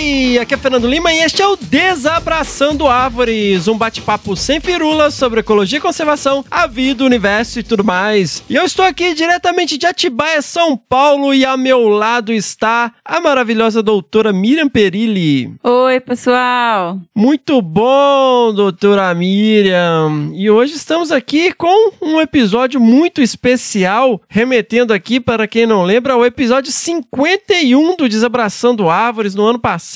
Howdy! Aqui é Fernando Lima e este é o Desabraçando Árvores, um bate-papo sem firulas sobre ecologia e conservação, a vida, o universo e tudo mais. E eu estou aqui diretamente de Atibaia, São Paulo, e ao meu lado está a maravilhosa doutora Miriam Perilli. Oi, pessoal! Muito bom, doutora Miriam! E hoje estamos aqui com um episódio muito especial, remetendo aqui, para quem não lembra, ao episódio 51 do Desabraçando Árvores no ano passado,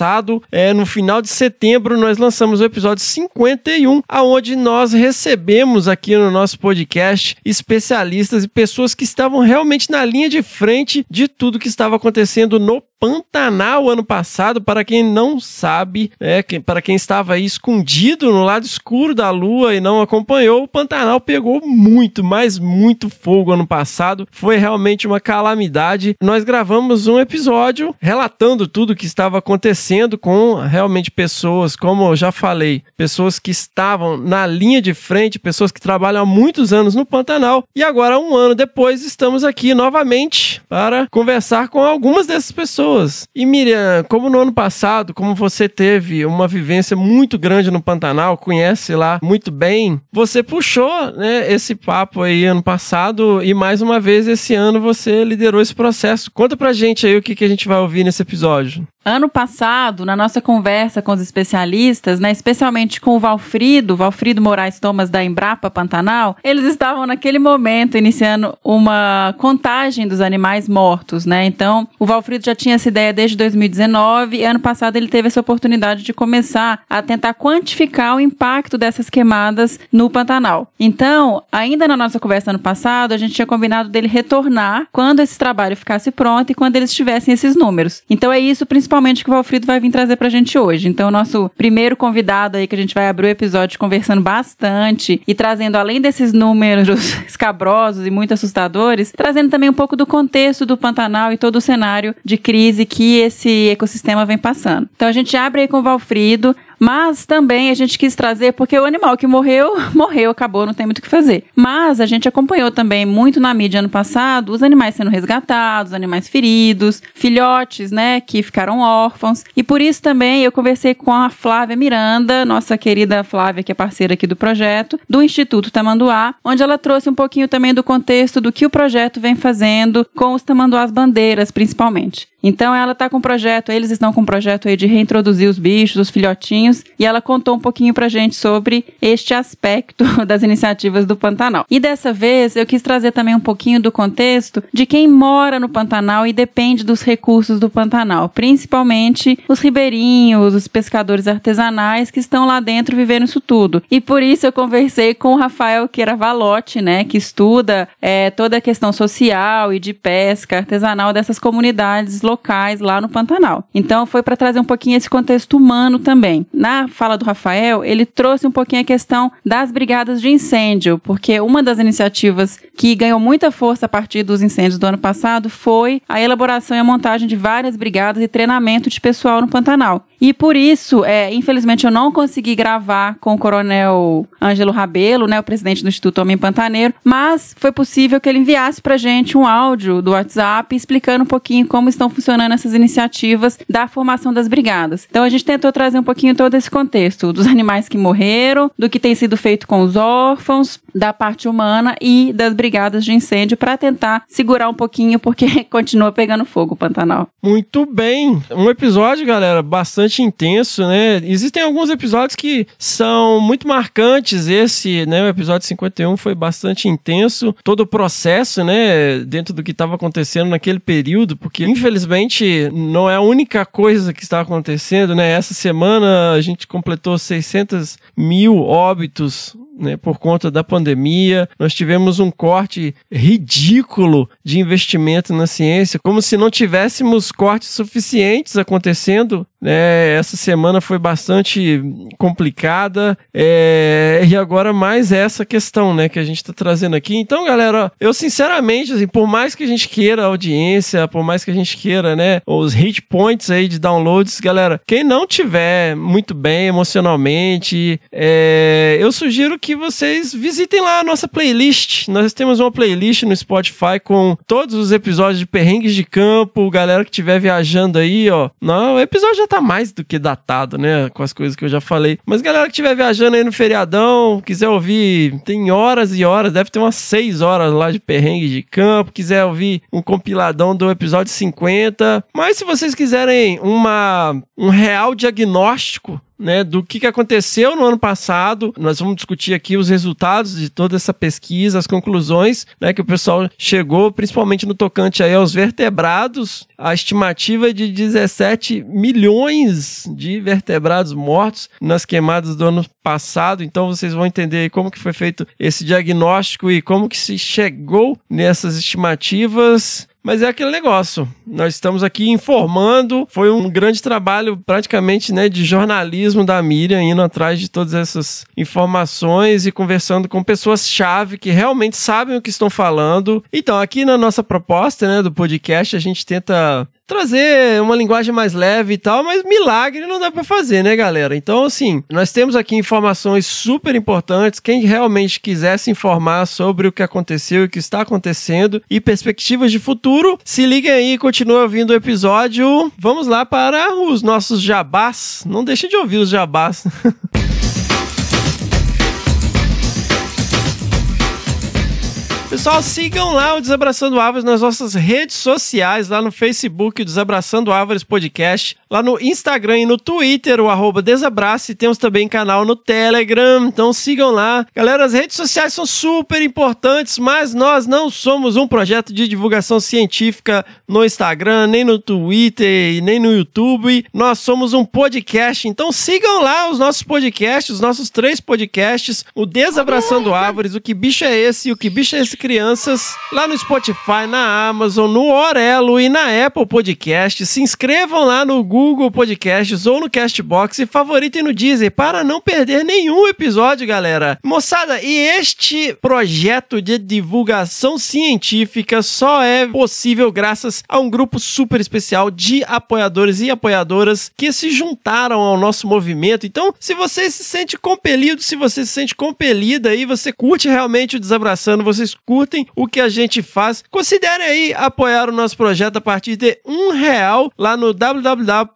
é, no final de setembro, nós lançamos o episódio 51, aonde nós recebemos aqui no nosso podcast especialistas e pessoas que estavam realmente na linha de frente de tudo que estava acontecendo no Pantanal ano passado, para quem não sabe, é, que, para quem estava aí escondido no lado escuro da lua e não acompanhou, o Pantanal pegou muito, mas muito fogo ano passado. Foi realmente uma calamidade. Nós gravamos um episódio relatando tudo que estava acontecendo com realmente pessoas, como eu já falei, pessoas que estavam na linha de frente, pessoas que trabalham há muitos anos no Pantanal. E agora, um ano depois, estamos aqui novamente para conversar com algumas dessas pessoas pessoas. E Miriam, como no ano passado, como você teve uma vivência muito grande no Pantanal, conhece lá muito bem, você puxou né, esse papo aí ano passado e mais uma vez esse ano você liderou esse processo. Conta pra gente aí o que, que a gente vai ouvir nesse episódio. Ano passado, na nossa conversa com os especialistas, né, especialmente com o Valfrido, Valfrido Moraes Thomas da Embrapa Pantanal, eles estavam naquele momento iniciando uma contagem dos animais mortos, né? Então, o Valfrido já tinha essa ideia desde 2019 e ano passado ele teve essa oportunidade de começar a tentar quantificar o impacto dessas queimadas no Pantanal. Então, ainda na nossa conversa ano passado, a gente tinha combinado dele retornar quando esse trabalho ficasse pronto e quando eles tivessem esses números. Então, é isso principalmente que o Valfrido vai vir trazer pra gente hoje. Então, o nosso primeiro convidado aí, que a gente vai abrir o episódio conversando bastante e trazendo, além desses números escabrosos e muito assustadores, trazendo também um pouco do contexto do Pantanal e todo o cenário de crise que esse ecossistema vem passando. Então, a gente abre aí com o Valfrido, mas também a gente quis trazer, porque o animal que morreu, morreu, acabou, não tem muito o que fazer. Mas a gente acompanhou também muito na mídia ano passado os animais sendo resgatados, animais feridos, filhotes, né, que ficaram órfãos. E por isso também eu conversei com a Flávia Miranda, nossa querida Flávia, que é parceira aqui do projeto, do Instituto Tamanduá, onde ela trouxe um pouquinho também do contexto do que o projeto vem fazendo com os tamanduás bandeiras, principalmente. Então ela está com um projeto, eles estão com um projeto aí de reintroduzir os bichos, os filhotinhos, e ela contou um pouquinho pra gente sobre este aspecto das iniciativas do Pantanal. E dessa vez eu quis trazer também um pouquinho do contexto de quem mora no Pantanal e depende dos recursos do Pantanal, principalmente os ribeirinhos, os pescadores artesanais que estão lá dentro vivendo isso tudo. E por isso eu conversei com o Rafael Valotti, né, que estuda é, toda a questão social e de pesca artesanal dessas comunidades locais locais lá no Pantanal. Então foi para trazer um pouquinho esse contexto humano também. Na fala do Rafael, ele trouxe um pouquinho a questão das brigadas de incêndio, porque uma das iniciativas que ganhou muita força a partir dos incêndios do ano passado foi a elaboração e a montagem de várias brigadas e treinamento de pessoal no Pantanal. E por isso, é, infelizmente, eu não consegui gravar com o coronel Ângelo Rabelo, né, o presidente do Instituto Homem Pantaneiro, mas foi possível que ele enviasse pra gente um áudio do WhatsApp explicando um pouquinho como estão funcionando essas iniciativas da formação das brigadas. Então a gente tentou trazer um pouquinho todo esse contexto dos animais que morreram, do que tem sido feito com os órfãos, da parte humana e das brigadas de incêndio para tentar segurar um pouquinho porque continua pegando fogo o Pantanal. Muito bem. Um episódio, galera, bastante intenso, né? Existem alguns episódios que são muito marcantes. Esse, né, o episódio 51 foi bastante intenso. Todo o processo, né, dentro do que estava acontecendo naquele período, porque infelizmente não é a única coisa que está acontecendo, né? Essa semana a gente completou 600 mil óbitos né, por conta da pandemia. Nós tivemos um corte ridículo de investimento na ciência, como se não tivéssemos cortes suficientes acontecendo. Né? Essa semana foi bastante complicada é, e agora mais essa questão, né, que a gente está trazendo aqui. Então, galera, eu sinceramente, assim, por mais que a gente queira audiência, por mais que a gente queira, né, os hit points aí de downloads, galera, quem não tiver muito bem emocionalmente, é, eu sugiro que vocês visitem lá a nossa playlist. Nós temos uma playlist no Spotify com todos os episódios de perrengues de campo, galera que estiver viajando aí, ó. Não, o episódio já tá mais do que datado, né, com as coisas que eu já falei. Mas galera que estiver viajando aí no feriadão, quiser ouvir, tem horas e horas, deve ter umas seis horas lá de perrengue de campo, quiser ouvir um compiladão do episódio 50. Mas se vocês quiserem uma, um real diagnóstico né, do que, aconteceu no ano passado. Nós vamos discutir aqui os resultados de toda essa pesquisa, as conclusões né, que o pessoal chegou, principalmente no tocante aí aos vertebrados. A estimativa é de 17 milhões de vertebrados mortos nas queimadas do ano passado. Então vocês vão entender como que foi feito esse diagnóstico e como que se chegou nessas estimativas. Mas é aquele negócio. Nós estamos aqui informando. Foi um grande trabalho, praticamente, né, de jornalismo da Miriam, indo atrás de todas essas informações e conversando com pessoas-chave que realmente sabem o que estão falando. Então, aqui na nossa proposta, né, do podcast, a gente tenta trazer uma linguagem mais leve e tal, mas milagre não dá para fazer, né, galera? Então, assim, nós temos aqui informações super importantes. Quem realmente quiser se informar sobre o que aconteceu e o que está acontecendo e perspectivas de futuro, se liguem aí e continue ouvindo o episódio. Vamos lá para os nossos jabás. Não deixe de ouvir os jabás. Pessoal, sigam lá o Desabraçando Árvores nas nossas redes sociais, lá no Facebook, o Desabraçando Árvores Podcast, lá no Instagram e no Twitter, o arroba Desabrace. Temos também canal no Telegram, então sigam lá. Galera, as redes sociais são super importantes, mas nós não somos um projeto de divulgação científica no Instagram, nem no Twitter, nem no YouTube. Nós somos um podcast, então sigam lá os nossos podcasts, os nossos três podcasts, o Desabraçando Árvores, o Que Bicho é Esse e o Que Bicho é Esse Crianças, lá no Spotify, na Amazon, no Orelo e na Apple Podcast. Se inscrevam lá no Google Podcasts ou no Castbox e favoritem no Deezer para não perder nenhum episódio, galera. Moçada, e este projeto de divulgação científica só é possível graças a um grupo super especial de apoiadores e apoiadoras que se juntaram ao nosso movimento. Então, se você se sente compelido, se você se sente compelida e você curte realmente o Desabraçando, vocês curtem o que a gente faz, considerem aí apoiar o nosso projeto a partir de um real lá no www.apoia.se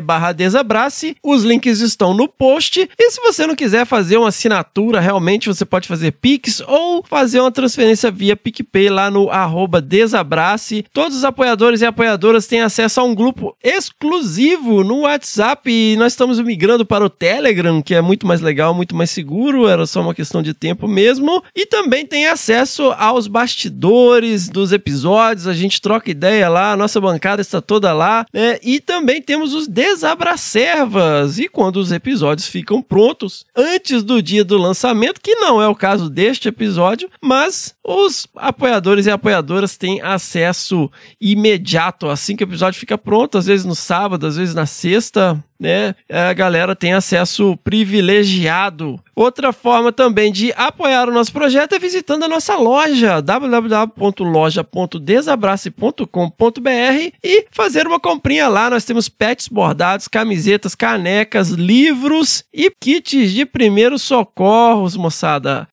barra Desabrace. Os links estão no post. E se você não quiser fazer uma assinatura, realmente você pode fazer Pix ou fazer uma transferência via PicPay lá no arroba Desabrace. Todos os apoiadores e apoiadoras têm acesso a um grupo exclusivo no WhatsApp e nós estamos migrando para o Telegram, que é muito mais legal, muito mais seguro, era só uma questão de tempo mesmo. E também tem acesso aos bastidores dos episódios, a gente troca ideia lá, a nossa bancada está toda lá, né? E também temos os desabracervas. E quando os episódios ficam prontos, antes do dia do lançamento, que não é o caso deste episódio, mas os apoiadores e apoiadoras têm acesso imediato assim que o episódio fica pronto, às vezes no sábado, às vezes na sexta, né? A galera tem acesso privilegiado. Outra forma também de apoiar o nosso projeto é visitando a nossa loja www.loja.desabrace.com.br e fazer uma comprinha lá. Nós temos pets bordados, camisetas, canecas, livros e kits de primeiros socorros, moçada.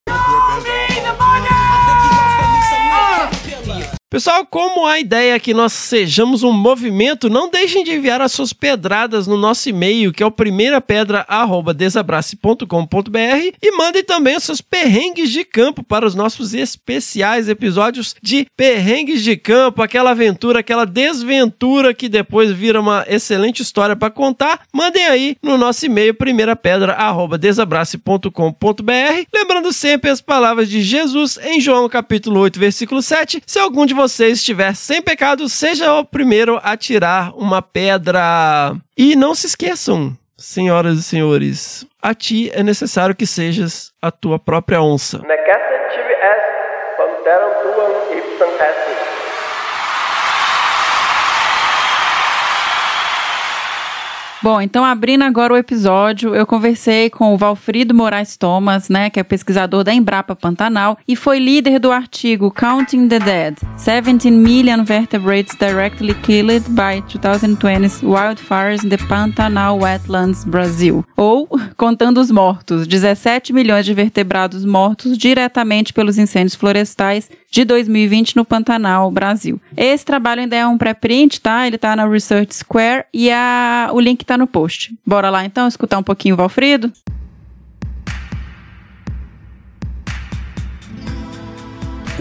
Pessoal, como a ideia é que nós sejamos um movimento, não deixem de enviar as suas pedradas no nosso e-mail, que é o primeirapedra@desabrace.com.br e mandem também os seus perrengues de campo para os nossos especiais episódios de perrengues de campo, aquela aventura, aquela desventura que depois vira uma excelente história para contar. Mandem aí no nosso e-mail primeirapedra@desabrace.com.br, lembrando sempre as palavras de Jesus em João capítulo 8, versículo 7. Se algum de vocês estiver sem pecado, seja o primeiro a tirar uma pedra. E não se esqueçam, Senhoras e senhores, a ti é necessário que sejas a tua própria onça. Tibi est panteram tuam ipsam Bom, então abrindo agora o episódio, eu conversei com o Valfrido Moraes Thomas, né, que é pesquisador da Embrapa Pantanal e foi líder do artigo Counting the Dead: 17 million vertebrates directly killed by 2020's wildfires in the Pantanal Wetlands, Brasil. Ou contando os mortos: 17 milhões de vertebrados mortos diretamente pelos incêndios florestais de 2020 no Pantanal, Brasil. Esse trabalho ainda é um pré-print, tá? Ele tá na Research Square e a, o link tá no post. Bora lá então escutar um pouquinho o Valfrido?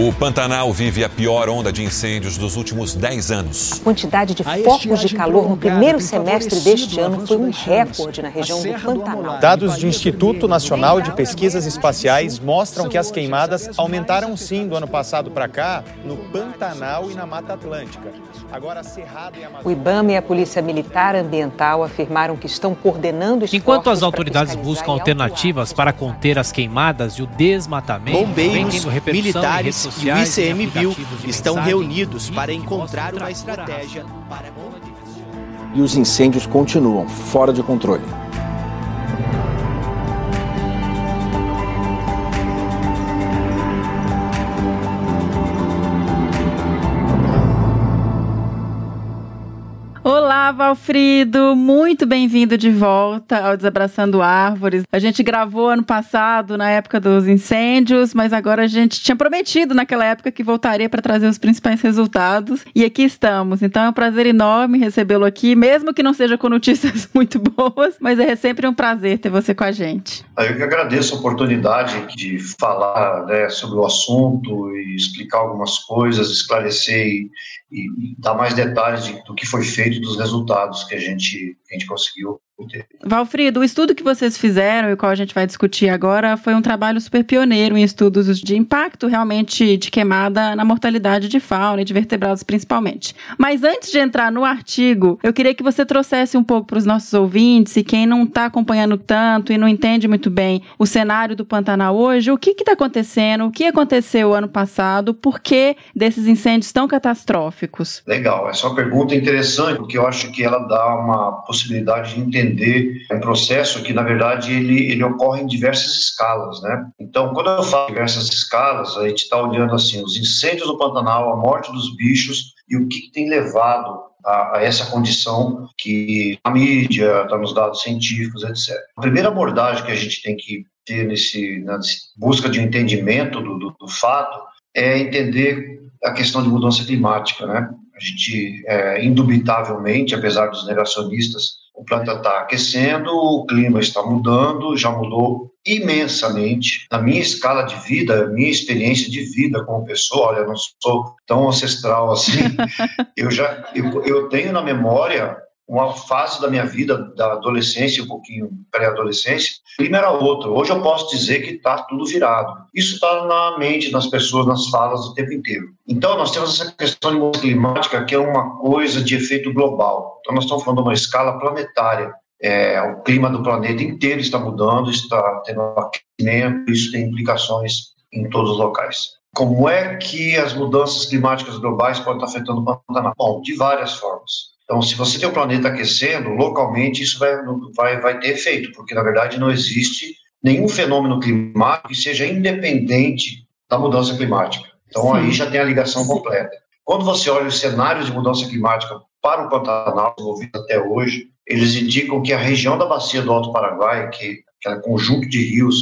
O Pantanal vive a pior onda de incêndios dos últimos 10 anos. A quantidade de focos de calor no primeiro semestre deste o ano foi um recorde na região do Pantanal. Dados do Instituto Nacional de Pesquisas Espaciais mostram que as queimadas aumentaram sim do ano passado para cá no Pantanal e na Mata Atlântica. Agora Cerrado e O Amazônia. IBAMA e a Polícia Militar Ambiental afirmaram que estão coordenando esforços Enquanto as autoridades buscam alternativas para conter as queimadas e o desmatamento, vem Bombeiros, militares e o ICMBio estão reunidos para encontrar uma estratégia para E os incêndios continuam fora de controle. Valfrido! Muito bem-vindo de volta ao Desabraçando Árvores. A gente gravou ano passado, na época dos incêndios, mas agora a gente tinha prometido naquela época que voltaria para trazer os principais resultados. E aqui estamos. Então é um prazer enorme recebê-lo aqui, mesmo que não seja com notícias muito boas, mas é sempre um prazer ter você com a gente. Eu que agradeço a oportunidade de falar né, sobre o assunto e explicar algumas coisas, esclarecer e, e dar mais detalhes de, do que foi feito dos resultados que a gente, que a gente conseguiu. Valfrido, o estudo que vocês fizeram e o qual a gente vai discutir agora foi um trabalho super pioneiro em estudos de impacto realmente de queimada na mortalidade de fauna e de vertebrados principalmente. Mas antes de entrar no artigo, eu queria que você trouxesse um pouco para os nossos ouvintes e quem não está acompanhando tanto e não entende muito bem o cenário do Pantanal hoje, o que está acontecendo, o que aconteceu ano passado, por que desses incêndios tão catastróficos? Legal, essa é uma pergunta interessante, porque eu acho que ela dá uma possibilidade de entender um processo que, na verdade, ele, ele ocorre em diversas escalas, né? Então, quando eu falo diversas escalas, a gente está olhando, assim, os incêndios do Pantanal, a morte dos bichos e o que, que tem levado a, a, essa condição que a mídia, está nos dados científicos, etc. A primeira abordagem que a gente tem que ter nesse, nessa busca de um entendimento do, do, do fato é entender a questão de mudança climática, né? A gente, é, indubitavelmente, apesar dos negacionistas, o planeta está aquecendo, o clima está mudando, já mudou imensamente. Na minha escala de vida, minha experiência de vida como pessoa, olha, eu não sou tão ancestral assim, eu já eu, eu tenho na memória uma fase da minha vida, da adolescência, um pouquinho pré-adolescência, o clima era outro. Hoje eu posso dizer que está tudo virado. Isso está na mente das pessoas, nas falas o tempo inteiro. Então, nós temos essa questão de mudança climática que é uma coisa de efeito global. Então, nós estamos falando de uma escala planetária. É, o clima do planeta inteiro está mudando, está tendo aquecimento, isso tem implicações em todos os locais. Como é que as mudanças climáticas globais podem estar afetando o Pantanal? Bom, de várias formas. Então, se você tem o planeta aquecendo, localmente isso vai, vai, vai ter efeito, porque na verdade não existe nenhum fenômeno climático que seja independente da mudança climática. Então, Sim. aí já tem a ligação completa. Quando você olha os cenários de mudança climática para o Pantanal, desenvolvido até hoje, eles indicam que a região da bacia do Alto Paraguai, que, que é um conjunto de rios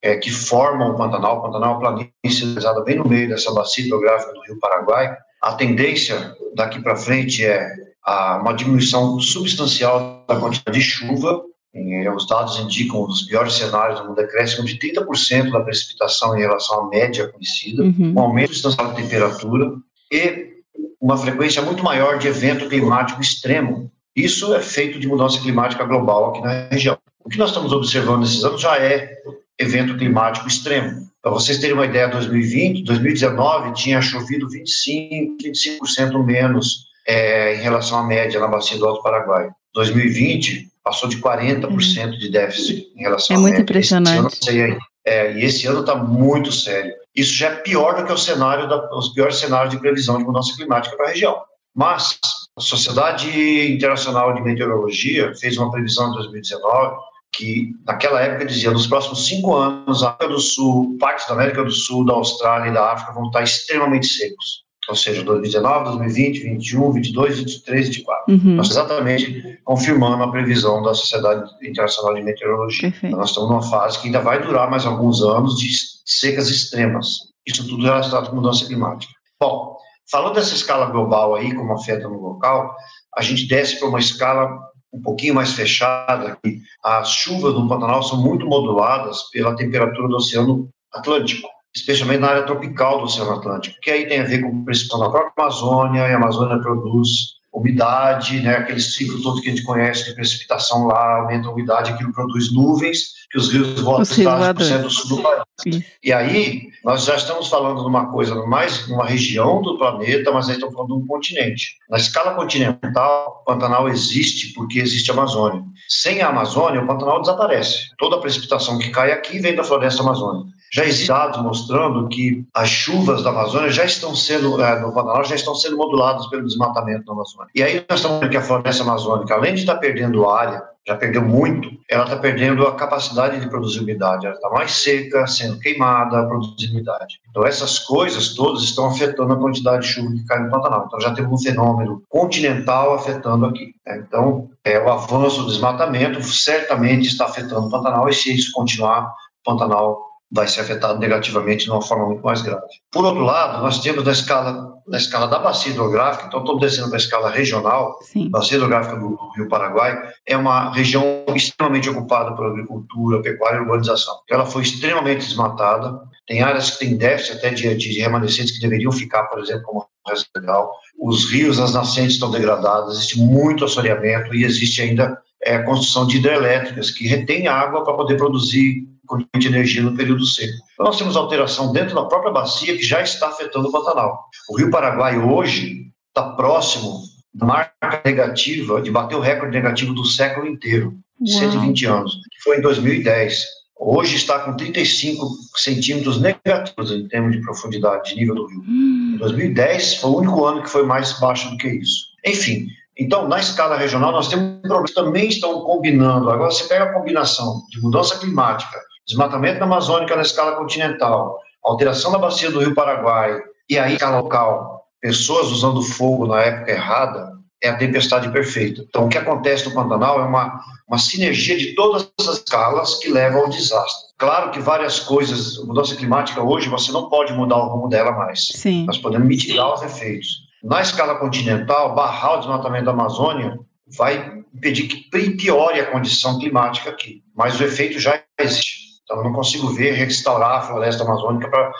é, que formam o Pantanal, o Pantanal é uma planície localizada bem no meio dessa bacia hidrográfica do Rio Paraguai, a tendência daqui para frente é a uma diminuição substancial da quantidade de chuva. E os dados indicam os piores cenários, um decréscimo de 30% da precipitação em relação à média conhecida, uhum. um aumento substancial da temperatura e uma frequência muito maior de evento climático extremo. Isso é feito de mudança climática global aqui na região. O que nós estamos observando nesses anos já é evento climático extremo. Para vocês terem uma ideia, 2020, 2019 tinha chovido 25, 25% menos é, em relação à média na bacia do Alto Paraguai. 2020, passou de 40% de déficit em relação É à muito média. impressionante. Esse ano. É, e esse ano está muito sério. Isso já é pior do que o cenário da, os piores cenários de previsão de mudança climática para a região. Mas a Sociedade Internacional de Meteorologia fez uma previsão em 2019 que naquela época dizia nos próximos cinco anos a América do Sul, partes da América do Sul, da Austrália e da África vão estar extremamente secos. Ou seja, 2019, 2020, 2021, 22, 23, 24. Uhum. Nós exatamente confirmando a previsão da Sociedade Internacional de Meteorologia. Então, nós estamos numa fase que ainda vai durar mais alguns anos de secas extremas. Isso tudo relacionado com mudança climática. Bom, falando dessa escala global aí, como afeta no local, a gente desce para uma escala um pouquinho mais fechada, que as chuvas no Pantanal são muito moduladas pela temperatura do Oceano Atlântico, especialmente na área tropical do Oceano Atlântico, que aí tem a ver com a precipitação da própria Amazônia, e a Amazônia produz umidade, né, aquele ciclo todo que a gente conhece de precipitação lá, aumenta a umidade, aquilo produz nuvens, os rios voltam Os rios para o sul do país. E aí, nós já estamos falando de uma coisa mais numa região do planeta, mas aí estamos falando de um continente. Na escala continental, o Pantanal existe porque existe a Amazônia. Sem a Amazônia, o Pantanal desaparece. Toda a precipitação que cai aqui vem da floresta amazônica. Já existem dados mostrando que as chuvas da Amazônia já estão sendo, eh, no Pantanal, já estão sendo moduladas pelo desmatamento da Amazônia. E aí nós estamos vendo que a floresta amazônica, além de estar perdendo área, já perdeu muito, ela está perdendo a capacidade de produzir umidade. Ela está mais seca, sendo queimada, produzindo umidade. Então, essas coisas todas estão afetando a quantidade de chuva que cai no Pantanal. Então, já temos um fenômeno continental afetando aqui. né? Então, é, o avanço do desmatamento certamente está afetando o Pantanal, e se isso continuar, o Pantanal vai ser afetado negativamente de uma forma muito mais grave. Por outro lado, nós temos na escala, na escala da bacia hidrográfica, então estamos descendo para a escala regional, bacia hidrográfica do Rio Paraguai, é uma região extremamente ocupada por agricultura, pecuária e urbanização. Ela foi extremamente desmatada, tem áreas que têm déficit até de, de remanescentes que deveriam ficar, por exemplo, como reserva. Os rios, as nascentes estão degradadas, existe muito assoreamento e existe ainda é, a construção de hidrelétricas que retém água para poder produzir de energia no período seco. Então, nós temos alteração dentro da própria bacia que já está afetando o Pantanal. O Rio Paraguai hoje está próximo da marca negativa, de bater o recorde negativo do século inteiro, Uau. 120 anos, que foi em 2010. Hoje está com 35 centímetros negativos em termos de profundidade de nível do rio. Em 2010 foi o único ano que foi mais baixo do que isso. Enfim, então, na escala regional, nós temos problemas que também estão combinando. Agora, você pega a combinação de mudança climática, desmatamento da Amazônica na escala continental, alteração da bacia do Rio Paraguai, e aí, escala local, pessoas usando fogo na época errada, é a tempestade perfeita. Então, o que acontece no Pantanal é uma, uma sinergia de todas as escalas que levam ao desastre. Claro que várias coisas, mudança climática hoje, você não pode mudar o rumo dela mais. Sim. Nós podemos mitigar os efeitos. Na escala continental, barrar o desmatamento da Amazônia vai impedir que piore a condição climática aqui. Mas o efeito já existe. Então, eu não consigo ver restaurar a floresta amazônica para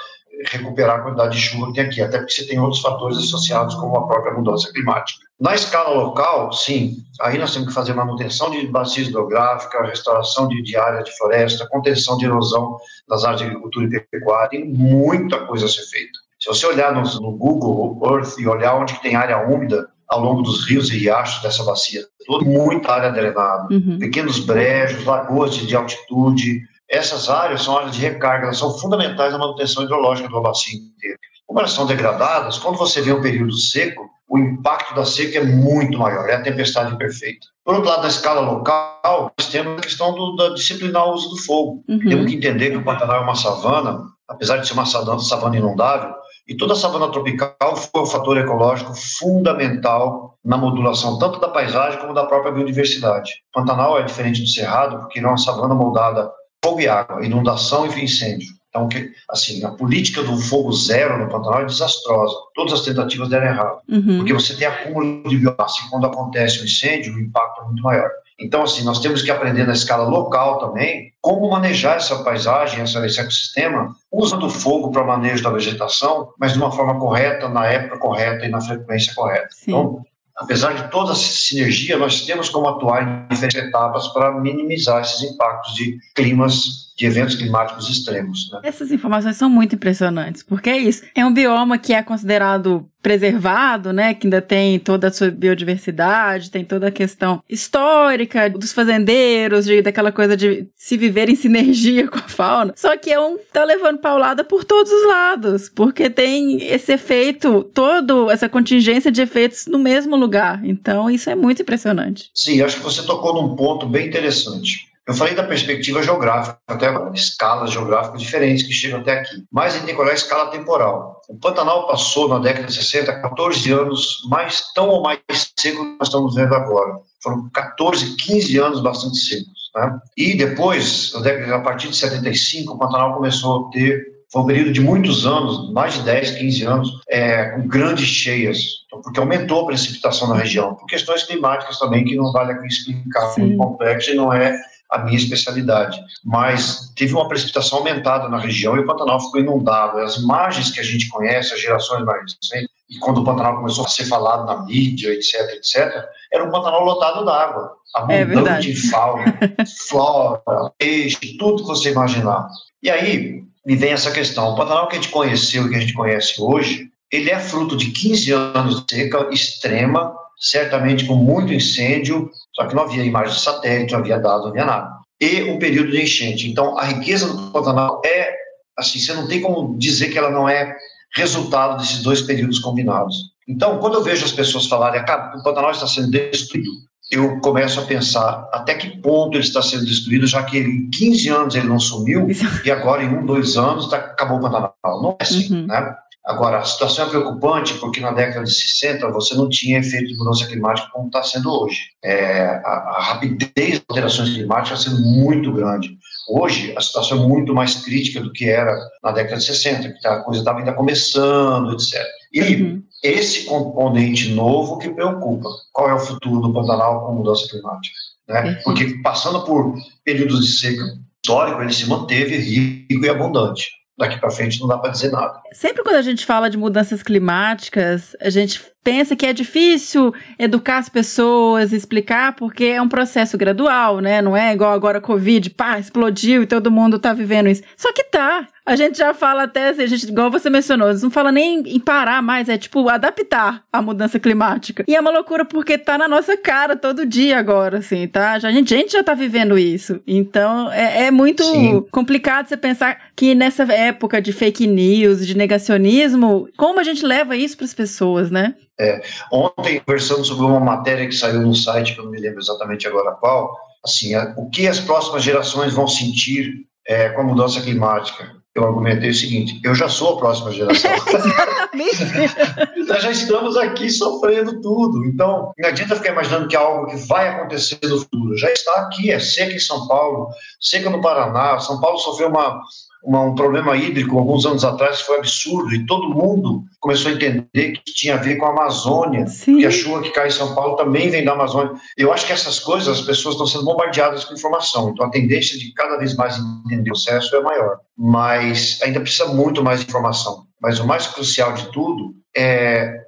recuperar a quantidade de chuva que tem aqui, até porque você tem outros fatores associados, como a própria mudança climática. Na escala local, sim, aí nós temos que fazer manutenção de bacia hidrográfica, restauração de, de área de floresta, contenção de erosão das áreas de agricultura e pecuária, tem muita coisa a ser feita. Se você olhar no, no Google Earth e olhar onde tem área úmida ao longo dos rios e riachos dessa bacia, toda muita área drenada, Uhum. pequenos brejos, lagoas de, de altitude, essas áreas são áreas de recarga, elas são fundamentais na manutenção hidrológica do bacia inteiro. Como elas são degradadas, quando você vê um período seco, o impacto da seca é muito maior, é a tempestade perfeita. Por outro lado, na escala local, nós temos a questão do, da disciplinar o uso do fogo. Uhum. Temos que entender que o Pantanal é uma savana, apesar de ser uma savana, savana inundável, e toda a savana tropical foi um fator ecológico fundamental na modulação tanto da paisagem como da própria biodiversidade. O Pantanal é diferente do Cerrado porque ele é uma savana moldada fogo e água, inundação e incêndio. Então, que, assim, a política do fogo zero no Pantanal é desastrosa. Todas as tentativas deram errado. Uhum. Porque você tem acúmulo de biomassa e quando acontece o incêndio, o impacto é muito maior. Então, assim, nós temos que aprender na escala local também como manejar essa paisagem, essa, esse ecossistema, usando o fogo para manejo da vegetação, mas de uma forma correta, na época correta e na frequência correta. Sim. Então, apesar de toda essa sinergia, nós temos como atuar em diferentes etapas para minimizar esses impactos de climas de eventos climáticos extremos. Né? Essas informações são muito impressionantes, porque é isso. É um bioma que é considerado preservado, né, que ainda tem toda a sua biodiversidade, tem toda a questão histórica dos fazendeiros, de, daquela coisa de se viver em sinergia com a fauna. Só que é um tá levando paulada por todos os lados, porque tem esse efeito, todo essa contingência de efeitos no mesmo lugar. Então, isso é muito impressionante. Sim, acho que você tocou num ponto bem interessante. Eu falei da perspectiva geográfica, até escalas geográficas diferentes que chegam até aqui. Mas a gente tem que olhar a escala temporal. O Pantanal passou, na década de 60, 14 anos mais tão ou mais seco que nós estamos vendo agora. Foram 14, 15 anos bastante secos. Né? E depois, a partir de 75, o Pantanal começou a ter foi um período de muitos anos, mais de 10, 15 anos, é, com grandes cheias, então, porque aumentou a precipitação na região, por questões climáticas também, que não vale aqui explicar, Sim. muito complexo e não é a minha especialidade. Mas teve uma precipitação aumentada na região e o Pantanal ficou inundado. As imagens que a gente conhece, as gerações mais recentes, e quando o Pantanal começou a ser falado na mídia, etc, etc, era um Pantanal lotado d'água, abundante é em fauna, flora, peixe, tudo que você imaginar. E aí me vem essa questão, o Pantanal que a gente conheceu e que a gente conhece hoje, ele é fruto de 15 anos de seca extrema, certamente com muito incêndio, só que não havia imagem de satélite, não havia dados, não havia nada. E um período de enchente. Então, a riqueza do Pantanal é, assim, você não tem como dizer que ela não é resultado desses dois períodos combinados. Então, quando eu vejo as pessoas falarem que o Pantanal está sendo destruído, eu começo a pensar até que ponto ele está sendo destruído, já que ele, em 15 anos ele não sumiu, e agora em um, dois anos tá, acabou o Pantanal. Não é assim, uhum. né? Agora, a situação é preocupante porque na década de 60 você não tinha efeito de mudança climática como está sendo hoje. É, a, a, rapidez das alterações climáticas está sendo muito grande. Hoje, a situação é muito mais crítica do que era na década de 60, que a coisa estava ainda começando, etc. E uhum. esse componente novo que preocupa. Qual é o futuro do Pantanal com mudança climática? Né? Porque passando por períodos de seca histórico, ele se manteve rico e abundante daqui para frente não dá para dizer nada. Sempre quando a gente fala de mudanças climáticas, a gente pensa que é difícil educar as pessoas, explicar, porque é um processo gradual, né? Não é igual agora a Covid, pá, explodiu e todo mundo tá vivendo isso. Só que tá. A gente já fala até, a gente, igual você mencionou, não fala nem em parar mais, é tipo adaptar a mudança climática. E é uma loucura porque tá na nossa cara todo dia agora, assim, tá? Já, a, gente, a gente já tá vivendo isso. Então é, é muito Sim. complicado você pensar que nessa época de fake news, de negacionismo, como a gente leva isso para as pessoas, né? É, ontem, conversando sobre uma matéria que saiu no site, que eu não me lembro exatamente agora qual, assim, o que as próximas gerações vão sentir é, com a mudança climática. Eu argumentei o seguinte: eu já sou a próxima geração. Nós já estamos aqui sofrendo tudo. Então, não adianta ficar imaginando que é algo que vai acontecer no futuro. Já está aqui, é seca em São Paulo, seca no Paraná. São Paulo sofreu uma, um problema hídrico alguns anos atrás foi absurdo e todo mundo começou a entender que tinha a ver com a Amazônia, Sim. que a chuva que cai em São Paulo também vem da Amazônia. Eu acho que essas coisas, as pessoas estão sendo bombardeadas com informação, então a tendência de cada vez mais entender o processo é maior, mas ainda precisa muito mais informação. Mas o mais crucial de tudo é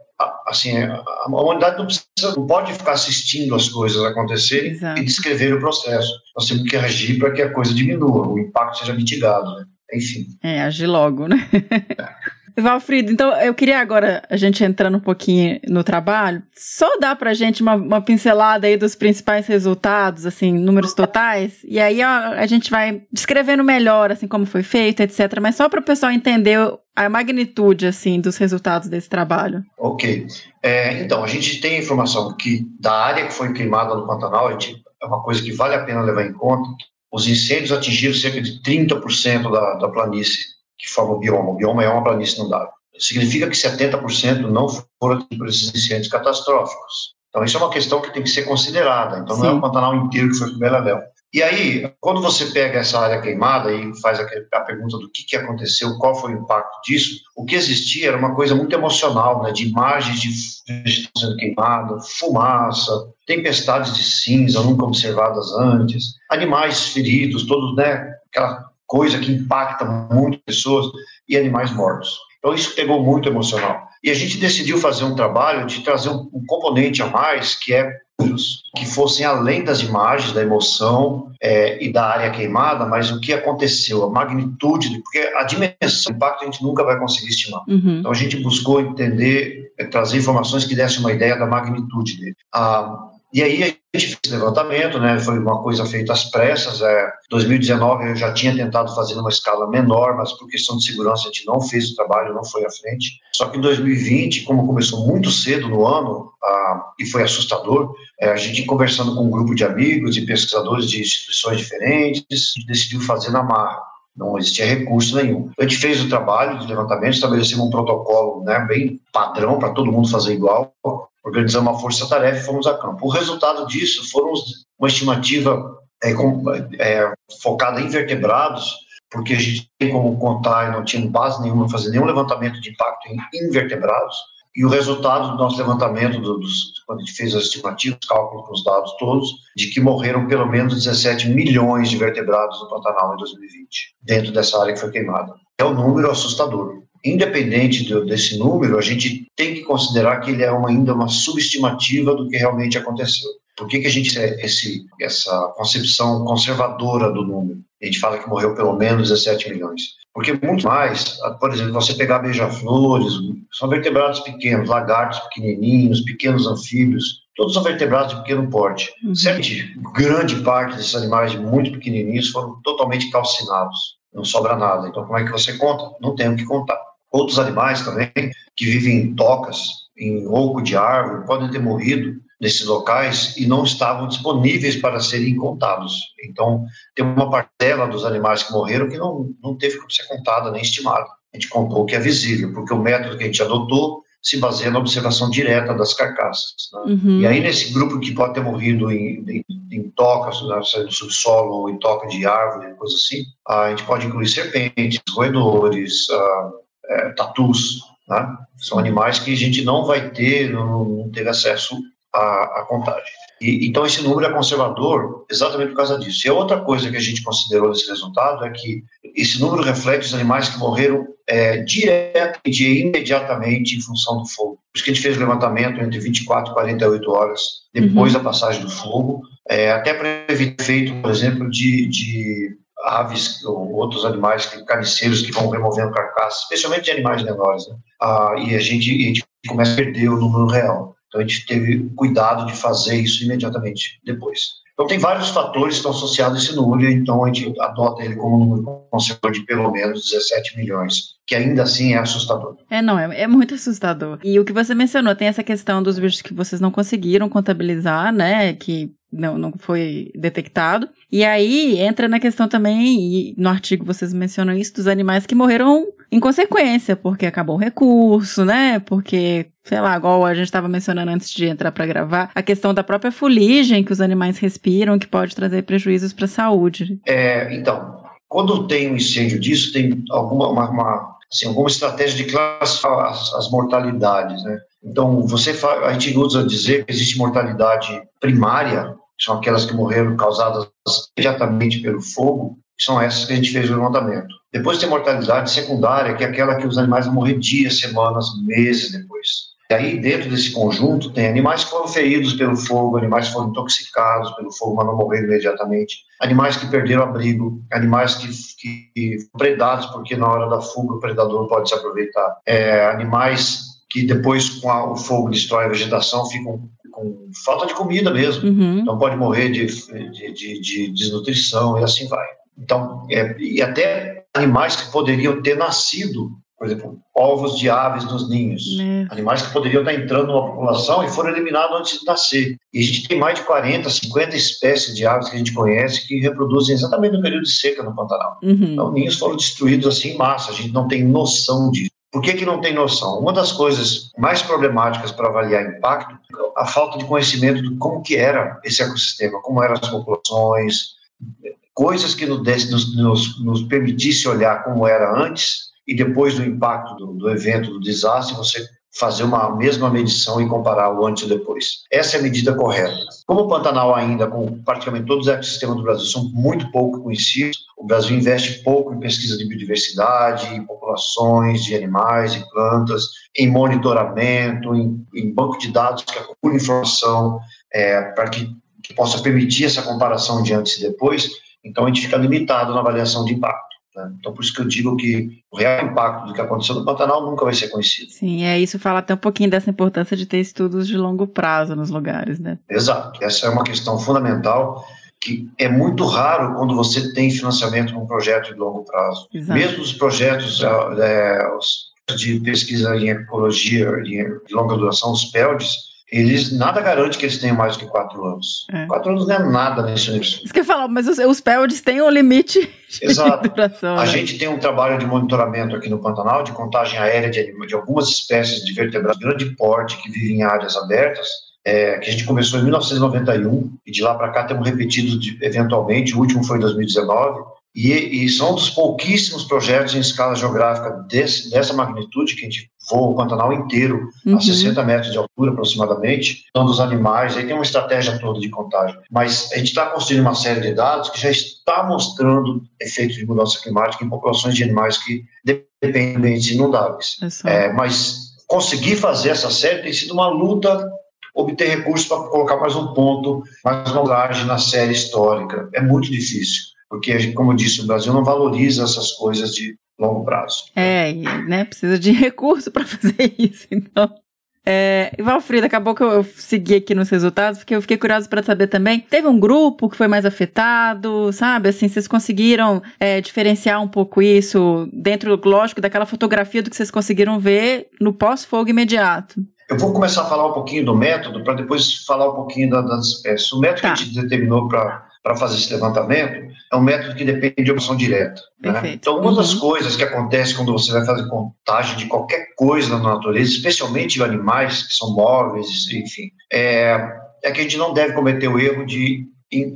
assim, a humanidade não, precisa, não pode ficar assistindo as coisas acontecerem Exato. e descrever o processo. Nós temos que agir para que a coisa diminua, o impacto seja mitigado. Né? Enfim. É, agir logo, né? Valfrido, então eu queria agora a gente entrando um pouquinho no trabalho, só dar pra gente uma, uma pincelada aí dos principais resultados, assim, números totais, e aí a, a gente vai descrevendo melhor, assim, como foi feito, etc, mas só para o pessoal entender a magnitude, assim, dos resultados desse trabalho. Ok. É, então, a gente tem informação que da área que foi queimada no Pantanal, a gente, é uma coisa que vale a pena levar em conta, os incêndios atingiram cerca de 30% da, da planície que forma o bioma. O bioma é uma planície inundável. Significa que 70% não foram atingidos por esses incêndios catastróficos. Então, isso é uma questão que tem que ser considerada. Então, Sim. não é o Pantanal inteiro que foi para Bela E aí, quando você pega essa área queimada e faz a, a, pergunta do que, que aconteceu, qual foi o impacto disso, o que existia era uma coisa muito emocional, né, de imagens de vegetação sendo queimada, fumaça, tempestades de cinza nunca observadas antes, animais feridos, todos, né, aquela coisa que impacta muito pessoas e animais mortos. Então isso pegou muito emocional. E a gente decidiu fazer um trabalho de trazer um, um componente a mais, que é que fossem além das imagens, da emoção é, e da área queimada, mas o que aconteceu, a magnitude, porque a dimensão do impacto a gente nunca vai conseguir estimar. Uhum. Então a gente buscou entender, é, trazer informações que dessem uma ideia da magnitude dele. Ah, e aí a gente fez levantamento, né? Foi uma coisa feita às pressas. É, 2019 eu já tinha tentado fazer numa escala menor, mas por questão de segurança a gente não fez o trabalho, não foi à frente. Só que em 2020, como começou muito cedo no ano e foi assustador, é, a gente conversando com um grupo de amigos e pesquisadores de instituições diferentes, decidiu fazer na marra não existia recurso nenhum. A gente fez o trabalho de levantamento, estabelecemos um protocolo né, bem padrão para todo mundo fazer igual, organizamos uma força-tarefa e fomos a campo. O resultado disso foram uma estimativa é, com, é, focada em vertebrados, porque a gente tem como contar e não tinha base nenhuma fazer nenhum levantamento de impacto em invertebrados. E o resultado do nosso levantamento, do, dos, quando a gente fez as estimativas, cálculos com os dados todos, de que morreram pelo menos 17 milhões de vertebrados no Pantanal em 2020, dentro dessa área que foi queimada. É um número assustador. Independente do, desse número, a gente tem que considerar que ele é uma, ainda uma subestimativa do que realmente aconteceu. Por que, que a gente tem esse, essa concepção conservadora do número? A gente fala que morreu pelo menos 17 milhões. Porque muito mais, por exemplo, você pegar beija-flores, são vertebrados pequenos, lagartos pequenininhos, pequenos anfíbios, todos são vertebrados de pequeno porte. Uhum. grande parte desses animais muito pequenininhos foram totalmente calcinados, não sobra nada. Então, como é que você conta? Não tem o que contar. Outros animais também, que vivem em tocas, em oco de árvore, podem ter morrido nesses locais e não estavam disponíveis para serem contados. Então, tem uma parcela dos animais que morreram que não, não teve como ser contada nem estimada. A gente contou o que é visível, porque o método que a gente adotou se baseia na observação direta das carcaças. Né? Uhum. E aí, nesse grupo que pode ter morrido em, em, em tocas, né, no subsolo, ou em toca de árvore, coisa assim, a gente pode incluir serpentes, roedores, uh, é, tatus, né? São animais que a gente não vai ter, não, não teve acesso à, à contagem. E, então, esse número é conservador exatamente por causa disso. E a outra coisa que a gente considerou nesse resultado é que esse número reflete os animais que morreram é, diretamente e imediatamente em função do fogo. Por isso que a gente fez o levantamento entre 24 e 48 horas depois uhum. da passagem do fogo, é, até para evitar efeito, por exemplo, de, de aves ou outros animais carniceiros que vão removendo carcaças, especialmente de animais menores. Né? Ah, e a gente, a gente começa a perder o número real. Então a gente teve cuidado de fazer isso imediatamente depois. Então tem vários fatores que estão associados a esse número, então a gente adota ele como um número conservador de pelo menos 17 milhões, que ainda assim é assustador. É, não, é, é muito assustador. E o que você mencionou, tem essa questão dos bichos que vocês não conseguiram contabilizar, né, que não, não foi detectado. E aí entra na questão também, e no artigo vocês mencionam isso, dos animais que morreram em consequência, porque acabou o recurso, né? Porque, sei lá, igual a gente estava mencionando antes de entrar para gravar, a questão da própria fuligem que os animais respiram, que pode trazer prejuízos para a saúde. É, então, quando tem um incêndio disso, tem alguma uma, uma, assim, alguma estratégia de classificar as, as mortalidades, né? Então, você a gente usa dizer que existe mortalidade primária, que são aquelas que morreram causadas imediatamente pelo fogo, que são essas que a gente fez o levantamento. Depois tem mortalidade secundária, que é aquela que os animais vão morrer dias, semanas, meses depois. E aí, dentro desse conjunto, tem animais que foram feridos pelo fogo, animais que foram intoxicados pelo fogo, mas não morreram imediatamente, animais que perderam abrigo, animais que, que foram predados, porque na hora da fuga o predador pode se aproveitar, é, animais que depois, com a, o fogo destrói a vegetação, ficam com falta de comida mesmo. Uhum. Então pode morrer de, de, de, de, desnutrição e assim vai. Então, é, e até animais que poderiam ter nascido, por exemplo, ovos de aves nos ninhos, é. animais que poderiam estar entrando numa população e foram eliminados antes de nascer. E a gente tem mais de 40, 50 espécies de aves que a gente conhece que reproduzem exatamente no período de seca no Pantanal. Uhum. Então, ninhos foram destruídos assim em massa, a gente não tem noção disso. Por que, que não tem noção? Uma das coisas mais problemáticas para avaliar impacto é a falta de conhecimento de como que era esse ecossistema, como eram as populações, coisas que nos, nos, nos permitisse olhar como era antes e depois do impacto do, do, evento, do desastre, você fazer uma mesma medição e comparar o antes e depois. Essa é a medida correta. Como o Pantanal ainda, com praticamente todos os ecossistemas do Brasil, são muito pouco conhecidos, o Brasil investe pouco em pesquisa de biodiversidade, em populações de animais e plantas, em monitoramento, em, em banco de dados que acumula informação é, para que, que possa permitir essa comparação de antes e depois, então a gente fica limitado na avaliação de impacto. Né? Então, por isso que eu digo que o real impacto do que aconteceu no Pantanal nunca vai ser conhecido. Sim, é isso fala até um pouquinho dessa importância de ter estudos de longo prazo nos lugares, né? Exato. Essa é uma questão fundamental que é muito raro quando você tem financiamento para um projeto de longo prazo. Exato. Mesmo os projetos é, de pesquisa em ecologia de longa duração, os PELDs, eles nada garante que eles tenham mais do que quatro anos. É. Quatro anos não é nada nesse universo. Isso que eu falar, mas os, os PELDs têm um limite Exato. de duração. A né? gente tem um trabalho de monitoramento aqui no Pantanal, de contagem aérea de, de algumas espécies de vertebrados de grande porte que vivem em áreas abertas, é, que a gente começou em 1991 e de lá para cá temos repetido de, eventualmente, o último foi em 2019, e, e, são dos pouquíssimos projetos em escala geográfica desse, dessa magnitude, que a gente voa o Pantanal inteiro, uhum. a 60 metros de altura aproximadamente, então dos animais, aí tem uma estratégia toda de contagem. Mas a gente está construindo uma série de dados que já está mostrando efeitos de mudança climática em populações de animais que dependem de ambientes inundáveis. É, mas conseguir fazer essa série tem sido uma luta obter recursos para colocar mais um ponto, mais uma grade na série histórica. É muito difícil porque, como eu disse, o Brasil não valoriza essas coisas de longo prazo. É, né, precisa de recurso para fazer isso, então. É, Valfrida, acabou que eu, segui aqui nos resultados, porque eu fiquei curiosa para saber também. Teve um grupo que foi mais afetado, sabe? Assim, vocês conseguiram é, diferenciar um pouco isso dentro, lógico, daquela fotografia do que vocês conseguiram ver no pós-fogo imediato? Eu vou começar a falar um pouquinho do método, para depois falar um pouquinho das espécies. O método tá. que a gente determinou para para fazer esse levantamento é um método que depende de opção direta. Né? Então, uma uhum. das coisas que acontece quando você vai fazer contagem de qualquer coisa na natureza, especialmente de animais que são móveis, enfim, é, é que a gente não deve cometer o erro de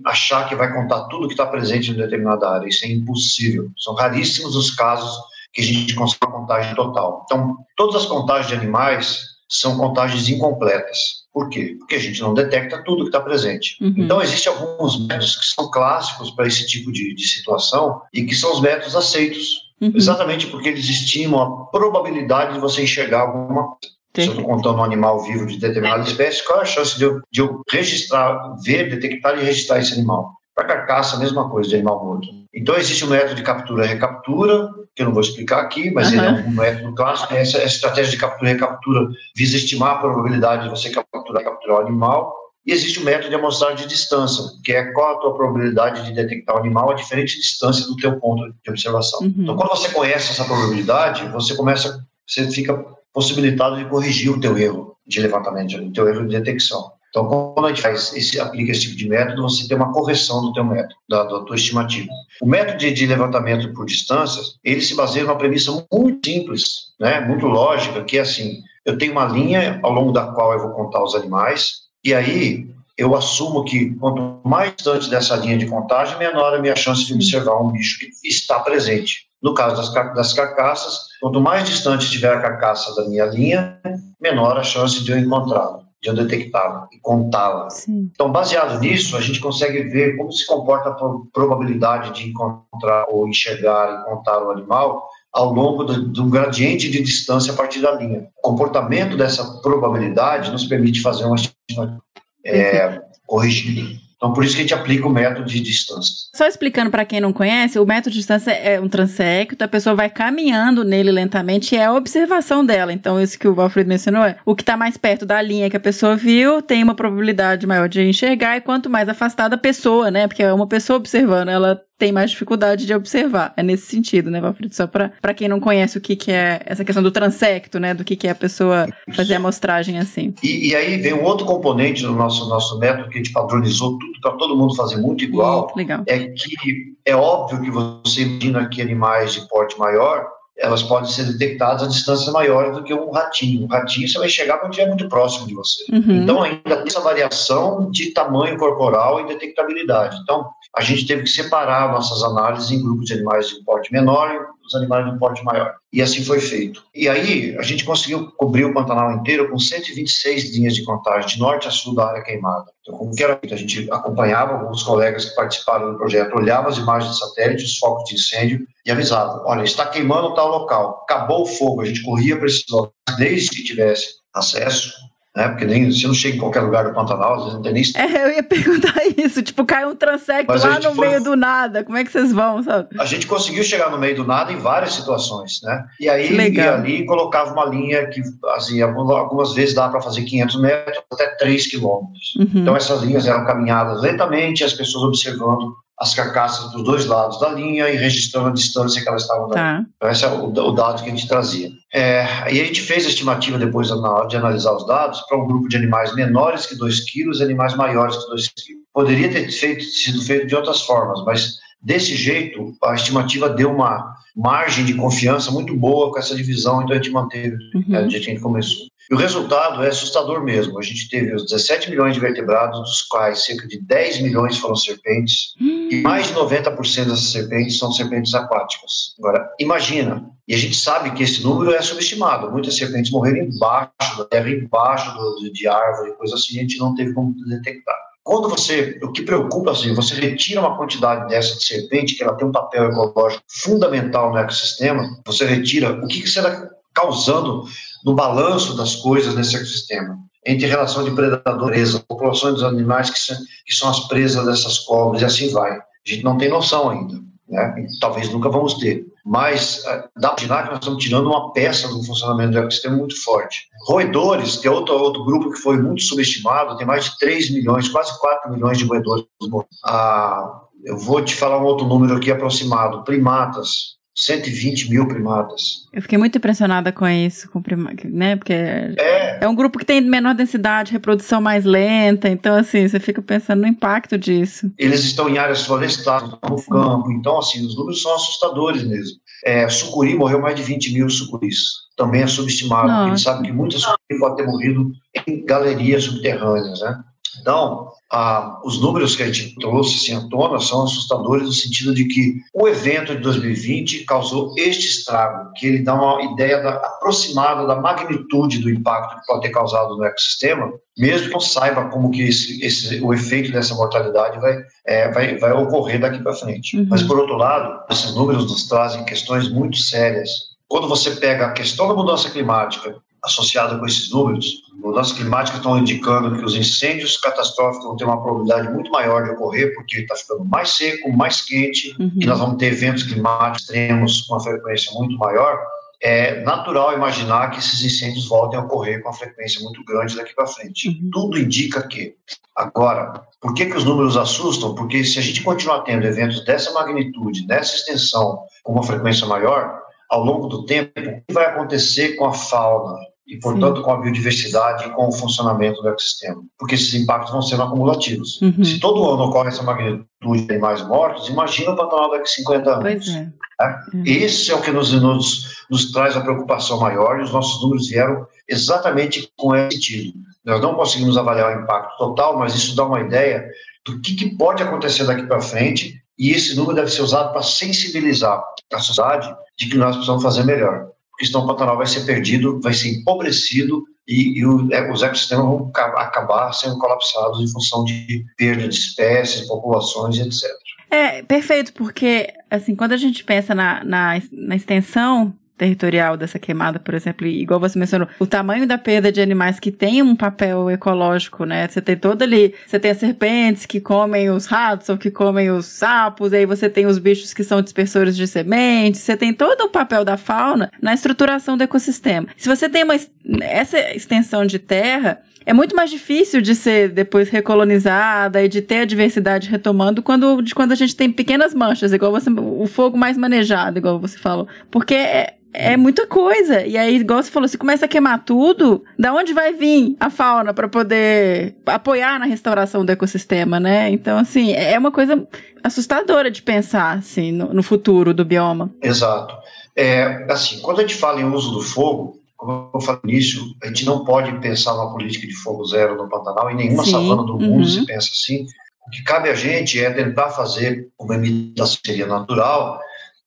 achar que vai contar tudo que está presente em determinada área. Isso é impossível. São raríssimos os casos que a gente consegue uma contagem total. Então, todas as contagens de animais são contagens incompletas. Por quê? Porque a gente não detecta tudo que está presente. Uhum. Então, existem alguns métodos que são clássicos para esse tipo de, de, situação e que são os métodos aceitos, uhum. exatamente porque eles estimam a probabilidade de você enxergar alguma coisa. Se eu estou contando um animal vivo de determinada espécie, qual é a chance de eu, de eu registrar, ver, detectar e registrar esse animal? Para carcaça, a mesma coisa de animal morto. Então, existe um método de captura-recaptura, que eu não vou explicar aqui, mas uhum. ele é um método clássico. Essa, essa estratégia de captura-recaptura visa estimar a probabilidade de você capturar, capturar o animal. E existe o método de amostragem de distância, que é qual a tua probabilidade de detectar o animal a diferente distância do teu ponto de observação. Uhum. Então, quando você conhece essa probabilidade, você começa, você fica possibilitado de corrigir o teu erro de levantamento, o teu erro de detecção. Então, quando a gente faz esse, aplica esse tipo de método, você tem uma correção do teu método, da, da tua estimativa. O método de, de, levantamento por distâncias, ele se baseia numa premissa muito simples, né, muito lógica, que é assim, eu tenho uma linha ao longo da qual eu vou contar os animais, e aí eu assumo que quanto mais distante dessa linha de contagem, menor a minha chance de observar um bicho que está presente. No caso das, das carcaças, quanto mais distante estiver a carcaça da minha linha, menor a chance de eu encontrá-lo de eu detectá-la e contá-la. Então, baseado nisso, a gente consegue ver como se comporta a probabilidade de encontrar ou enxergar e contar o animal ao longo do, do gradiente de distância a partir da linha. O comportamento dessa probabilidade nos permite fazer uma estimativa é, corrigida. Então, por isso que a gente aplica o método de distância. Só explicando para quem não conhece, o método de distância é um transecto, a pessoa vai caminhando nele lentamente e é a observação dela. Então, isso que o Valfrido mencionou é o que está mais perto da linha que a pessoa viu tem uma probabilidade maior de enxergar, e quanto mais afastada a pessoa, né? Porque é uma pessoa observando, ela tem mais dificuldade de observar. É nesse sentido, né, Valfrido? Só para quem não conhece o que, que é essa questão do transecto, né? Do que, que é a pessoa fazer a amostragem assim. E, e aí vem um outro componente do nosso, nosso método que a gente padronizou tudo para todo mundo fazer muito igual. Legal. É que é óbvio que você imagina que animais de porte maior elas podem ser detectadas a distâncias maiores do que um ratinho. Um ratinho você vai chegar quando estiver muito próximo de você. Uhum. Então, ainda tem essa variação de tamanho corporal e detectabilidade. Então, a gente teve que separar nossas análises em grupos de animais de porte menor, os animais de porte maior. E assim foi feito. E aí a gente conseguiu cobrir o Pantanal inteiro com 126 linhas de contagem, de norte a sul da área queimada. Então, como que era feito? A gente acompanhava alguns colegas que participaram do projeto, olhava as imagens de satélite, os focos de incêndio e avisava: olha, está queimando tal local, acabou o fogo. A gente corria para esse local, desde que tivesse acesso né? Porque nem, você não chega em qualquer lugar do Pantanal, você não tem nem... É, eu ia perguntar isso, tipo, cai um transecto Mas lá no foi... meio do nada, como é que vocês vão, sabe? A gente conseguiu chegar no meio do nada em várias situações, né? E aí, ia ali colocava uma linha que, assim, algumas vezes dá para fazer 500 metros, até 3 quilômetros. Uhum. Então, essas linhas eram caminhadas lentamente, as pessoas observando as carcaças dos dois lados da linha e registrando a distância que elas estavam dando. Tá. Então, esse é o, o, dado que a gente trazia. É, e a gente fez a estimativa depois de analisar os dados para um grupo de animais menores que 2 quilos e animais maiores que 2 quilos. Poderia ter feito, sido feito de outras formas, mas desse jeito a estimativa deu uma margem de confiança muito boa com essa divisão, então a gente manteve uhum. é, do jeito que a gente começou. E o resultado é assustador mesmo. A gente teve os 17 milhões de vertebrados, dos quais cerca de 10 milhões foram serpentes, hum. e mais de 90% dessas serpentes são serpentes aquáticas. Agora, imagina, e a gente sabe que esse número é subestimado. Muitas serpentes morreram embaixo da terra, embaixo do, de árvore, coisa assim, a gente não teve como detectar. Quando você, o que preocupa, assim, você retira uma quantidade dessa de serpente, que ela tem um papel ecológico fundamental no ecossistema, você retira, o que, que será causando no balanço das coisas nesse ecossistema, entre relação de predador-presa, populações dos animais que são, que são as presas dessas cobras, e assim vai. A gente não tem noção ainda, né? talvez nunca vamos ter. Mas eh, dá para imaginar que nós estamos tirando uma peça do funcionamento do ecossistema muito forte. Roedores, que é outro, outro grupo que foi muito subestimado, tem mais de 3 milhões, quase 4 milhões de roedores. Ah, eu vou te falar um outro número aqui aproximado. Primatas, 120 mil primatas. Eu fiquei muito impressionada com isso, com prima, né? Porque é. é um grupo que tem menor densidade, reprodução mais lenta, então assim, você fica pensando no impacto disso. Eles estão em áreas florestais, no campo, então assim, os números são assustadores mesmo. É, sucuri morreu mais de 20 mil sucuris. Também é subestimado, Nossa. a gente sabe que muitas sucuris podem ter morrido em galerias subterrâneas, né? Então, ah, os números que a gente trouxe assim, à tona são assustadores no sentido de que o evento de 2020 causou este estrago, que ele dá uma ideia da, aproximada da magnitude do impacto que pode ter causado no ecossistema, mesmo que não saiba como que esse, esse, o efeito dessa mortalidade vai, é, vai, vai ocorrer daqui para frente. Uhum. Mas, por outro lado, esses números nos trazem questões muito sérias. Quando você pega a questão da mudança climática associada com esses números, mudanças climáticas estão indicando que os incêndios catastróficos vão ter uma probabilidade muito maior de ocorrer, porque está ficando mais seco, mais quente, uhum. e nós vamos ter eventos climáticos extremos com uma frequência muito maior. É natural imaginar que esses incêndios voltem a ocorrer com uma frequência muito grande daqui para frente. Uhum. Tudo indica que. Agora, por que, que os números assustam? Porque se a gente continuar tendo eventos dessa magnitude, dessa extensão, com uma frequência maior, ao longo do tempo, o que vai acontecer com a fauna, e, portanto, Sim. com a biodiversidade e com o funcionamento do ecossistema, porque esses impactos vão sendo acumulativos. Uhum. Se todo ano ocorre essa magnitude de animais mortos, imagina o Pantanal daqui a 50 anos. Pois é. é. Esse é o que nos, nos, nos traz a preocupação maior e os nossos números vieram exatamente com esse sentido. Nós não conseguimos avaliar o impacto total, mas isso dá uma ideia do que, que pode acontecer daqui para frente e esse número deve ser usado para sensibilizar a sociedade de que nós precisamos fazer melhor porque senão o Pantanal vai ser perdido, vai ser empobrecido e, e o, é, os ecossistemas vão acabar sendo colapsados em função de perda de espécies, populações, etc. É, perfeito, porque assim, quando a gente pensa na, na, na extensão territorial dessa queimada, por exemplo, igual você mencionou, o tamanho da perda de animais que tem um papel ecológico, né? Você tem todo ali, você tem as serpentes que comem os ratos ou que comem os sapos, aí você tem os bichos que são dispersores de sementes, você tem todo o papel da fauna na estruturação do ecossistema. Se você tem uma, essa extensão de terra, é muito mais difícil de ser depois recolonizada e de ter a diversidade retomando quando, de quando a gente tem pequenas manchas, igual você, o fogo mais manejado, igual você falou. Porque é, é muita coisa. E aí, igual você falou, se começa a queimar tudo, da onde vai vir a fauna para poder apoiar na restauração do ecossistema, né? Então, assim, é uma coisa assustadora de pensar, assim, no, no futuro do bioma. Exato. É, assim, quando a gente fala em uso do fogo, como eu falei no início, a gente não pode pensar numa política de fogo zero no Pantanal, e nenhuma Sim, savana do mundo uhum. se pensa assim. O que cabe a gente é tentar fazer uma imitação seria natural,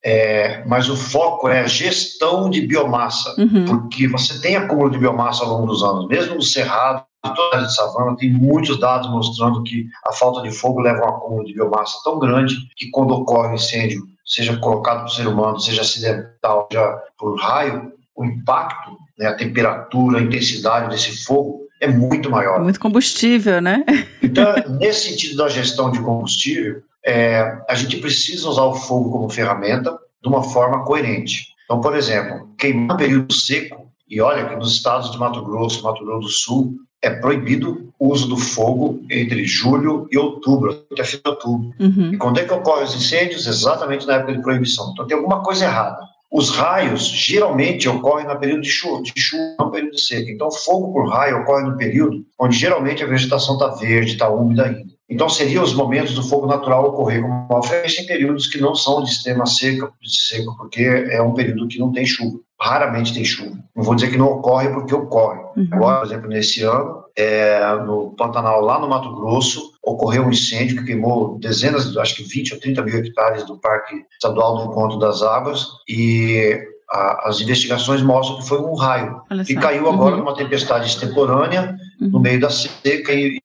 é, mas o foco é a gestão de biomassa, Uhum. porque você tem acúmulo de biomassa ao longo dos anos, mesmo no cerrado, toda a área de savana, tem muitos dados mostrando que a falta de fogo leva a um acúmulo de biomassa tão grande que quando ocorre um incêndio, seja colocado por ser humano, seja acidental, seja por raio, o impacto, né, a temperatura, a intensidade desse fogo é muito maior. Muito combustível, né? Então, nesse sentido da gestão de combustível, é, a gente precisa usar o fogo como ferramenta de uma forma coerente. Então, por exemplo, queimar período seco, e olha que nos estados de Mato Grosso, Mato Grosso do Sul, é proibido o uso do fogo entre julho e outubro, até fim de outubro. Uhum. E quando é que ocorrem os incêndios? Exatamente na época de proibição. Então tem alguma coisa errada. Os raios geralmente ocorrem no período de chuva, de chuva no período de seca. Então, fogo por raio ocorre no período onde geralmente a vegetação está verde, está úmida ainda. Então, seriam os momentos do fogo natural ocorrer com uma frequência em períodos que não são de extrema seca, de seco, porque é um período que não tem chuva. Raramente tem chuva. Não vou dizer que não ocorre, porque ocorre. Uhum. Agora, por exemplo, nesse ano, é, no Pantanal, lá no Mato Grosso, ocorreu um incêndio que queimou dezenas, acho que 20 ou 30 mil hectares do Parque Estadual do Encontro das Águas e a, as investigações mostram que foi um raio e só. caiu agora Uhum. numa tempestade extemporânea no meio da seca e,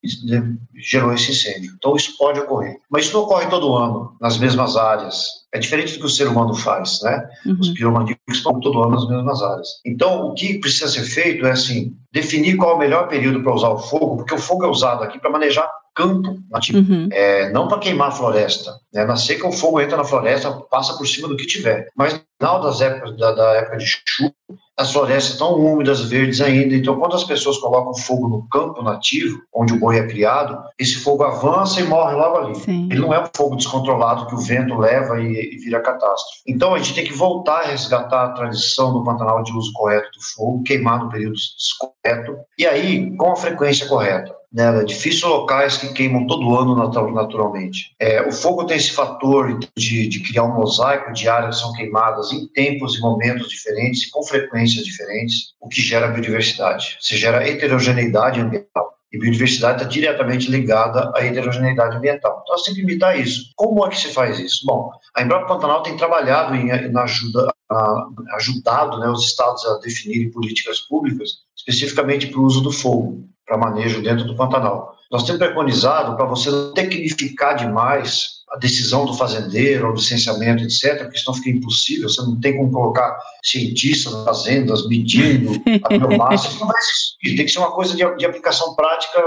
gerou esse incêndio. Então isso pode ocorrer, mas isso não ocorre todo ano nas mesmas áreas. É diferente do que o ser humano faz, né? Os Uhum. piromaníacos estão todo ano nas mesmas áreas. Então o que precisa ser feito é assim definir qual é o melhor período para usar o fogo, porque o fogo é usado aqui para manejar campo nativo. Uhum. É, não para queimar a floresta. Né? Na seca, o fogo entra na floresta, passa por cima do que tiver. Mas no final das épocas, da, da época de chuva, as florestas estão úmidas, verdes ainda. Então, quando as pessoas colocam fogo no campo nativo, onde o boi é criado, esse fogo avança e morre logo ali. Sim. Ele não é um fogo descontrolado que o vento leva e, e vira catástrofe. Então, a gente tem que voltar a resgatar a tradição do Pantanal de uso correto do fogo, queimar no período correto, e aí, com a frequência correta né, difícil locais que queimam todo ano natu- naturalmente. É, o fogo tem esse fator de, de criar um mosaico de áreas que são queimadas em tempos e momentos diferentes com frequências diferentes, o que gera biodiversidade. Se gera heterogeneidade ambiental. E biodiversidade está diretamente ligada à heterogeneidade ambiental. Então, temos que limitar isso. Como é que se faz isso? Bom, a Embrapa Pantanal tem trabalhado em, na ajuda, a- ajudado né, os estados a definirem políticas públicas especificamente para o uso do fogo, para manejo dentro do Pantanal. Nós temos preconizado para você não tecnificar demais a decisão do fazendeiro, o licenciamento, etc., porque senão fica impossível, você não tem como colocar cientistas nas fazendas medindo a biomassa, isso não vai existir, tem que ser uma coisa de, de aplicação prática.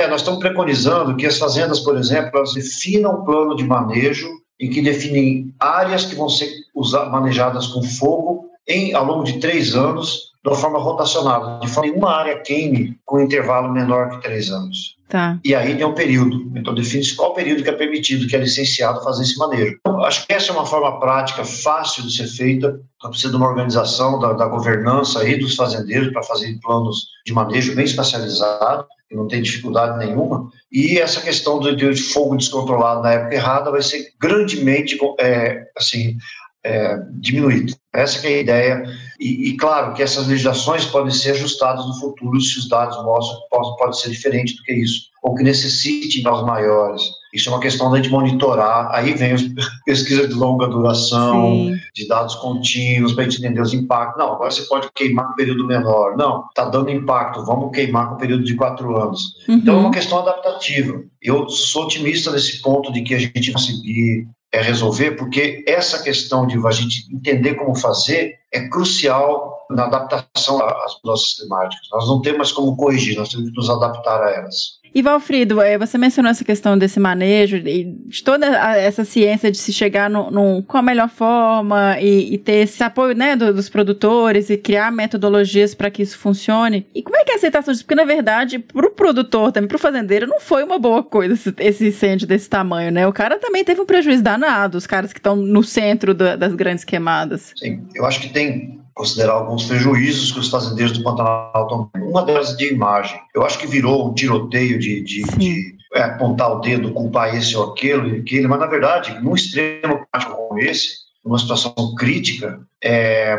É, nós estamos preconizando que as fazendas, por exemplo, elas definam um plano de manejo e que definem áreas que vão ser usa- manejadas com fogo em, ao longo de três anos, de uma forma rotacionada, de forma que uma área queime com um intervalo menor que três anos. Tá. E aí tem um período. Então define-se qual período que é permitido, que é licenciado fazer esse manejo. Então, acho que essa é uma forma prática, fácil de ser feita. Só precisa de uma organização da, da governança aí dos fazendeiros para fazer planos de manejo bem especializado, que não tem dificuldade nenhuma. E essa questão do, de fogo descontrolado na época errada vai ser grandemente é, assim, é, diminuído. Essa que é a ideia. E, e, claro que essas legislações podem ser ajustadas no futuro se os dados mostram que pode, pode ser diferente do que isso, ou que necessite nós maiores. Isso é uma questão da gente monitorar. Aí vem as pesquisas de longa duração, Sim. de dados contínuos, para a gente entender os impactos. Não, agora você pode queimar com um período menor. Não, está dando impacto, vamos queimar com um período de quatro anos. Então é uma questão adaptativa. Eu sou otimista nesse ponto de que a gente conseguir é resolver, porque essa questão de a gente entender como fazer é crucial na adaptação às mudanças climáticas. Nós não temos como corrigir, nós temos que nos adaptar a elas. E Valfrido, eh, você mencionou essa questão desse manejo, e de toda essa ciência de se chegar no, no- com a melhor forma e, e ter esse apoio né, do- dos produtores e criar metodologias para que isso funcione. E como é que é a aceitação disso? Porque, na verdade, para o produtor, também para o fazendeiro, não foi uma boa coisa esse, esse incêndio desse tamanho, né? O cara também teve um prejuízo danado, os caras que estão no centro da- das grandes queimadas. Sim, eu acho que tem considerar alguns prejuízos que os fazendeiros do Pantanal estão tendo. Uma delas é de imagem. Eu acho que virou um tiroteio de, de, de é, apontar o dedo, culpar esse ou aquele, aquele, mas na verdade, num extremo prático como esse, numa situação crítica, é,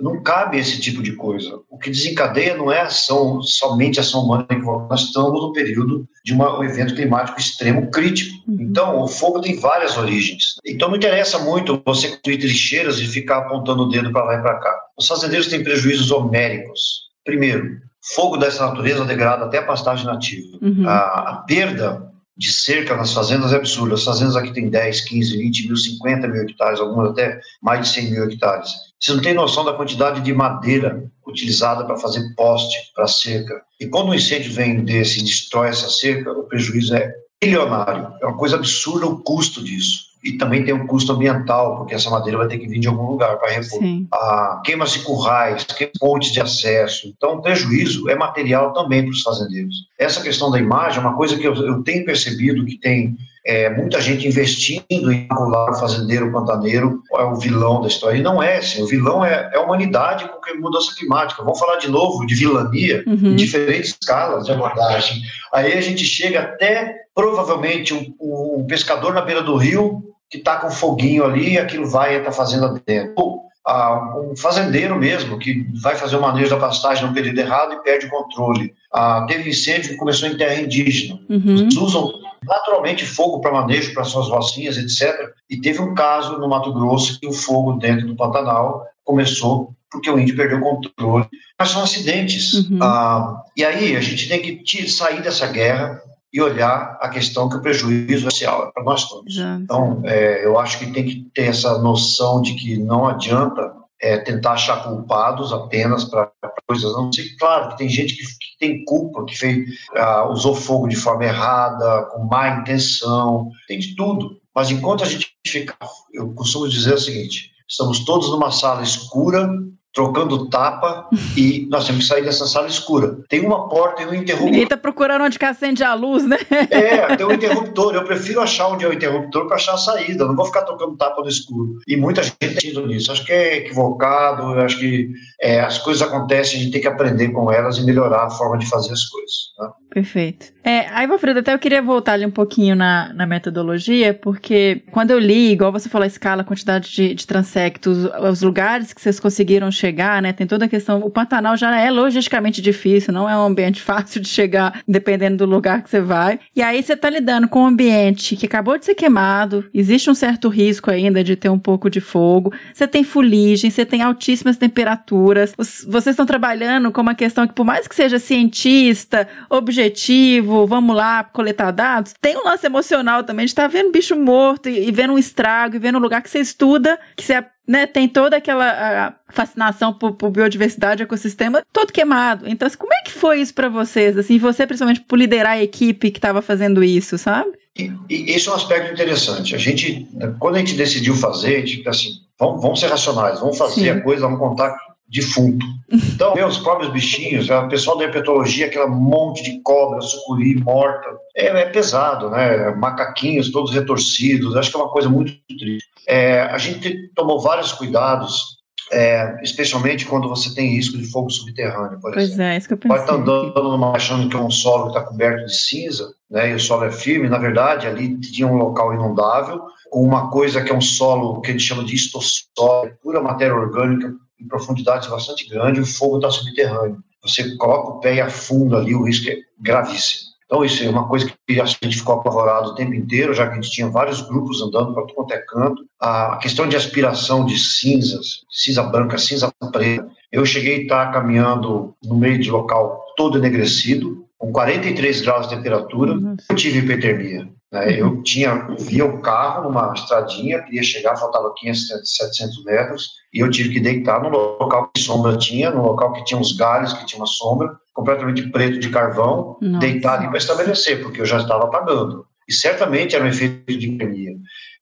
não cabe esse tipo de coisa. O que desencadeia não é ação, somente ação humana. Nós estamos no período de uma, um evento climático extremo crítico. Então, o fogo tem várias origens. Então, não interessa muito você construir trincheiras e ficar apontando o dedo para lá e para cá. Os fazendeiros têm prejuízos homéricos. Primeiro, fogo dessa natureza degrada até a pastagem nativa. Uhum. A, a perda de cerca nas fazendas é absurda. As fazendas aqui têm 10, 15, 20 mil, 50 mil hectares, algumas até mais de 100 mil hectares. Você não tem noção da quantidade de madeira utilizada para fazer poste, para cerca. E quando um incêndio vem desse e destrói essa cerca, o prejuízo é milionário. É uma coisa absurda o custo disso. E também tem um custo ambiental, porque essa madeira vai ter que vir de algum lugar para repor. Ah, queima-se currais, queima pontes de acesso. Então, o prejuízo é material também para os fazendeiros. Essa questão da imagem é uma coisa que eu, eu tenho percebido que tem é, muita gente investindo em regular o fazendeiro pantaneiro é o vilão da história. E não é, assim, o vilão é, é a humanidade com mudança climática. Vamos falar de novo de vilania Uhum. em diferentes escalas de abordagem. Aí a gente chega até, provavelmente, um, um pescador na beira do rio que está com foguinho ali e aquilo vai e está fazendo dentro. Ou, ah, um fazendeiro mesmo que vai fazer o manejo da pastagem no período errado e perde o controle. Ah, teve incêndio que começou em terra indígena. Uhum. Eles usam naturalmente fogo para manejo para suas rocinhas, etc. E teve um caso no Mato Grosso que o fogo dentro do Pantanal começou porque o índio perdeu o controle. Mas são acidentes. Uhum. Ah, e aí a gente tem que sair dessa guerra e olhar a questão que o prejuízo é social é para nós todos. Exato. Então, é, eu acho que tem que ter essa noção de que não adianta é, tentar achar culpados apenas para coisas. Não sei, claro que tem gente que, que tem culpa, que fez, ah, usou fogo de forma errada, com má intenção, tem de tudo. Mas enquanto a gente fica, eu costumo dizer o seguinte: estamos todos numa sala escura, trocando tapa, e nós temos que sair dessa sala escura. Tem uma porta e um interruptor. Ninguém tá procurando onde que acende a luz, né? É, tem um interruptor. Eu prefiro achar onde é o interruptor para achar a saída. Eu não vou ficar tocando tapa no escuro. E muita gente tem ido nisso. Acho que é equivocado. Eu acho que é, as coisas acontecem, a gente tem que aprender com elas e melhorar a forma de fazer as coisas. né? Perfeito. É, aí, Valfredo, até eu queria voltar ali um pouquinho na, na metodologia, porque quando eu li, igual você falou, a escala, a quantidade de, de transectos, os lugares que vocês conseguiram chegar, né? Tem toda a questão. O Pantanal já é logisticamente difícil, não é um ambiente fácil de chegar, dependendo do lugar que você vai. E aí você tá lidando com um ambiente que acabou de ser queimado, existe um certo risco ainda de ter um pouco de fogo, você tem fuligem, você tem altíssimas temperaturas, vocês estão trabalhando com uma questão que, por mais que seja cientista, objetivo, vamos lá, coletar dados, tem um lance emocional também de estar vendo bicho morto e, e vendo um estrago, e vendo um lugar que você estuda, que você né, tem toda aquela fascinação por, por biodiversidade, ecossistema, todo queimado. Então, assim, como é que foi isso para vocês? Assim, você, principalmente, por liderar a equipe que estava fazendo isso, sabe? E, e esse é um aspecto interessante. A gente, quando a gente decidiu fazer, a gente assim, vamos, vamos ser racionais, vamos fazer Sim. a coisa, vamos contar defunto. Então, ver os próprios bichinhos, o pessoal da herpetologia, aquela monte de cobra, sucuri morta, é, é pesado, né? Macaquinhos todos retorcidos, acho que é uma coisa muito triste. É, a gente tomou vários cuidados, é, especialmente quando você tem risco de fogo subterrâneo, por Pois exemplo. é, isso que eu Pode pensei. estar andando numa achando que é um solo que está coberto de cinza, né, e o solo é firme, na verdade, ali tinha um local inundável, com uma coisa que é um solo que a gente chama de estossol, pura matéria orgânica, em profundidades bastante grandes, o fogo está subterrâneo. Você coloca o pé e afunda ali, o risco é gravíssimo. Então, isso é uma coisa que a gente ficou apavorado o tempo inteiro, já que a gente tinha vários grupos andando para quanto é canto. A questão de aspiração de cinzas, cinza branca, cinza preta. Eu cheguei a estar caminhando no meio de local todo enegrecido, com 43 graus de temperatura. Eu tive hipertermia. Né? Eu tinha, via o carro numa estradinha, queria chegar, faltava 500, 700 metros, e eu tive que deitar no local que sombra tinha, no local que tinha uns galhos, que tinha uma sombra, completamente preto de carvão, Nossa. deitar ali para estabelecer, porque eu já estava apagando. E certamente era um efeito de hipertermia.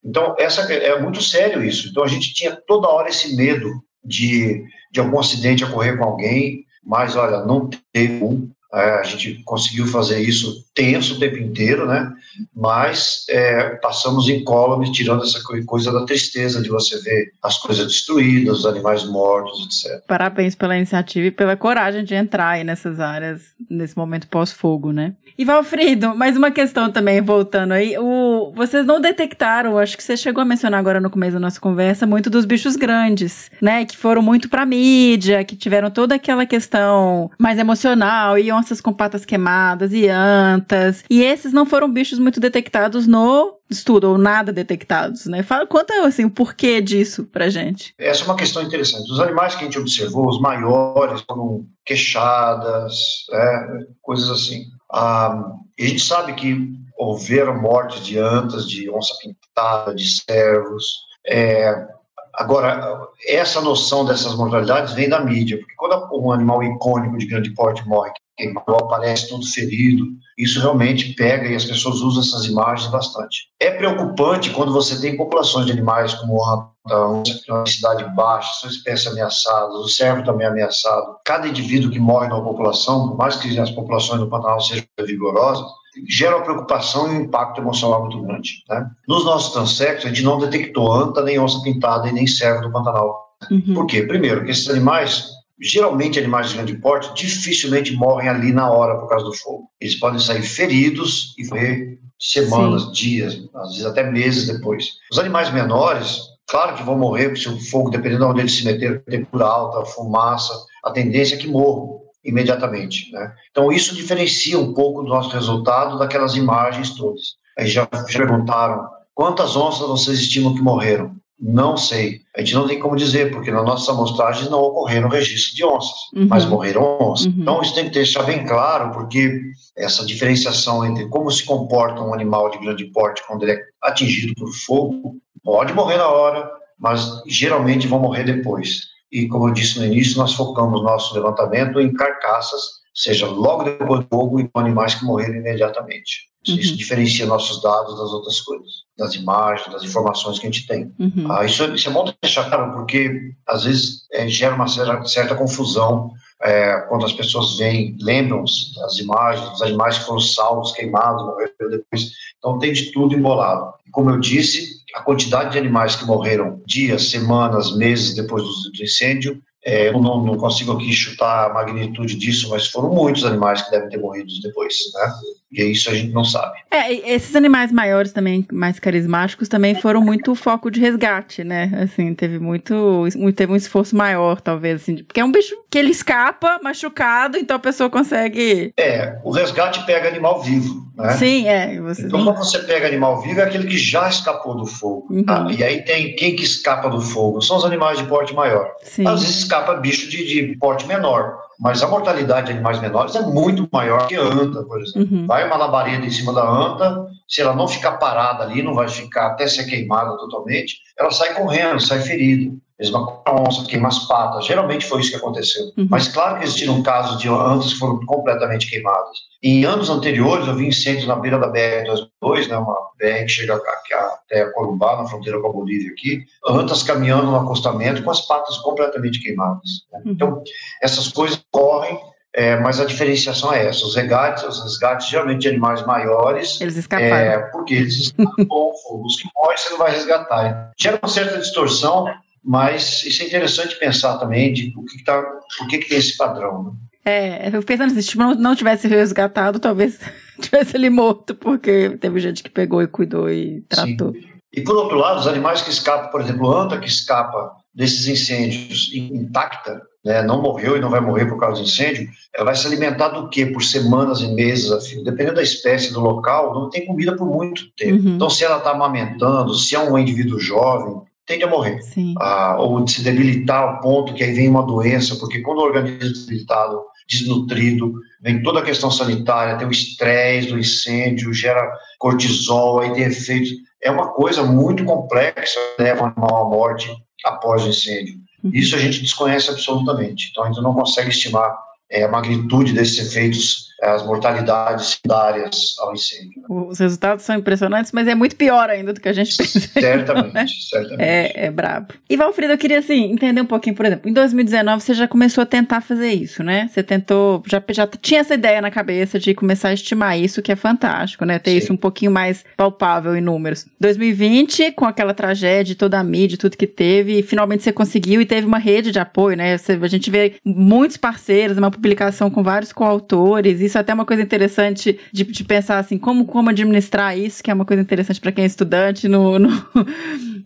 Então, essa é muito sério isso. Então, a gente tinha toda hora esse medo de, de algum acidente ocorrer com alguém, mas olha, não teve um. É, a gente conseguiu fazer isso tenso o tempo inteiro, né? Mas é, passamos incólume, tirando essa coisa da tristeza de você ver as coisas destruídas, os animais mortos, etc. Parabéns pela iniciativa e pela coragem de entrar aí nessas áreas nesse momento pós-fogo, né? E Valfrido, mais uma questão também, voltando aí. O, vocês não detectaram, acho que você chegou a mencionar agora no começo da nossa conversa, muito dos bichos grandes, né? Que foram muito pra mídia, que tiveram toda aquela questão mais emocional, e onças com patas queimadas, e antas. E esses não foram bichos muito detectados no estudo, ou nada detectados, né? Fala, conta assim, o porquê disso pra gente. Essa é uma questão interessante. Os animais que a gente observou, os maiores, foram queixadas, é, coisas assim. Ah, a gente sabe que houveram mortes de antas, de onça pintada, de cervos. É, agora, essa noção dessas mortalidades vem da mídia, porque quando um animal icônico de grande porte morre, queimado, aparece todo ferido, isso realmente pega e as pessoas usam essas imagens bastante. É preocupante quando você tem populações de animais como uma cidade baixa, são espécies ameaçadas, o cervo também é ameaçado. Cada indivíduo que morre numa população, por mais que as populações do Pantanal sejam vigorosas, gera uma preocupação e um impacto emocional muito grande. Né? Nos nossos transectos, a gente não detectou anta, nem onça pintada e nem cervo do Pantanal. Uhum. Por quê? Primeiro, que esses animais geralmente animais de grande porte dificilmente morrem ali na hora por causa do fogo. Eles podem sair feridos e morrer semanas, Sim. dias, às vezes até meses depois. Os animais menores, claro que vão morrer, se o fogo, dependendo de onde eles se meteram, temperatura alta, fumaça, a tendência é que morram imediatamente. Né? Então, isso diferencia um pouco do nosso resultado daquelas imagens todas. Aí já, já perguntaram quantas onças vocês estimam que morreram? Não sei. A gente não tem como dizer, porque na nossa amostragem não ocorreram registros de onças, uhum. mas morreram onças. Uhum. Então isso tem que deixar bem claro, porque essa diferenciação entre como se comporta um animal de grande porte quando ele é atingido por fogo, pode morrer na hora, mas geralmente vão morrer depois. E como eu disse no início, nós focamos nosso levantamento em carcaças, seja logo depois do fogo e com animais que morreram imediatamente. Uhum. Isso diferencia nossos dados das outras coisas, das imagens, das informações que a gente tem. Uhum. Ah, isso, isso, é bom deixar claro, porque às vezes é, gera uma certa, certa confusão é, quando as pessoas veem, lembram-se das imagens, dos animais que foram salvos, queimados, morreram depois. Então tem de tudo embolado. Como eu disse, a quantidade de animais que morreram dias, semanas, meses depois do, do incêndio é, eu não, não, consigo aqui chutar a magnitude disso, mas foram muitos animais que devem ter morrido depois, né? E isso a gente não sabe. É, esses animais maiores também, mais carismáticos, também foram muito foco de resgate, né? Assim, teve muito, teve um esforço maior, talvez, assim, porque é um bicho que ele escapa machucado, então a pessoa consegue... É, o resgate pega animal vivo, né? Sim, é. Você então, quando você pega animal vivo, é aquele que já escapou do fogo. Uhum. Tá? E aí tem quem que escapa do fogo? São os animais de porte maior. Sim. Às vezes escapa bicho de, de porte menor mas a mortalidade de animais menores é muito maior que a anta, por exemplo. Uhum. Vai uma labareda em cima da anta, se ela não ficar parada ali, não vai ficar até ser queimada totalmente, ela sai correndo, sai ferida. Mesma onça, queima as patas. Geralmente foi isso que aconteceu. Uhum. Mas claro que existiram casos de antas que foram completamente queimadas. Em anos anteriores, eu vi incêndios na beira da BR-202, né, uma BR que chega até Corumbá, na fronteira com a Bolívia aqui, antas caminhando no acostamento com as patas completamente queimadas. Né? Uhum. Então, essas coisas ocorrem, é, mas a diferenciação é essa. Os resgates, os resgates geralmente de animais maiores. Eles escaparam. É, porque eles escapam fogo. Os que morrem você não vai resgatar. Gera uma certa distorção, mas isso é interessante pensar também de o que, que tá, por que, que tem esse padrão. Né? É, eu pensando se tipo, não, não tivesse resgatado, talvez tivesse ele morto, porque teve gente que pegou e cuidou e tratou. Sim. E por outro lado, os animais que escapam, por exemplo, a anta que escapa desses incêndios intacta, né, não morreu e não vai morrer por causa do incêndio, ela vai se alimentar do quê? Por semanas e meses a fio. Dependendo da espécie, do local, não tem comida por muito tempo. Uhum. Então, se ela está amamentando, se é um indivíduo jovem, tende a morrer. Ah, ou de se debilitar ao ponto que aí vem uma doença, porque quando o organismo é debilitado, desnutrido, vem toda a questão sanitária, tem o estresse do incêndio, gera cortisol, aí tem efeitos. É uma coisa muito complexa, leva o animal à morte após o incêndio. Uhum. Isso a gente desconhece absolutamente. Então a gente não consegue estimar é, a magnitude desses efeitos, as mortalidades secundárias ao incêndio. Os resultados são impressionantes, mas é muito pior ainda do que a gente pensa. Certamente, né? certamente. É, é brabo. E Valfrido, eu queria assim, entender um pouquinho, por exemplo, em 2019 você já começou a tentar fazer isso, né? Você tentou, já, já tinha essa ideia na cabeça de começar a estimar isso, que é fantástico, né? Ter Sim. isso um pouquinho mais palpável em números. 2020, com aquela tragédia, toda a mídia, tudo que teve, finalmente você conseguiu e teve uma rede de apoio, né? Você, a gente vê muitos parceiros, uma publicação com vários coautores. Isso é até uma coisa interessante de, de pensar assim, como, como administrar isso, que é uma coisa interessante para quem é estudante, no, no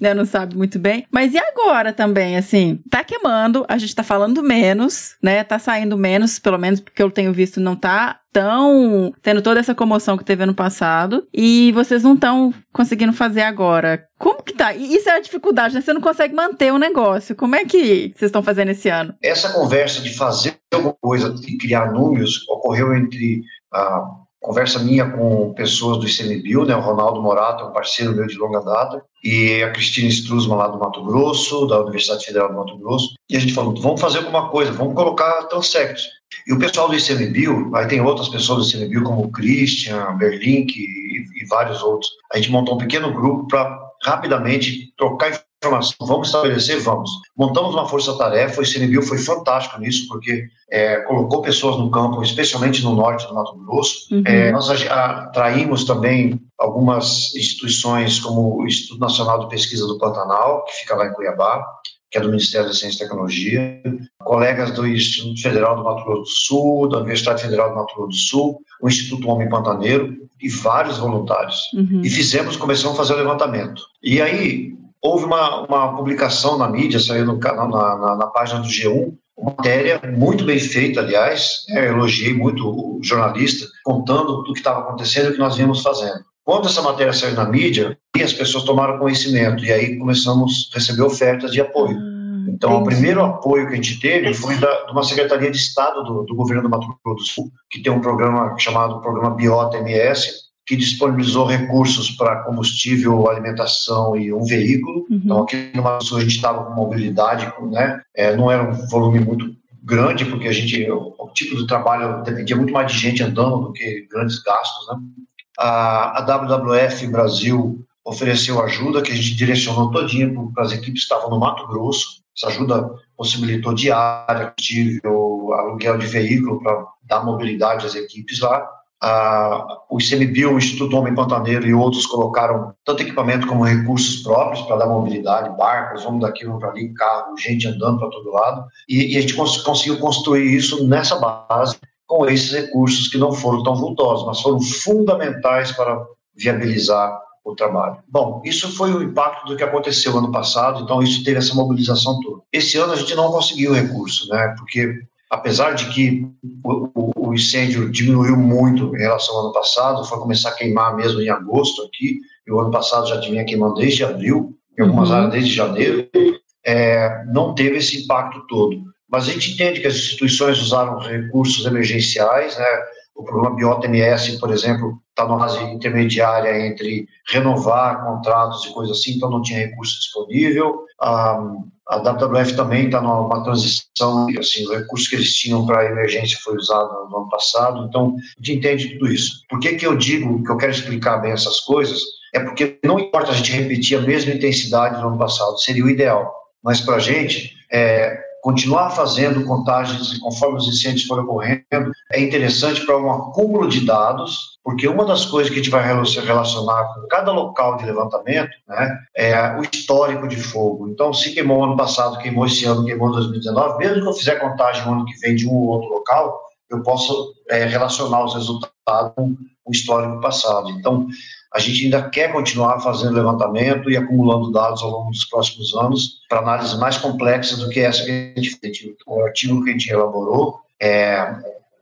né, não sabe muito bem. Mas e agora também, assim, tá queimando, a gente tá falando menos, né? Tá saindo menos, pelo menos porque eu tenho visto, não tá tão tendo toda essa comoção que teve ano passado e vocês não estão conseguindo fazer agora. Como que tá? Isso é a dificuldade, né? Você não consegue manter o negócio. Como é que vocês estão fazendo esse ano? Essa conversa de fazer alguma coisa, de criar números, ocorreu entre a conversa minha com pessoas do ICMBio, né? O Ronaldo Morato, um parceiro meu de longa data, e a Cristina Struzman lá do Mato Grosso, da Universidade Federal do Mato Grosso. E a gente falou, vamos fazer alguma coisa, vamos colocar transectos. E o pessoal do ICMBio, aí tem outras pessoas do ICMBio, como o Christian, Berlink e, e vários outros. A gente montou um pequeno grupo para rapidamente trocar informação. Vamos estabelecer? Vamos. Montamos uma força-tarefa, o ICMBio foi fantástico nisso, porque é, colocou pessoas no campo, especialmente no norte do Mato Grosso. Uhum. É, nós atraímos também algumas instituições, como o Instituto Nacional de Pesquisa do Pantanal, que fica lá em Cuiabá, que é do Ministério da Ciência e Tecnologia, colegas do Instituto Federal do Mato Grosso do Sul, da Universidade Federal do Mato Grosso do Sul, o Instituto Homem Pantaneiro e vários voluntários. Uhum. E fizemos, começamos a fazer o levantamento. E aí houve uma, uma publicação na mídia, saiu no, na, na, na página do G1, uma matéria muito bem feita, aliás, né, eu elogiei muito o jornalista, contando o que estava acontecendo e o que nós vínhamos fazendo. Quando essa matéria saiu na mídia, as pessoas tomaram conhecimento e aí começamos a receber ofertas de apoio. Ah, então, entendi. o primeiro apoio que a gente teve foi da, de uma Secretaria de Estado do, do governo do Mato Grosso do Sul, que tem um programa chamado Programa Biota MS, que disponibilizou recursos para combustível, alimentação e um veículo. Uhum. Então, aqui no Mato Sul a gente estava com mobilidade, né? É, não era um volume muito grande, porque a gente, o, o tipo de trabalho dependia muito mais de gente andando do que grandes gastos, né? A, a WWF Brasil ofereceu ajuda que a gente direcionou todinho para as equipes que estavam no Mato Grosso. Essa ajuda possibilitou diária, combustível, aluguel de veículo para dar mobilidade às equipes lá. o ICMBio, o Instituto Homem Pantaneiro e outros colocaram tanto equipamento como recursos próprios para dar mobilidade, barcos, vamos daqui, vamos para ali, carro, gente andando para todo lado. E, e a gente cons conseguiu construir isso nessa base com esses recursos que não foram tão vultosos, mas foram fundamentais para viabilizar o trabalho. Bom, isso foi o impacto do que aconteceu ano passado, então isso teve essa mobilização toda. Esse ano a gente não conseguiu recurso, né? Porque apesar de que o, o, o, incêndio diminuiu muito em relação ao ano passado, foi começar a queimar mesmo em agosto aqui, e o ano passado já vinha queimando desde abril, em algumas uhum. áreas desde janeiro, é, não teve esse impacto todo. Mas a gente entende que as instituições usaram recursos emergenciais, né? O programa Biota MS, por exemplo, está numa fase intermediária entre renovar contratos e coisas assim, então não tinha recurso disponível. A, a WWF também está numa transição, assim, o recurso que eles tinham para emergência foi usado no ano passado, então a gente entende tudo isso. Por que, que eu digo que eu quero explicar bem essas coisas? É porque não importa a gente repetir a mesma intensidade do ano passado, seria o ideal. Mas para a gente, é, continuar fazendo contagens conforme os incêndios forem ocorrendo é interessante para um acúmulo de dados, porque uma das coisas que a gente vai relacionar com cada local de levantamento né, é o histórico de fogo. Então, se queimou ano passado, queimou esse ano, queimou em 2019, mesmo que eu fizer contagem no ano que vem de um ou outro local, eu posso é, relacionar os resultados com o histórico passado. Então, a gente ainda quer continuar fazendo levantamento e acumulando dados ao longo dos próximos anos para análises mais complexas do que essa que a gente fez. O artigo que a gente elaborou é,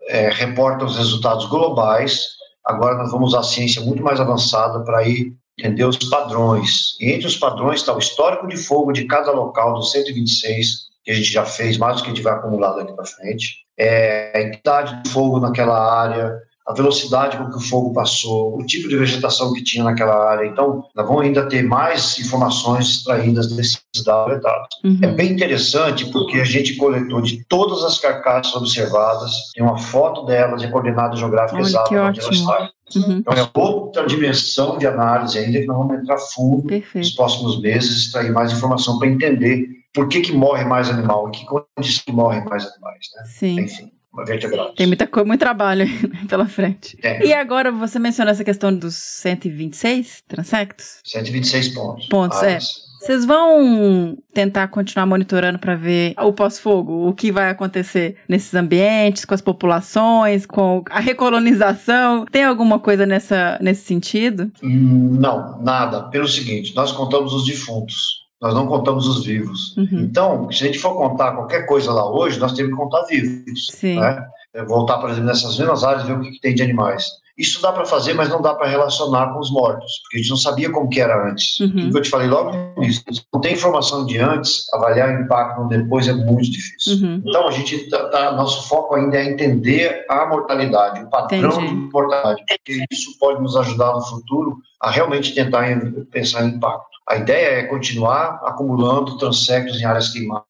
é, reporta os resultados globais. Agora nós vamos usar ciência muito mais avançada para ir entender os padrões. E entre os padrões está o histórico de fogo de cada local dos 126 que a gente já fez, mais do que a gente vai acumular daqui para frente, é, a idade de fogo naquela área, a velocidade com que o fogo passou, o tipo de vegetação que tinha naquela área. Então, nós vamos ainda ter mais informações extraídas desses dados. Uhum. É bem interessante porque a gente coletou de todas as carcaças observadas, tem uma foto delas e a coordenada geográfica exata onde elas estão. Uhum. Então, é outra dimensão de análise ainda que nós vamos entrar fundo Perfeito. nos próximos meses, extrair mais informação para entender por que, que morre mais animal e que condições que morrem mais animais. Né? Sim. Enfim uma vertebrada. Tem muita coisa, muito trabalho pela frente. É. E agora você mencionou essa questão dos 126 transectos? 126 pontos. Pontos, ah, é. Vocês vão tentar continuar monitorando para ver o pós-fogo, o que vai acontecer nesses ambientes, com as populações, com a recolonização? Tem alguma coisa nessa, nesse sentido? Hum, não, nada. Pelo seguinte, nós contamos os defuntos. Nós não contamos os vivos. Uhum. Então, se a gente for contar qualquer coisa lá hoje, nós temos que contar vivos. Sim. Né? Voltar, por exemplo, nessas mesmas áreas e ver o que, que tem de animais. Isso dá para fazer, mas não dá para relacionar com os mortos, porque a gente não sabia como que era antes. Uhum. O que eu te falei logo no início, não tem informação de antes, avaliar o impacto depois é muito difícil. Uhum. Então, a gente tá, tá, nosso foco ainda é entender a mortalidade, o padrão Entendi. de mortalidade, porque isso pode nos ajudar no futuro a realmente tentar pensar em impacto. A ideia é continuar acumulando transectos em áreas queimadas.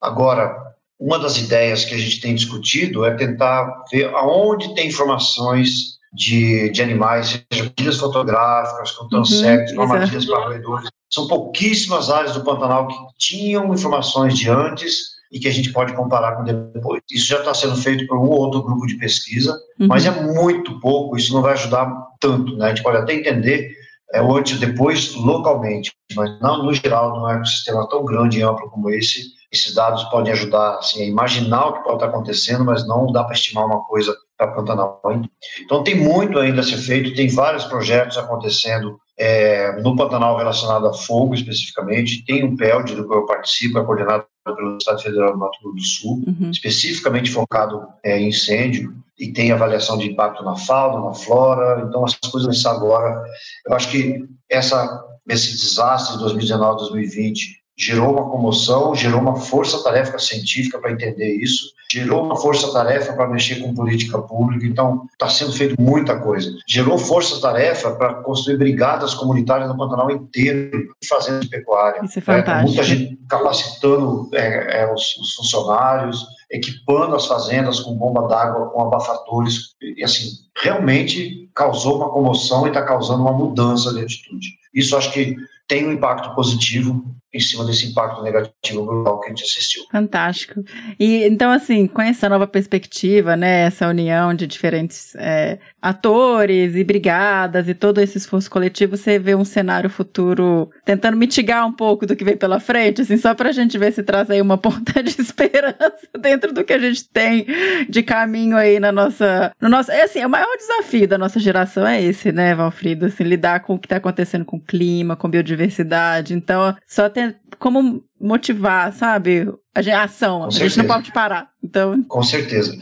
Agora, uma das ideias que a gente tem discutido é tentar ver aonde tem informações de, de animais, seja pilhas fotográficas, com transectos, uhum, armadilhas para roedores. São pouquíssimas áreas do Pantanal que tinham informações de antes e que a gente pode comparar com depois. Isso já está sendo feito por um ou outro grupo de pesquisa, uhum. mas é muito pouco, isso não vai ajudar tanto. Né? A gente pode até entender é, o antes e depois localmente, mas não no geral, num ecossistema tão grande e amplo como esse, esses dados podem ajudar assim, a imaginar o que pode estar acontecendo, mas não dá para estimar uma coisa para Pantanal. Então tem muito ainda a ser feito, tem vários projetos acontecendo é, no Pantanal relacionado a fogo especificamente, tem um PELD do qual eu participo, é coordenado pelo Estado Federal do Mato Grosso do Sul, uhum. especificamente focado é, em incêndio, e tem avaliação de impacto na fauna, na flora, então as coisas agora, eu acho que essa, esse desastre de 2019, 2020, gerou uma comoção, gerou uma força-tarefa científica para entender isso, gerou uma força-tarefa para mexer com política pública, então está sendo feito muita coisa. Gerou força-tarefa para construir brigadas comunitárias no Pantanal inteiro, fazendo pecuária. Isso é fantástico. É, muita gente capacitando é, é, os, os funcionários, equipando as fazendas com bomba d'água, com abafadores, e assim, realmente causou uma comoção e está causando uma mudança de atitude. Isso acho que tem um impacto positivo em cima desse impacto negativo global que a gente assistiu. Fantástico. E então, assim, com essa nova perspectiva, né, essa união de diferentes é, atores e brigadas e todo esse esforço coletivo, você vê um cenário futuro tentando mitigar um pouco do que vem pela frente, assim, só para a gente ver se traz aí uma ponta de esperança dentro do que a gente tem de caminho aí na nossa, no nosso, é assim, o maior desafio da nossa geração é esse, né, Valfrido, assim, lidar com o que está acontecendo com o clima, com biodiversidade. Então, só ter como motivar, sabe? A, ação. Com a certeza. gente não pode parar. Então... Com certeza.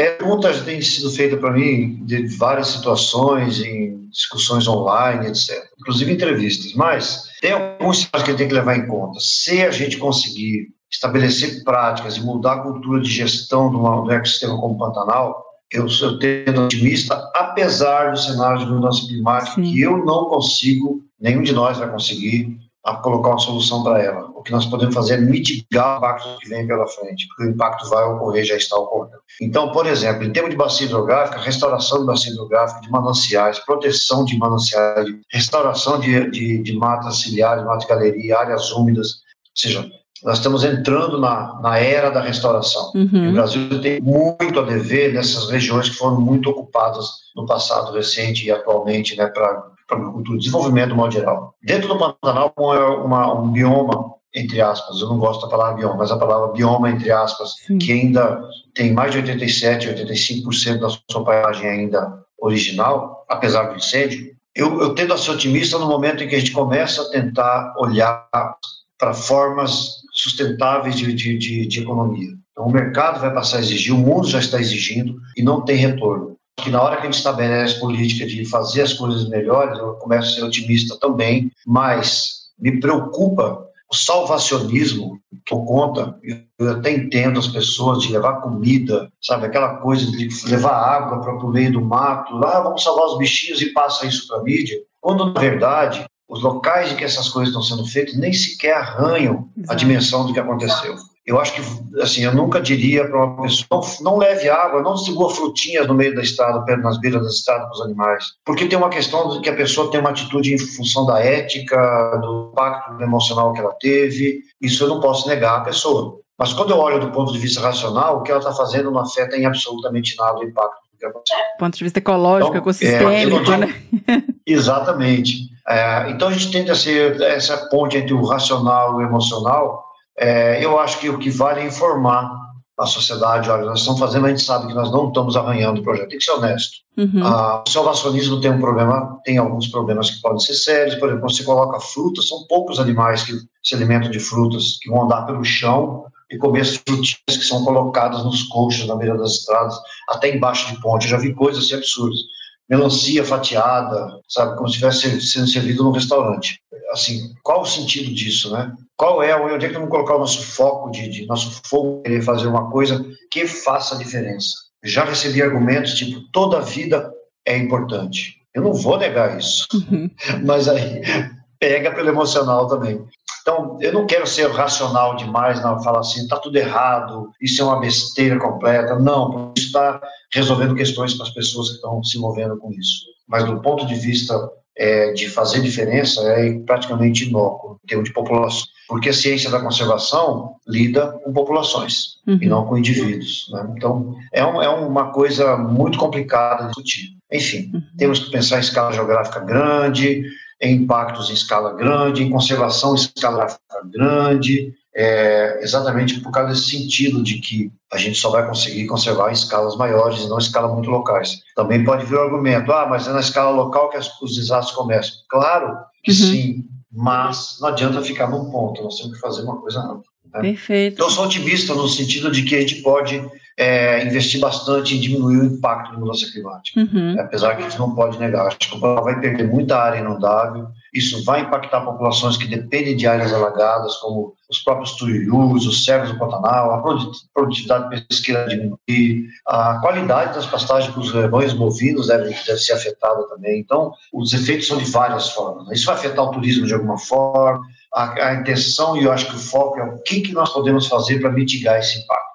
É, perguntas têm sido feitas para mim de várias situações, em discussões online, etc. Inclusive entrevistas. Mas tem alguns que a gente tem que levar em conta. Se a gente conseguir estabelecer práticas e mudar a cultura de gestão do, do ecossistema como o Pantanal, eu sou tendo otimista, apesar do cenário de mudança climática, Sim. que eu não consigo, nenhum de nós vai conseguir a colocar uma solução para ela. O que nós podemos fazer é mitigar o impacto que vem pela frente, porque o impacto vai ocorrer, já está ocorrendo. Então, por exemplo, em termos de bacia hidrográfica, restauração de bacia hidrográfica, de mananciais, proteção de mananciais, restauração de, de, de matas ciliares, matas galeria, áreas úmidas, ou seja, nós estamos entrando na, na era da restauração. Uhum. O Brasil tem muito a dever nessas regiões que foram muito ocupadas no passado recente e atualmente né, para agricultura, desenvolvimento do modo geral. Dentro do Pantanal, é uma, um bioma, entre aspas, eu não gosto da palavra bioma, mas a palavra bioma, entre aspas, Sim. que ainda tem mais de 87, 85% da sua paisagem ainda original, apesar do incêndio, eu, eu tendo a ser otimista no momento em que a gente começa a tentar olhar para formas sustentáveis de, de, de, de economia. Então, o mercado vai passar a exigir, o mundo já está exigindo e não tem retorno que na hora que a gente estabelece política de fazer as coisas melhores, eu começo a ser otimista também, mas me preocupa o salvacionismo por conta, eu até entendo as pessoas de levar comida, sabe, aquela coisa de levar água para o meio do mato, lá ah, vamos salvar os bichinhos e passa isso para a mídia, quando na verdade os locais em que essas coisas estão sendo feitas nem sequer arranham Exato. a dimensão do que aconteceu. Eu acho que, assim, eu nunca diria para uma pessoa, não, não, leve água, não distribua frutinhas no meio da estrada, nas beiras da estrada para os animais. Porque tem uma questão de que a pessoa tem uma atitude em função da ética, do impacto emocional que ela teve. Isso eu não posso negar à pessoa. Mas quando eu olho do ponto de vista racional, o que ela está fazendo não afeta em absolutamente nada o impacto do ponto de vista ecológico, então, ecossistêmico, é, né? Exatamente. É, então a gente tenta ser essa ponte entre o racional e o emocional é, eu acho que o que vale é informar a sociedade, olha, nós estamos fazendo, a gente sabe que nós não estamos arranhando o projeto, tem que ser honesto. Uhum. Ah, o salvacionismo tem um problema, tem alguns problemas que podem ser sérios, por exemplo, quando você coloca frutas, são poucos animais que se alimentam de frutas, que vão andar pelo chão e comer as frutinhas que são colocadas nos coxos na beira das estradas, até embaixo de ponte, eu já vi coisas assim absurdas melancia fatiada, sabe, como se estivesse sendo servido num restaurante. Assim, qual o sentido disso, né? Qual é, onde é que vamos colocar o nosso foco de, de nosso fogo querer fazer uma coisa que faça diferença? Já recebi argumentos tipo toda vida é importante. Eu não vou negar isso, uhum. mas aí pega pelo emocional também. Então, eu não quero ser racional demais, não, falar assim, está tudo errado, isso é uma besteira completa. Não, isso está resolvendo questões para as pessoas que estão se envolvendo com isso. Mas do ponto de vista é, de fazer diferença, é praticamente inócuo em termos de população. Porque a ciência da conservação lida com populações uhum. e não com indivíduos. Né? Então, é, um, é, uma coisa muito complicada de discutir. Enfim, uhum. temos que pensar em escala geográfica grande, em impactos em escala grande, em conservação em escala grande, é, exatamente por causa desse sentido de que a gente só vai conseguir conservar em escalas maiores e não em escalas muito locais. Também pode vir o argumento, ah, mas é na escala local que os desastres começam. Claro que uhum. sim, mas não adianta ficar num ponto, nós temos que fazer uma coisa ampla. Né? Perfeito. Então, eu sou otimista no sentido de que a gente pode é, investir bastante em diminuir o impacto da mudança climática. Uhum. Apesar que a gente não pode negar, acho que o Pantanal vai perder muita área inundável, isso vai impactar populações que dependem de áreas alagadas, como os próprios tuius, os servos do Pantanal, a produtividade pesqueira diminuir, a qualidade das pastagens para os rebanhos bovinos deve, deve ser afetada também. Então, os efeitos são de várias formas. Né? Isso vai afetar o turismo de alguma forma, a, a intenção e eu acho que o foco é o que, que nós podemos fazer para mitigar esse impacto.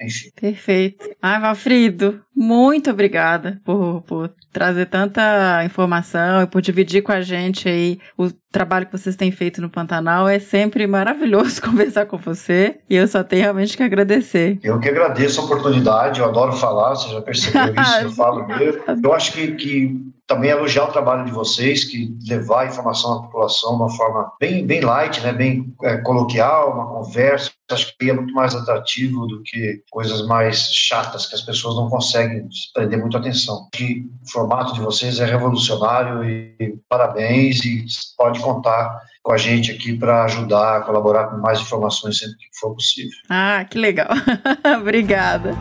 Enfim. Perfeito. Ai, Valfrido, muito obrigada por, por trazer tanta informação e por dividir com a gente aí o trabalho que vocês têm feito no Pantanal. É sempre maravilhoso conversar com você e eu só tenho realmente que agradecer. Eu que agradeço a oportunidade, eu adoro falar, você já percebeu isso, eu falo mesmo. Eu acho que, que também elogiar o trabalho de vocês, que levar a informação à população de uma forma bem, bem light, né, bem é, coloquial, uma conversa, acho que é muito mais atrativo do que coisas mais chatas que as pessoas não conseguem prender muito atenção. O formato de vocês é revolucionário e parabéns e pode contar com a gente aqui para ajudar, colaborar com mais informações sempre que for possível. Ah, que legal. Obrigada.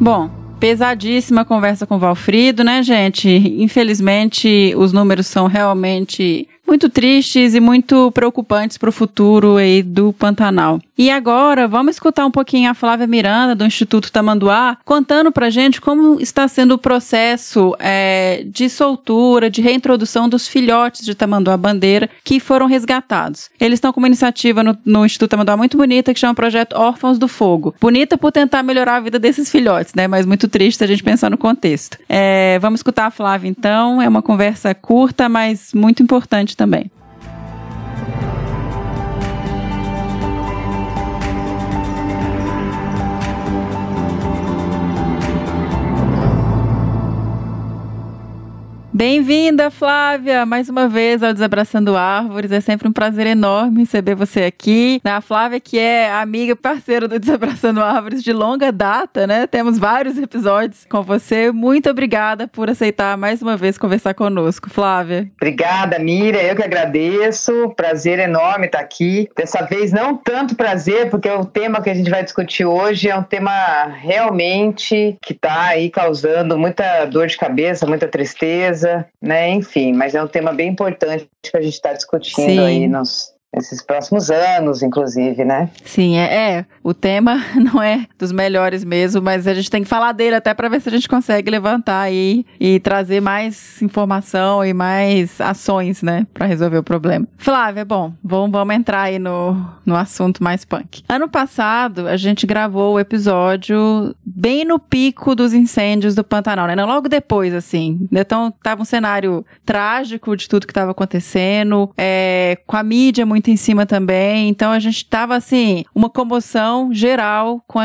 Bom, pesadíssima conversa com o Valfrido, né, gente? Infelizmente, os números são realmente muito tristes e muito preocupantes para o futuro aí do Pantanal. E agora, vamos escutar um pouquinho a Flávia Miranda, do Instituto Tamanduá, contando para gente como está sendo o processo é, de soltura, de reintrodução dos filhotes de Tamanduá Bandeira que foram resgatados. Eles estão com uma iniciativa no, no Instituto Tamanduá muito bonita que chama Projeto Órfãos do Fogo. Bonita por tentar melhorar a vida desses filhotes, né? Mas muito triste a gente pensar no contexto. É, vamos escutar a Flávia então. É uma conversa curta, mas muito importante também. Bem-vinda, Flávia, mais uma vez ao Desabraçando Árvores. É sempre um prazer enorme receber você aqui. A Flávia, que é amiga e parceira do Desabraçando Árvores de longa data, né? Temos vários episódios com você. Muito obrigada por aceitar mais uma vez conversar conosco, Flávia. Obrigada, Mira. Eu que agradeço. Prazer enorme estar aqui. Dessa vez, não tanto prazer, porque o tema que a gente vai discutir hoje é um tema realmente que está aí causando muita dor de cabeça, muita tristeza né? Enfim, mas é um tema bem importante que a gente está discutindo Sim. aí nos, nesses próximos anos, inclusive, né? Sim, é, é, O tema não é dos melhores mesmo, mas a gente tem que falar dele até para ver se a gente consegue levantar aí e trazer mais informação e mais ações, né, para resolver o problema. Flávia, bom, vamos, vamos entrar aí no, no assunto mais punk. Ano passado, a gente gravou o episódio bem no pico dos incêndios do Pantanal, né? Logo depois, assim. Então, tava um cenário trágico de tudo que estava acontecendo, é, com a mídia muito muito em cima também. Então a gente tava assim, uma comoção geral com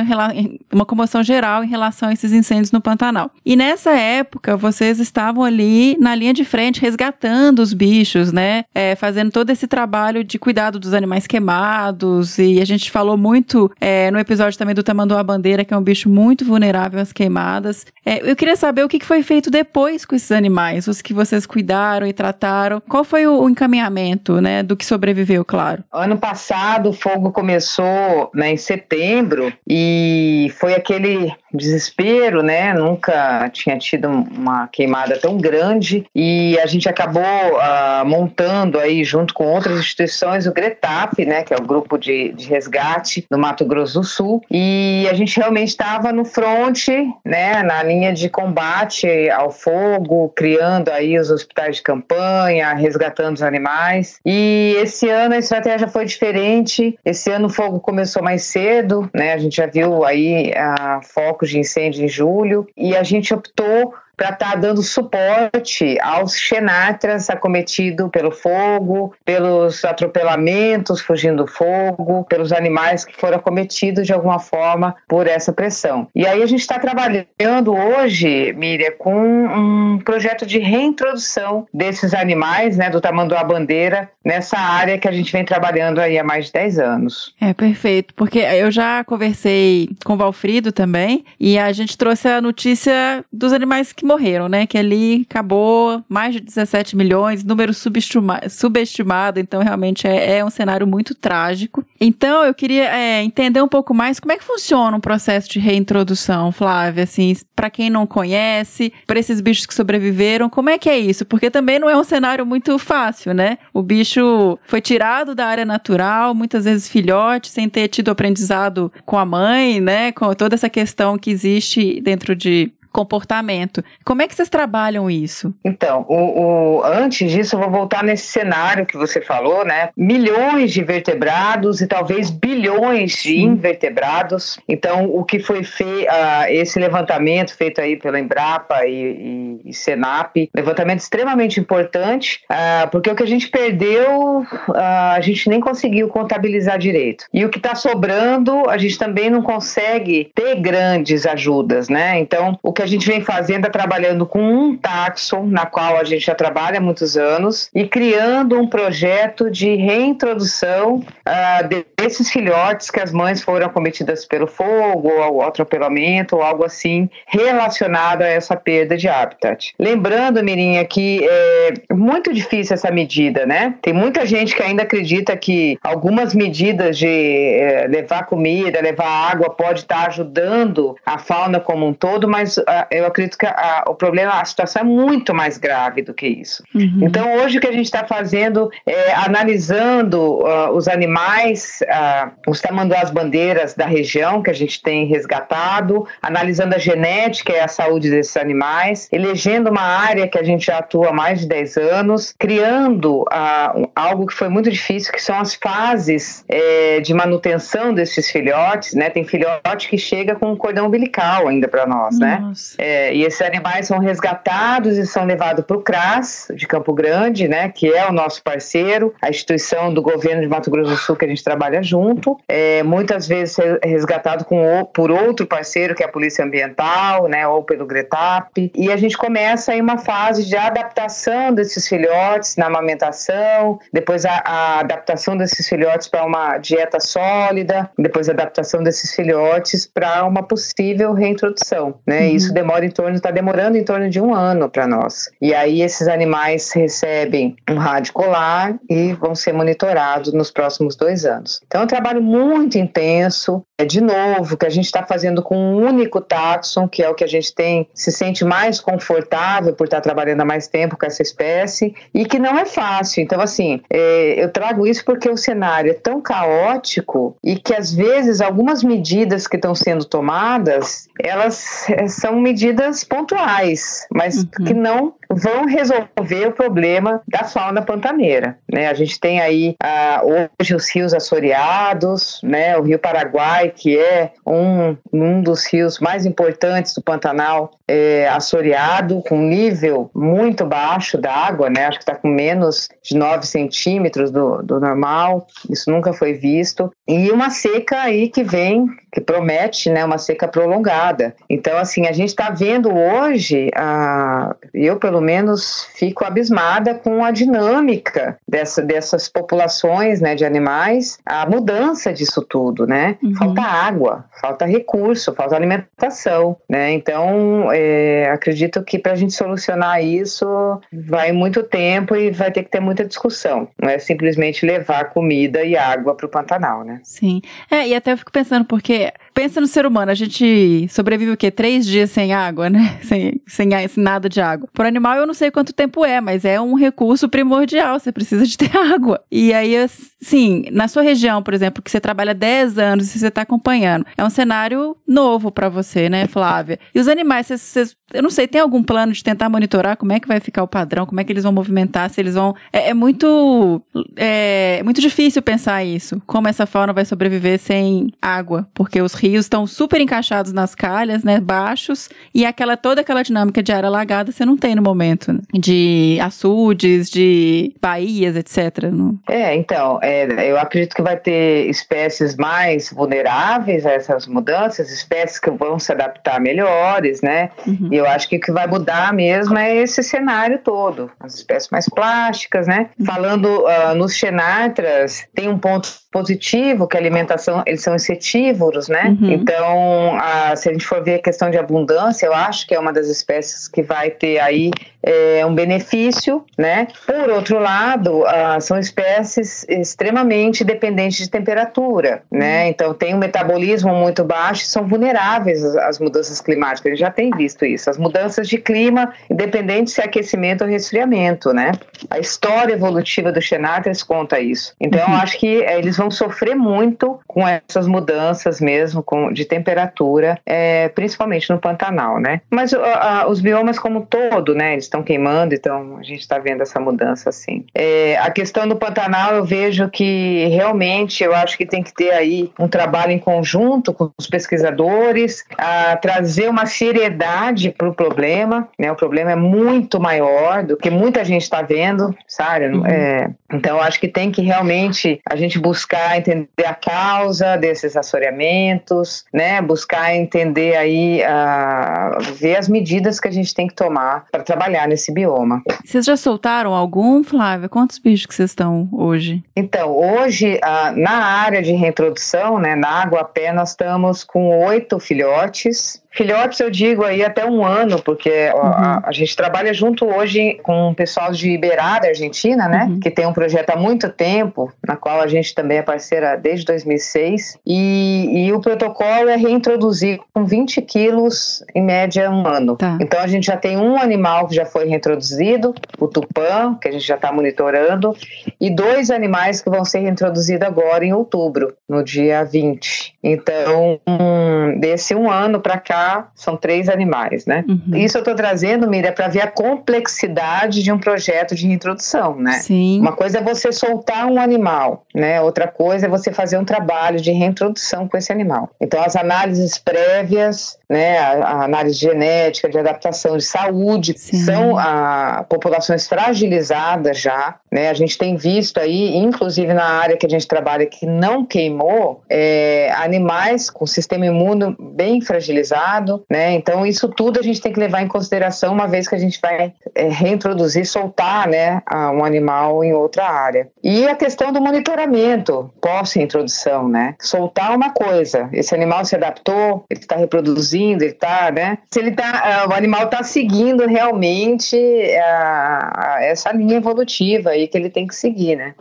uma comoção geral em relação a esses incêndios no Pantanal. E nessa época vocês estavam ali na linha de frente resgatando os bichos, né? É, fazendo todo esse trabalho de cuidado dos animais queimados. E a gente falou muito é, no episódio também do Tamanduá Bandeira, que é um bicho muito vulnerável às queimadas. É, eu queria saber o que foi feito depois com esses animais, os que vocês cuidaram e trataram. Qual foi o encaminhamento, né, do que sobreviveu claro. Ano passado o fogo começou né, em setembro e foi aquele desespero, né? Nunca tinha tido uma queimada tão grande e a gente acabou uh, montando aí junto com outras instituições o GRETAP, né? Que é o grupo de, de resgate no Mato Grosso do Sul e a gente realmente estava no fronte, né? Na linha de combate ao fogo, criando aí os hospitais de campanha, resgatando os animais e esse ano a estratégia foi diferente. Esse ano o fogo começou mais cedo, né? A gente já viu aí a uh, focos de incêndio em julho e a gente optou para estar tá dando suporte aos xenatras acometidos pelo fogo, pelos atropelamentos fugindo do fogo, pelos animais que foram acometidos de alguma forma por essa pressão. E aí a gente está trabalhando hoje, Miriam, com um projeto de reintrodução desses animais, né, do tamanduá bandeira, nessa área que a gente vem trabalhando aí há mais de 10 anos. É, perfeito, porque eu já conversei com o Valfrido também e a gente trouxe a notícia dos animais que morreram, né? Que ali acabou mais de 17 milhões, número subestima subestimado, então realmente é, é, um cenário muito trágico. Então eu queria é, entender um pouco mais como é que funciona um processo de reintrodução, Flávia, assim, para quem não conhece, para esses bichos que sobreviveram, como é que é isso? Porque também não é um cenário muito fácil, né? O bicho foi tirado da área natural, muitas vezes filhote, sem ter tido aprendizado com a mãe, né? Com toda essa questão que existe dentro de comportamento. Como é que vocês trabalham isso? Então, o, o, antes disso, eu vou voltar nesse cenário que você falou, né? Milhões de vertebrados e talvez bilhões de invertebrados. Então, o que foi feito, uh, esse levantamento feito aí pela Embrapa e, e, e Senap, levantamento extremamente importante, uh, porque o que a gente perdeu, uh, a gente nem conseguiu contabilizar direito. E o que está sobrando, a gente também não consegue ter grandes ajudas, né? Então, o que a gente vem fazendo é trabalhando com um taxon, na qual a gente já trabalha há muitos anos, e criando um projeto de reintrodução uh, desses filhotes que as mães foram acometidas pelo fogo, ou atropelamento, ou algo assim, relacionado a essa perda de habitat. Lembrando, Mirinha, que é muito difícil essa medida, né? Tem muita gente que ainda acredita que algumas medidas de é, levar comida, levar água, pode estar ajudando a fauna como um todo, mas eu acredito que a, o problema, a situação é muito mais grave do que isso. Uhum. Então, hoje o que a gente está fazendo é analisando uh, os animais, uh, os tamanduás bandeiras da região que a gente tem resgatado, analisando a genética e a saúde desses animais, elegendo uma área que a gente já atua há mais de 10 anos, criando uh, algo que foi muito difícil, que são as fases eh, de manutenção desses filhotes, né? Tem filhote que chega com um cordão umbilical ainda para nós, né? Nossa. né? É, e esses animais são resgatados e são levados para o CRAS de Campo Grande, né, que é o nosso parceiro, a instituição do governo de Mato Grosso do Sul que a gente trabalha junto. É, muitas vezes é resgatado com, por outro parceiro, que é a Polícia Ambiental, né, ou pelo GRETAP. E a gente começa em uma fase de adaptação desses filhotes na amamentação, depois a, a adaptação desses filhotes para uma dieta sólida, depois a adaptação desses filhotes para uma possível reintrodução, né? Uhum. Isso demora em torno, está demorando em torno de um ano para nós. E aí esses animais recebem um rádio colar e vão ser monitorados nos próximos dois anos. Então é um trabalho muito intenso, é de novo que a gente está fazendo com um único táxon, que é o que a gente tem, se sente mais confortável por estar tá trabalhando há mais tempo com essa espécie e que não é fácil. Então, assim, é, eu trago isso porque o cenário é tão caótico e que às vezes algumas medidas que estão sendo tomadas, elas é, são medidas pontuais, mas uhum. que não vão resolver o problema da fauna pantaneira. Né? A gente tem aí ah, hoje os rios assoreados, né? o Rio Paraguai, que é um, um dos rios mais importantes do Pantanal, é, assoreado, com nível muito baixo da água, né? acho que está com menos de 9 centímetros do, do normal, isso nunca foi visto, e uma seca aí que vem que promete né, uma seca prolongada. Então, assim, a gente está vendo hoje, ah, eu pelo menos fico abismada com a dinâmica dessa, dessas populações né, de animais, a mudança disso tudo, né? Uhum. Falta água, falta recurso, falta alimentação, né? Então, é, acredito que para a gente solucionar isso vai muito tempo e vai ter que ter muita discussão. Não é simplesmente levar comida e água para o Pantanal, né? Sim. É, e até eu fico pensando, porque pensa no ser humano, a gente sobrevive o quê? Três dias sem água, né? Sem, sem, sem nada de água. Por animal, eu não sei quanto tempo é, mas é um recurso primordial, você precisa de ter água. E aí, assim, na sua região, por exemplo, que você trabalha 10 anos e você está acompanhando, é um cenário novo para você, né, Flávia? E os animais, vocês, eu não sei, tem algum plano de tentar monitorar como é que vai ficar o padrão, como é que eles vão movimentar, se eles vão. É, é muito. É, é muito difícil pensar isso, como essa fauna vai sobreviver sem água, porque os rios estão super encaixados nas calhas, né, baixos, e aquela toda aquela dinâmica de área alagada você não tem no momento, né? de açudes, de baías, etc. Não? É, então, é, eu acredito que vai ter espécies mais vulneráveis a essas mudanças, espécies que vão se adaptar melhores, né? Uhum. E eu acho que o que vai mudar mesmo é esse cenário todo, as espécies mais plásticas, né? Uhum. Falando uh, nos xenartras, tem um ponto positivo que a alimentação, eles são insetívoros, né? Uhum. Então, a, se a gente for ver a questão de abundância, eu acho que é uma das espécies que vai ter aí é, um benefício, né? Por outro lado, uh, são espécies extremamente dependentes de temperatura, né? Uhum. Então tem um metabolismo muito baixo e são vulneráveis às mudanças climáticas. A gente já tem visto isso. As mudanças de clima, independente se é aquecimento ou resfriamento, né? A história evolutiva do Xenartes conta isso. Então uhum. eu acho que é, eles vão sofrer muito com essas mudanças mesmo com, de temperatura, é, principalmente no Pantanal, né? Mas uh, uh, os biomas como todo, né? Eles estão queimando, então a gente está vendo essa mudança assim. É, a questão do Pantanal, eu vejo que realmente eu acho que tem que ter aí um trabalho em conjunto com os pesquisadores, a trazer uma seriedade para o problema, né? O problema é muito maior do que muita gente está vendo, sabe? Uhum. É, então eu acho que tem que realmente a gente buscar entender a causa desses assoreamentos, né? Buscar entender aí, uh, ver as medidas que a gente tem que tomar para trabalhar nesse bioma. Vocês já soltaram algum, Flávia? Quantos bichos que vocês estão hoje? Então, hoje, na área de reintrodução, né, na água pé, nós estamos com oito filhotes Filhotes, eu digo aí até um ano, porque uhum. a, a, gente trabalha junto hoje com o pessoal de Iberá, da Argentina, né? Uhum. Que tem um projeto há muito tempo, na qual a gente também é parceira desde 2006. E, e o protocolo é reintroduzir com 20 quilos, em média, um ano. Tá. Então a gente já tem um animal que já foi reintroduzido, o tupã, que a gente já está monitorando, e dois animais que vão ser reintroduzidos agora em outubro, no dia 20. Então, um, desse um ano para cá, são três animais, né? Uhum. Isso eu estou trazendo, Mira, para ver a complexidade de um projeto de introdução, né? Sim. Uma coisa é você soltar um animal, né? Outra coisa é você fazer um trabalho de reintrodução com esse animal. Então, as análises prévias, né? A, a análise genética, de adaptação, de saúde, Sim. são a, populações fragilizadas já, né? A gente tem visto aí, inclusive na área que a gente trabalha que não queimou, é, animais com sistema imune bem fragilizado, né? Então isso tudo a gente tem que levar em consideração uma vez que a gente vai é, reintroduzir, soltar, né, um animal em outra área. E a questão do monitoramento pós-introdução, né? Soltar uma coisa, esse animal se adaptou, ele está reproduzindo, ele está, né? Se ele tá, o animal está seguindo realmente a, a, essa linha evolutiva aí que ele tem que seguir, né?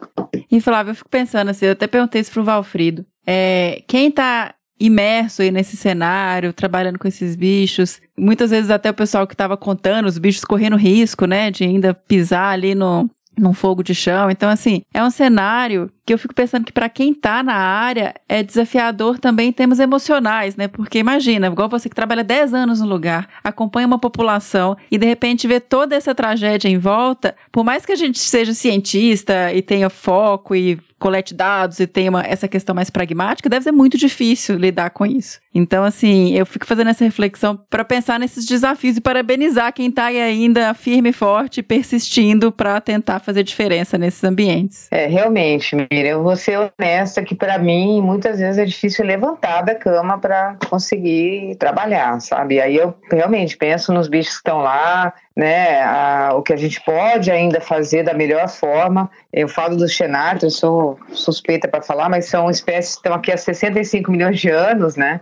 E Flávio, eu fico pensando assim, eu até perguntei isso pro Valfrido. É, quem tá imerso aí nesse cenário, trabalhando com esses bichos. Muitas vezes até o pessoal que estava contando, os bichos correndo risco, né, de ainda pisar ali no, num fogo de chão. Então, assim, é um cenário que eu fico pensando que para quem está na área é desafiador também em termos emocionais, né? Porque imagina, igual você que trabalha 10 anos no lugar, acompanha uma população e de repente vê toda essa tragédia em volta, por mais que a gente seja cientista e tenha foco e colete dados e tenha uma, essa questão mais pragmática, deve ser muito difícil lidar com isso. Então, assim, eu fico fazendo essa reflexão para pensar nesses desafios e parabenizar quem está ainda firme e forte, persistindo para tentar fazer diferença nesses ambientes. É, realmente, Miriam, eu vou ser honesta que para mim muitas vezes é difícil levantar da cama para conseguir trabalhar, sabe? Aí eu realmente penso nos bichos que estão lá, né, a, o que a gente pode ainda fazer da melhor forma. Eu falo dos xenatos, eu sou suspeita para falar, mas são espécies que estão aqui há 65 milhões de anos, né?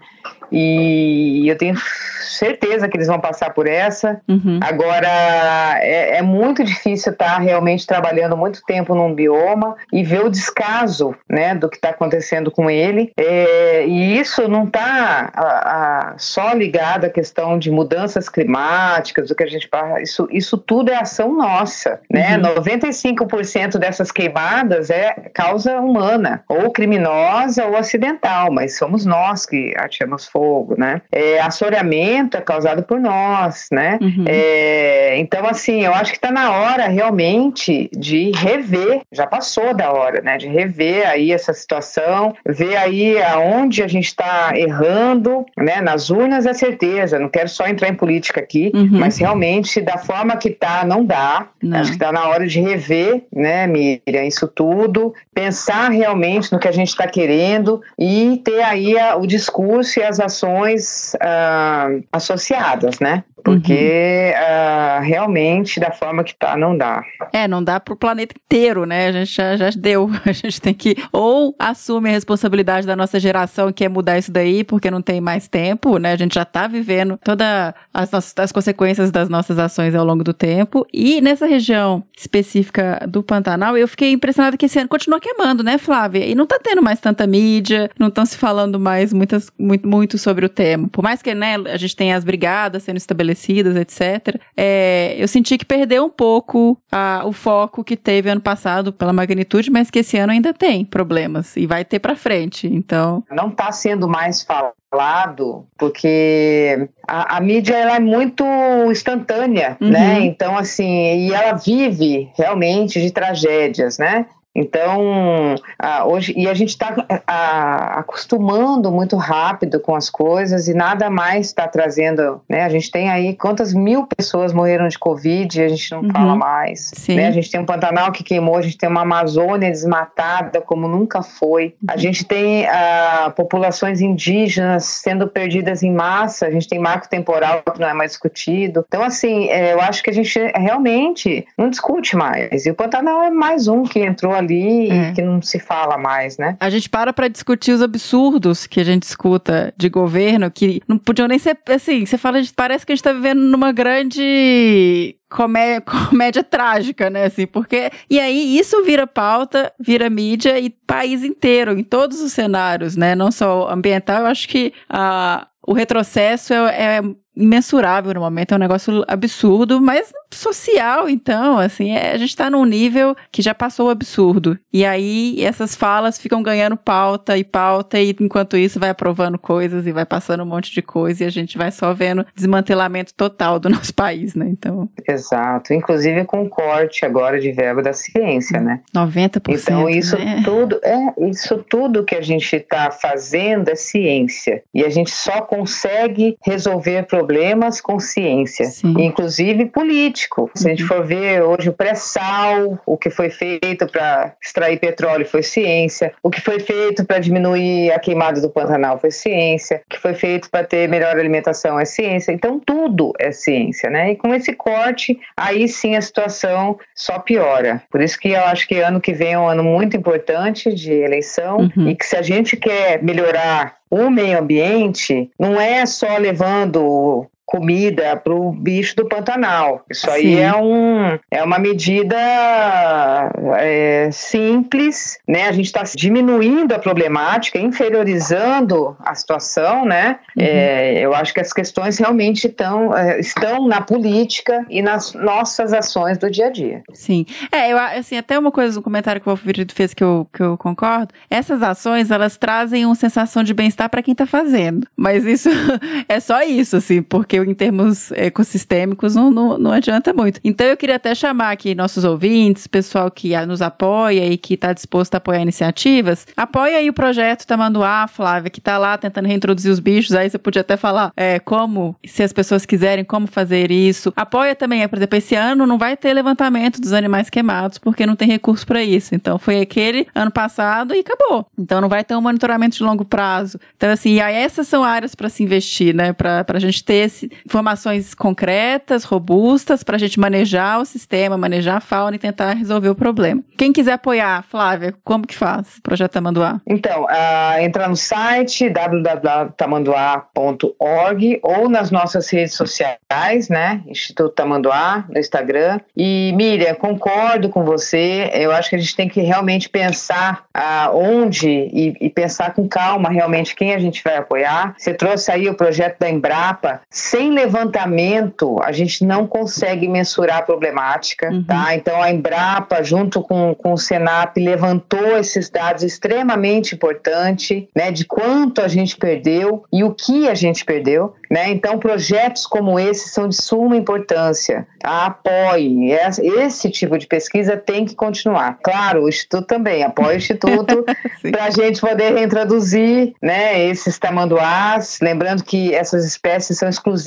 E eu tenho certeza que eles vão passar por essa. Uhum. Agora, é, é, muito difícil estar tá realmente trabalhando muito tempo num bioma e ver o descaso né, do que está acontecendo com ele. É, e isso não está só ligado à questão de mudanças climáticas, do que a gente isso, isso tudo é ação nossa. Né? Uhum. 95% dessas queimadas é causa humana, ou criminosa ou acidental, mas somos nós que atiramos fogo. Né? É, assoreamento é causado por nós, né? Uhum. É, então, assim, eu acho que está na hora realmente de rever, já passou da hora, né? De rever aí essa situação, ver aí aonde a gente está errando, né? Nas urnas é certeza, não quero só entrar em política aqui, uhum. mas realmente da forma que tá, não dá. Não. Acho que está na hora de rever, né, Miriam, isso tudo, pensar realmente no que a gente está querendo e ter aí a, o discurso e as ações uh, associadas, né? Porque uhum. uh, realmente, da forma que tá, não dá. É, não dá pro planeta inteiro, né? A gente já, já deu. A gente tem que ou assume a responsabilidade da nossa geração, que é mudar isso daí, porque não tem mais tempo, né? A gente já tá vivendo todas as, as consequências das nossas ações ao longo do tempo. E nessa região específica do Pantanal, eu fiquei impressionada que esse ano continua queimando, né, Flávia? E não tá tendo mais tanta mídia, não estão se falando mais muitas, muito, muito sobre o tema. Por mais que, né, a gente tenha as brigadas sendo estabelecidas, etc. É, eu senti que perdeu um pouco a, o foco que teve ano passado pela magnitude, mas que esse ano ainda tem problemas e vai ter para frente. Então. Não está sendo mais falado porque a, a, mídia ela é muito instantânea, uhum. né? Então assim, e ela vive realmente de tragédias, né? Então, a, hoje, e a gente está acostumando muito rápido com as coisas e nada mais está trazendo, né? A gente tem aí quantas mil pessoas morreram de Covid e a gente não uhum. fala mais. Né? A gente tem um Pantanal que queimou, a gente tem uma Amazônia desmatada como nunca foi. A uhum. gente tem a, populações indígenas sendo perdidas em massa, a gente tem marco temporal que não é mais discutido. Então, assim, é, eu acho que a gente realmente não discute mais. E o Pantanal é mais um que entrou ali é. e que não se fala mais, né? A gente para para discutir os absurdos que a gente escuta de governo, que não podiam nem ser assim. Você fala, de, parece que a gente tá vivendo numa grande comédia, comédia trágica, né? Assim, porque. E aí isso vira pauta, vira mídia e país inteiro, em todos os cenários, né? Não só ambiental, eu acho que a. o retrocesso é, é, imensurável no momento, é um negócio absurdo, mas social, então, assim, é, a gente tá num nível que já passou o absurdo. E aí essas falas ficam ganhando pauta e pauta, e enquanto isso vai aprovando coisas e vai passando um monte de coisa, e a gente vai só vendo desmantelamento total do nosso país, né? Então. Exato. Inclusive com corte agora de verba da ciência, né? 90%. Então, isso né? tudo, é, isso tudo que a gente está fazendo é ciência. E a gente só consegue resolver problemas com ciência, Sim. inclusive político. Se a gente for ver hoje o pré-sal, o que foi feito para extrair petróleo foi ciência, o que foi feito para diminuir a queimada do Pantanal foi ciência, o que foi feito para ter melhor alimentação é ciência. Então, tudo é ciência, né? E com esse corte, aí sim a situação só piora. Por isso que eu acho que ano que vem é um ano muito importante de eleição Uhum. e que se a gente quer melhorar o meio ambiente, não é só levando comida para o bicho do Pantanal. Isso aí Sim. é, um, é uma medida é, simples, né? A gente está diminuindo a problemática, inferiorizando a situação, né? É, eu acho que as questões realmente estão, é, estão na política e nas nossas ações do dia a dia. Sim. É, eu assim, até uma coisa, um comentário que o Alfredo fez que eu, que eu concordo. Essas ações, elas trazem uma sensação de bem-estar para quem tá fazendo. Mas isso é só isso, assim, porque em termos ecossistêmicos não, não, não adianta muito. Então eu queria até chamar aqui nossos ouvintes, pessoal que nos apoia e que está disposto a apoiar iniciativas. Apoia aí o projeto Tamanduá, Flávia, que tá lá tentando reintroduzir os bichos. Aí você podia até falar é, como, se as pessoas quiserem, como fazer isso. Apoia também, por exemplo, esse ano não vai ter levantamento dos animais queimados, porque não tem recurso para isso. Então foi aquele ano passado e acabou. Então não vai ter um monitoramento de longo prazo. Então, assim, essas são áreas para se investir, né? Para a gente ter esse, informações concretas, robustas, para a gente manejar o sistema, manejar a fauna e tentar resolver o problema. Quem quiser apoiar, Flávia, como que faz? Projeto Tamanduá. Então, ah, entra no site www.tamanduá.org ou nas nossas redes sociais, né? Instituto Tamanduá, no Instagram. E, Miriam, concordo com você. Eu acho que a gente tem que realmente pensar ah, onde e, e pensar com calma realmente quem a gente vai apoiar. Você trouxe aí o projeto da Embrapa. Sem levantamento, a gente não consegue mensurar a problemática, tá? Então, a Embrapa, junto com, com o Senap, levantou esses dados extremamente importantes, né? De quanto a gente perdeu e o que a gente perdeu, né? Então, projetos como esse são de suma importância. Tá? Apoie. Esse, tipo de pesquisa tem que continuar. Claro, o Instituto também. Apoie o Instituto para a gente poder reintroduzir né, esses tamanduás. Lembrando que essas espécies são exclusivas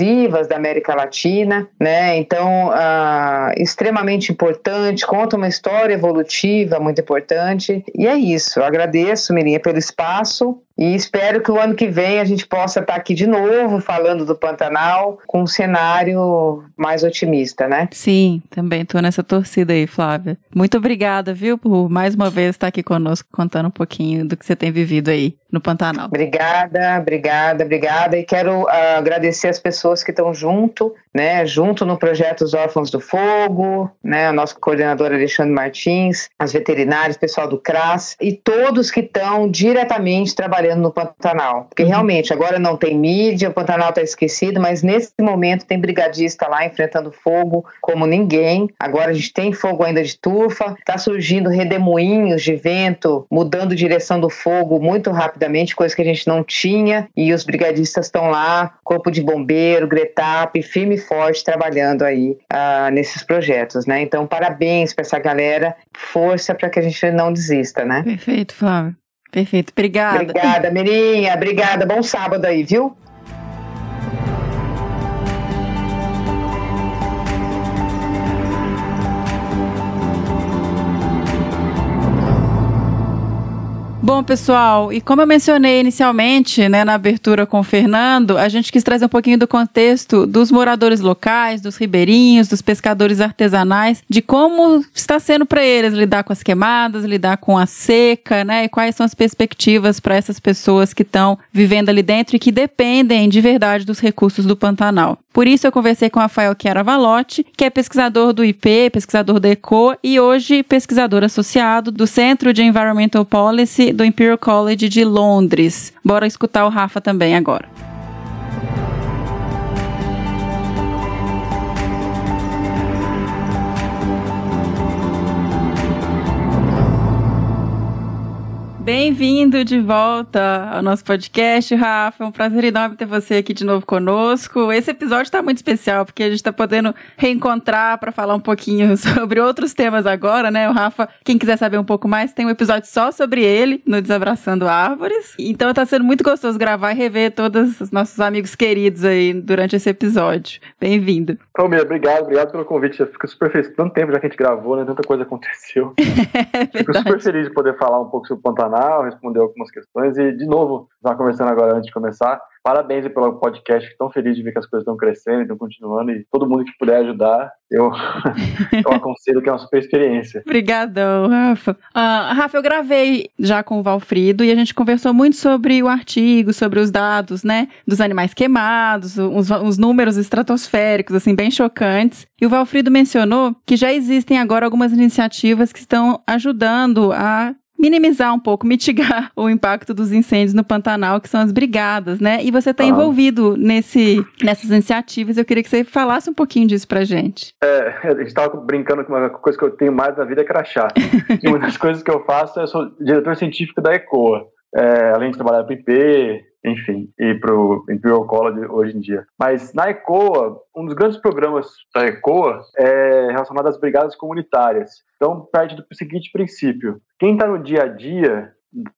da América Latina, né? Então, ah, extremamente importante, conta uma história evolutiva muito importante. E é isso. Eu agradeço, Mirinha, pelo espaço e espero que o ano que vem a gente possa estar aqui de novo falando do Pantanal com um cenário mais otimista, né? Sim, também tô nessa torcida aí, Flávia. Muito obrigada, viu, por mais uma vez estar aqui conosco contando um pouquinho do que você tem vivido aí no Pantanal. Obrigada, obrigada, obrigada. E quero ah, agradecer as pessoas que estão junto, né, junto no projeto Os Órfãos do Fogo, né, a nossa coordenadora Alexandre Martins, as veterinárias, pessoal do CRAS e todos que estão diretamente trabalhando no Pantanal. Porque realmente agora não tem mídia, o Pantanal está esquecido, mas nesse momento tem brigadista lá enfrentando fogo como ninguém. Agora a gente tem fogo ainda de turfa, está surgindo redemoinhos de vento, mudando direção do fogo muito rapidamente, coisa que a gente não tinha, e os brigadistas estão lá, corpo de bombeiro, Gretap, firme e forte trabalhando aí ah, nesses projetos, né? Então, parabéns para essa galera, força para que a gente não desista, né? Perfeito, Flávia. Perfeito. Obrigada. Obrigada, Mirinha. Obrigada. Bom sábado aí, viu? Bom, pessoal, e como eu mencionei inicialmente, né, na abertura com o Fernando, a gente quis trazer um pouquinho do contexto dos moradores locais, dos ribeirinhos, dos pescadores artesanais, de como está sendo para eles lidar com as queimadas, lidar com a seca, né, e quais são as perspectivas para essas pessoas que estão vivendo ali dentro e que dependem de verdade dos recursos do Pantanal. Por isso eu conversei com Rafael Chiaravalotti, que é pesquisador do IP, pesquisador da ECO e hoje pesquisador associado do Centro de Environmental Policy do Imperial College de Londres. Bora escutar o Rafa também agora. Bem-vindo de volta ao nosso podcast, Rafa. É um prazer enorme ter você aqui de novo conosco. Esse episódio está muito especial porque a gente está podendo reencontrar para falar um pouquinho sobre outros temas agora, né? O Rafa, quem quiser saber um pouco mais, tem um episódio só sobre ele no Desabraçando Árvores. Então está sendo muito gostoso gravar e rever todos os nossos amigos queridos aí durante esse episódio. Bem-vindo. Palmeira, obrigado, obrigado pelo convite. Eu fico super feliz. Tanto tempo já que a gente gravou, né? Tanta coisa aconteceu. é fico super feliz de poder falar um pouco sobre o Pantanal responder algumas questões e, de novo, estava conversando agora antes de começar, Parabéns pelo podcast, estou feliz de ver que as coisas estão crescendo, estão continuando e todo mundo que puder ajudar, eu, eu aconselho que é uma super experiência. Obrigadão, Rafa. Uh, Rafa, eu gravei já com o Valfrido e a gente conversou muito sobre o artigo, sobre os dados, né, dos animais queimados, os, os números estratosféricos, assim, bem chocantes. E o Valfrido mencionou que já existem agora algumas iniciativas que estão ajudando a minimizar um pouco, mitigar o impacto dos incêndios no Pantanal, que são as brigadas, né? E você está ah. envolvido nesse, nessas iniciativas. Eu queria que você falasse um pouquinho disso pra gente. É, a gente estava brincando com uma coisa que eu tenho mais na vida é crachá. e uma das coisas que eu faço, eu sou diretor científico da ECOA. É, além de trabalhar para o IP, enfim, e para o Imperial College hoje em dia. Mas na ECOA, um dos grandes programas da ECOA é relacionado às brigadas comunitárias. Então, parte do seguinte princípio: quem está no dia a dia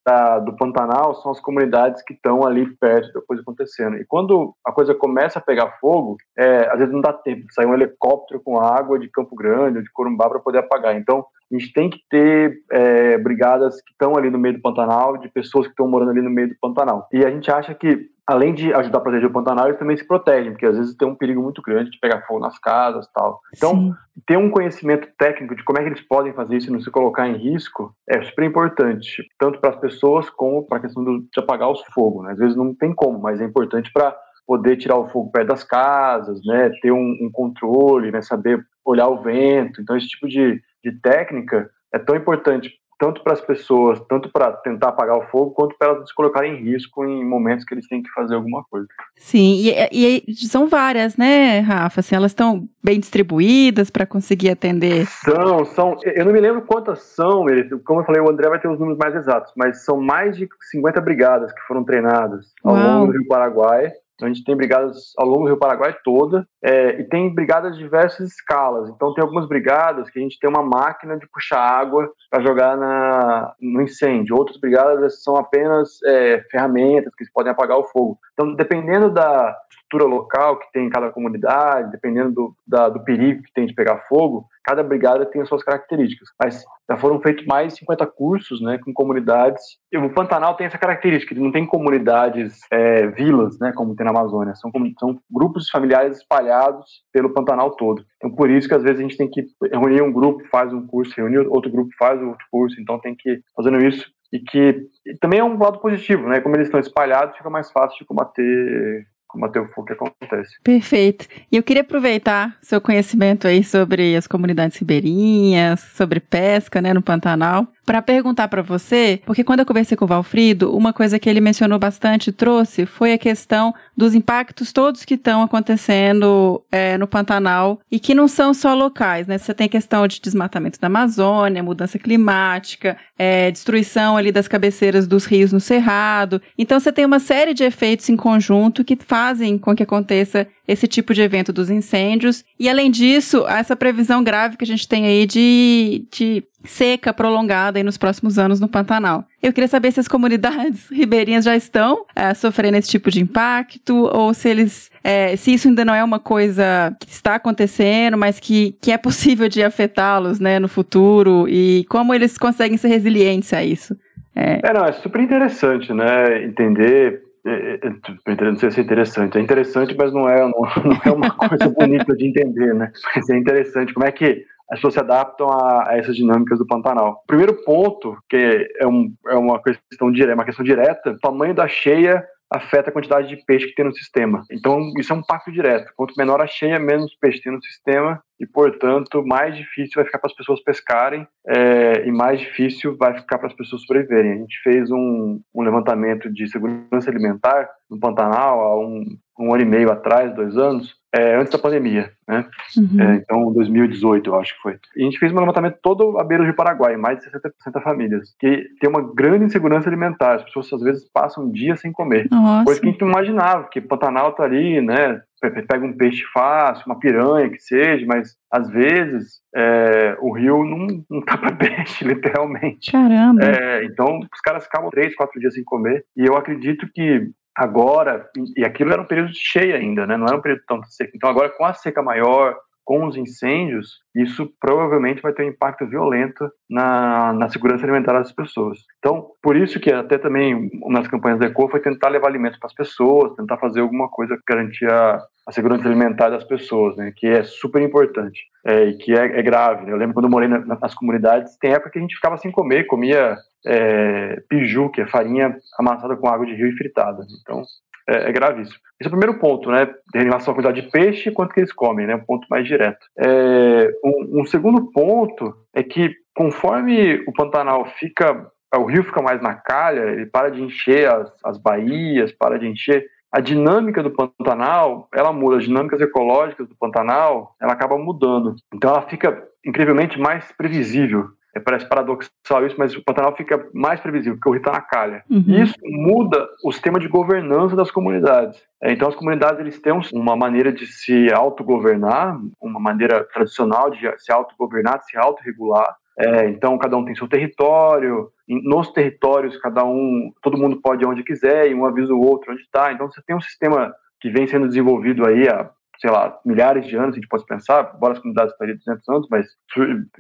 da, do Pantanal são as comunidades que estão ali perto da coisa acontecendo. E quando a coisa começa a pegar fogo, é, às vezes não dá tempo de sair um helicóptero com água de Campo Grande ou de Corumbá para poder apagar. Então, a gente tem que ter é, brigadas que estão ali no meio do Pantanal, de pessoas que estão morando ali no meio do Pantanal. E a gente acha que, além de ajudar a proteger o Pantanal, eles também se protegem, porque às vezes tem um perigo muito grande de pegar fogo nas casas e tal. Então, Sim. ter um conhecimento técnico de como é que eles podem fazer isso e não se colocar em risco é super importante, tanto para as pessoas como para a questão de apagar os fogos. Né? Às vezes não tem como, mas é importante para poder tirar o fogo perto das casas, né, ter um, um controle, né, saber olhar o vento. Então, esse tipo de, de técnica é tão importante tanto para as pessoas, tanto para tentar apagar o fogo, quanto para elas se colocarem em risco em momentos que eles têm que fazer alguma coisa. Sim, e, e são várias, né, Rafa? Assim, elas estão bem distribuídas para conseguir atender? São, são. Eu não me lembro quantas são, como eu falei, o André vai ter os números mais exatos, mas são mais de 50 brigadas que foram treinadas ao Uau. longo do Rio Paraguai. A gente tem brigadas ao longo do Rio Paraguai toda, é, e tem brigadas de diversas escalas. Então, tem algumas brigadas que a gente tem uma máquina de puxar água para jogar na, no incêndio. Outras brigadas são apenas é, ferramentas que podem apagar o fogo. Então, dependendo da estrutura local que tem em cada comunidade, dependendo do, da, do perigo que tem de pegar fogo, cada brigada tem as suas características. Mas já foram feitos mais de 50 cursos né, com comunidades. E o Pantanal tem essa característica, ele não tem comunidades, é, vilas, né, como tem na Amazônia. São, são grupos familiares espalhados pelo Pantanal todo. Então, por isso que às vezes a gente tem que reunir um grupo, faz um curso, reunir outro grupo, faz outro curso. Então, tem que fazendo isso. E que e também é um lado positivo, né? Como eles estão espalhados, fica mais fácil de combater combater o fogo que acontece. Perfeito. E eu queria aproveitar seu conhecimento aí sobre as comunidades ribeirinhas, sobre pesca, né, no Pantanal, para perguntar para você, porque quando eu conversei com o Valfrido, uma coisa que ele mencionou bastante, trouxe, foi a questão dos impactos todos que estão acontecendo é, no Pantanal e que não são só locais, né? Você tem questão de desmatamento da Amazônia, mudança climática, é, destruição ali das cabeceiras dos rios no Cerrado. Então você tem uma série de efeitos em conjunto que fazem com que aconteça esse tipo de evento dos incêndios. E além disso, essa previsão grave que a gente tem aí de, de seca prolongada nos próximos anos no Pantanal. Eu queria saber se as comunidades ribeirinhas já estão é, sofrendo esse tipo de impacto ou se eles, é, se isso ainda não é uma coisa que está acontecendo, mas que, que é possível de afetá-los, né, no futuro e como eles conseguem ser resilientes a isso. É, é não, é super interessante, né, entender é, é, não sei se é interessante. É interessante, mas não é, não, não é uma coisa bonita de entender, né? Mas é interessante como é que as pessoas se adaptam a, a, essas dinâmicas do Pantanal. Primeiro ponto, que é, um, é uma questão direta, uma questão direta, o tamanho da cheia afeta a quantidade de peixe que tem no sistema. Então, isso é um pacto direto. Quanto menor a cheia, menos peixe tem no sistema e, portanto, mais difícil vai ficar para as pessoas pescarem é, e mais difícil vai ficar para as pessoas sobreviverem. A gente fez um, um levantamento de segurança alimentar no Pantanal há um, um ano e meio atrás, dois anos, é, antes da pandemia, né? Uhum. É, então, 2018, eu acho que foi. E a gente fez um levantamento todo à beira do Paraguai, mais de 60, 60 famílias, que tem uma grande insegurança alimentar. As pessoas, às vezes, passam um dia sem comer. Nossa. Coisa que a gente não imaginava, porque Pantanal tá ali, né? Pega um peixe fácil, uma piranha que seja, mas às vezes é, o rio não, não tá para peixe, literalmente. Caramba. É, então os caras ficavam três, quatro dias sem comer. E eu acredito que agora, e aquilo era um período de cheia ainda, né? Não era um período tão seco. Então agora com a seca maior, com os incêndios, isso provavelmente vai ter um impacto violento na, na segurança alimentar das pessoas. Então, por isso que até também nas campanhas da ECO foi tentar levar alimentos para as pessoas, tentar fazer alguma coisa que garantia a, segurança alimentar das pessoas, né, que é super importante é, e que é, é grave. Né? Eu lembro quando eu morei na, nas comunidades, tem época que a gente ficava sem comer, comia é, piju, que é farinha amassada com água de rio e fritada. Então, é, é gravíssimo. Esse é o primeiro ponto, né, em relação à quantidade de peixe e quanto que eles comem, né, um ponto mais direto. É, um, um, segundo ponto é que conforme o Pantanal fica, o rio fica mais na calha, ele para de encher as, as baías, para de encher, a dinâmica do Pantanal, ela muda, as dinâmicas ecológicas do Pantanal, ela acaba mudando. Então ela fica incrivelmente mais previsível. É, parece paradoxal isso, mas o Pantanal fica mais previsível, porque o rio está na calha. Uhum. Isso muda o sistema de governança das comunidades. É, então, as comunidades eles têm uma maneira de se autogovernar, uma maneira tradicional de se autogovernar, de se autorregular. É, então, cada um tem seu território. Nos territórios, cada um, todo mundo pode ir onde quiser e um avisa o outro onde está. Então, você tem um sistema que vem sendo desenvolvido aí há sei lá, milhares de anos, a gente pode pensar, embora as comunidades estariam 200 anos, mas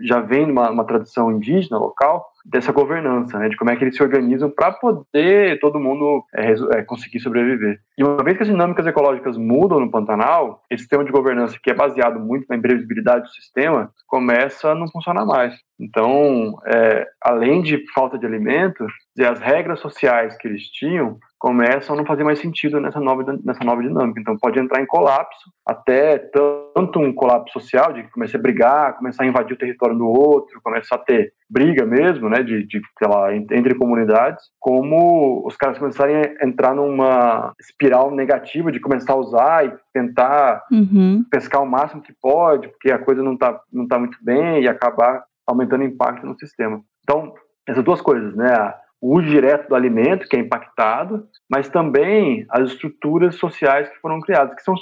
já vem uma, uma tradição indígena local dessa governança, né, de como é que eles se organizam para poder todo mundo é, é, conseguir sobreviver. E uma vez que as dinâmicas ecológicas mudam no Pantanal, esse sistema de governança que é baseado muito na imprevisibilidade do sistema começa a não funcionar mais. Então, é, além de falta de alimento, as regras sociais que eles tinham começam a não fazer mais sentido nessa nova, nessa nova dinâmica. Então, pode entrar em colapso, até tanto um colapso social, de começar a brigar, começar a invadir o território do outro, começar a ter briga mesmo, né, de, de sei lá, entre comunidades, como os caras começarem a entrar numa espiral negativa de começar a usar e tentar uhum. pescar o máximo que pode, porque a coisa não está não tá muito bem e acabar aumentando o impacto no sistema. Então, essas duas coisas, né, o uso direto do alimento, que é impactado, mas também as estruturas sociais que foram criadas, que são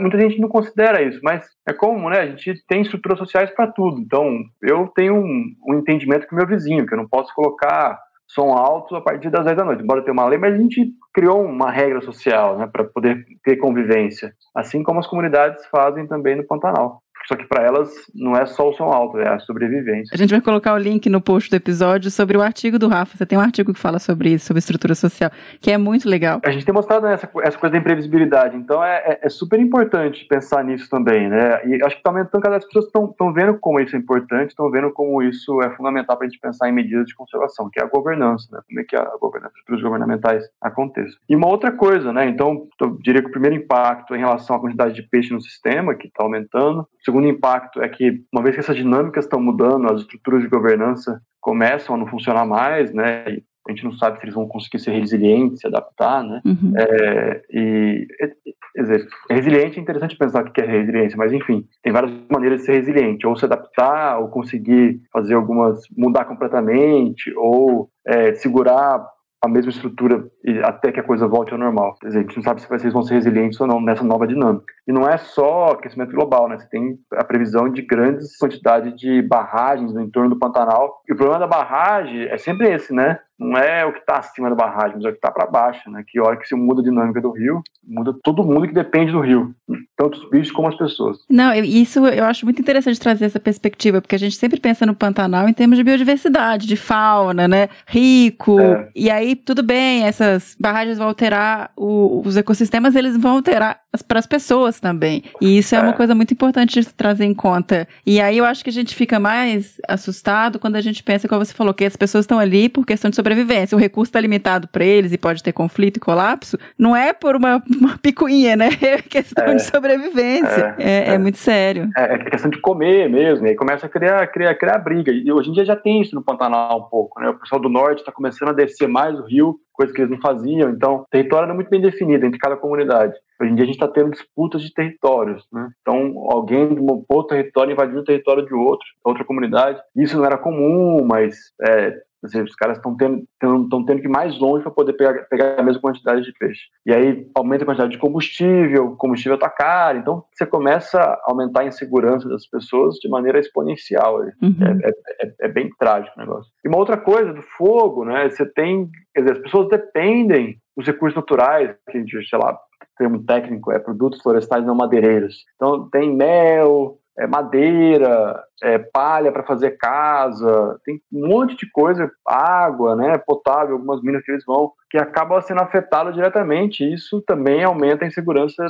muita gente não considera isso, mas é como, né? A gente tem estruturas sociais para tudo. Então, eu tenho um, um entendimento com meu vizinho, que eu não posso colocar som alto a partir das 10 da noite, embora tenha uma lei, mas a gente criou uma regra social, né, para poder ter convivência, assim como as comunidades fazem também no Pantanal. Só que para elas não é só o som alto, é a sobrevivência. A gente vai colocar o link no post do episódio sobre o artigo do Rafa. Você tem um artigo que fala sobre isso, sobre estrutura social, que é muito legal. A gente tem mostrado essa, essa coisa da imprevisibilidade, então é, é, é super importante pensar nisso também, né? E acho que está aumentando cada vez as pessoas estão vendo como isso é importante, estão vendo como isso é fundamental para a gente pensar em medidas de conservação, que é a governança, né? Como é que a governança, as estruturas governamentais aconteçam. E uma outra coisa, né? Então, eu diria que o primeiro impacto em relação à quantidade de peixe no sistema, que está aumentando, segundo impacto é que, uma vez que essas dinâmicas estão mudando, as estruturas de governança começam a não funcionar mais, né? E a gente não sabe se eles vão conseguir ser resilientes, se adaptar, né? Uhum. É, e, quer dizer, resiliente é interessante pensar o que é resiliência, mas enfim, tem várias maneiras de ser resiliente, ou se adaptar, ou conseguir fazer algumas, mudar completamente, ou é, segurar a mesma estrutura até que a coisa volte ao normal. Quer dizer, a gente não sabe se vocês vão ser resilientes ou não nessa nova dinâmica. E não é só aquecimento global, né? Você tem a previsão de grandes quantidades de barragens no entorno do Pantanal. E o problema da barragem é sempre esse, né? Não é o que está acima da barragem, mas é o que está para baixo, né? Que hora que se muda a dinâmica do rio, muda todo mundo que depende do rio, tanto os bichos como as pessoas. Não, isso eu acho muito interessante trazer essa perspectiva, porque a gente sempre pensa no Pantanal em termos de biodiversidade, de fauna, né? Rico. É. E aí, tudo bem, essas barragens vão alterar o, os ecossistemas, eles vão alterar para as pessoas também. E isso é, é uma coisa muito importante de trazer em conta. E aí eu acho que a gente fica mais assustado quando a gente pensa, como você falou, que as pessoas estão ali por questão de sobrevivência sobrevivência. O recurso está limitado para eles e pode ter conflito e colapso. Não é por uma, uma picuinha, né? É questão é, de sobrevivência. É, é, é, é muito sério. É, é, questão de comer mesmo. E aí começa a criar, criar, criar briga. E hoje em dia já tem isso no Pantanal um pouco, né? O pessoal do norte está começando a descer mais o rio, coisa que eles não faziam. Então, o território era muito bem definido entre cada comunidade. Hoje em dia a gente está tendo disputas de territórios, né? Então, alguém de um outro território invadindo o território de outro, outra comunidade. Isso não era comum, mas é, os caras estão tendo, tendo, tendo que ir mais longe para poder pegar, pegar a mesma quantidade de peixe. E aí aumenta a quantidade de combustível, o combustível está caro, então você começa a aumentar a insegurança das pessoas de maneira exponencial. Uhum. É, é, é, é, bem trágico o negócio. E uma outra coisa do fogo, né? Você tem, quer dizer, as pessoas dependem dos recursos naturais, que a gente, sei lá, termo técnico é produtos florestais não madeireiros. Então tem mel, é, madeira, é, palha para fazer casa, tem um monte de coisa, água, né, potável, algumas minas que eles vão, que acaba sendo afetado diretamente. Isso também aumenta a insegurança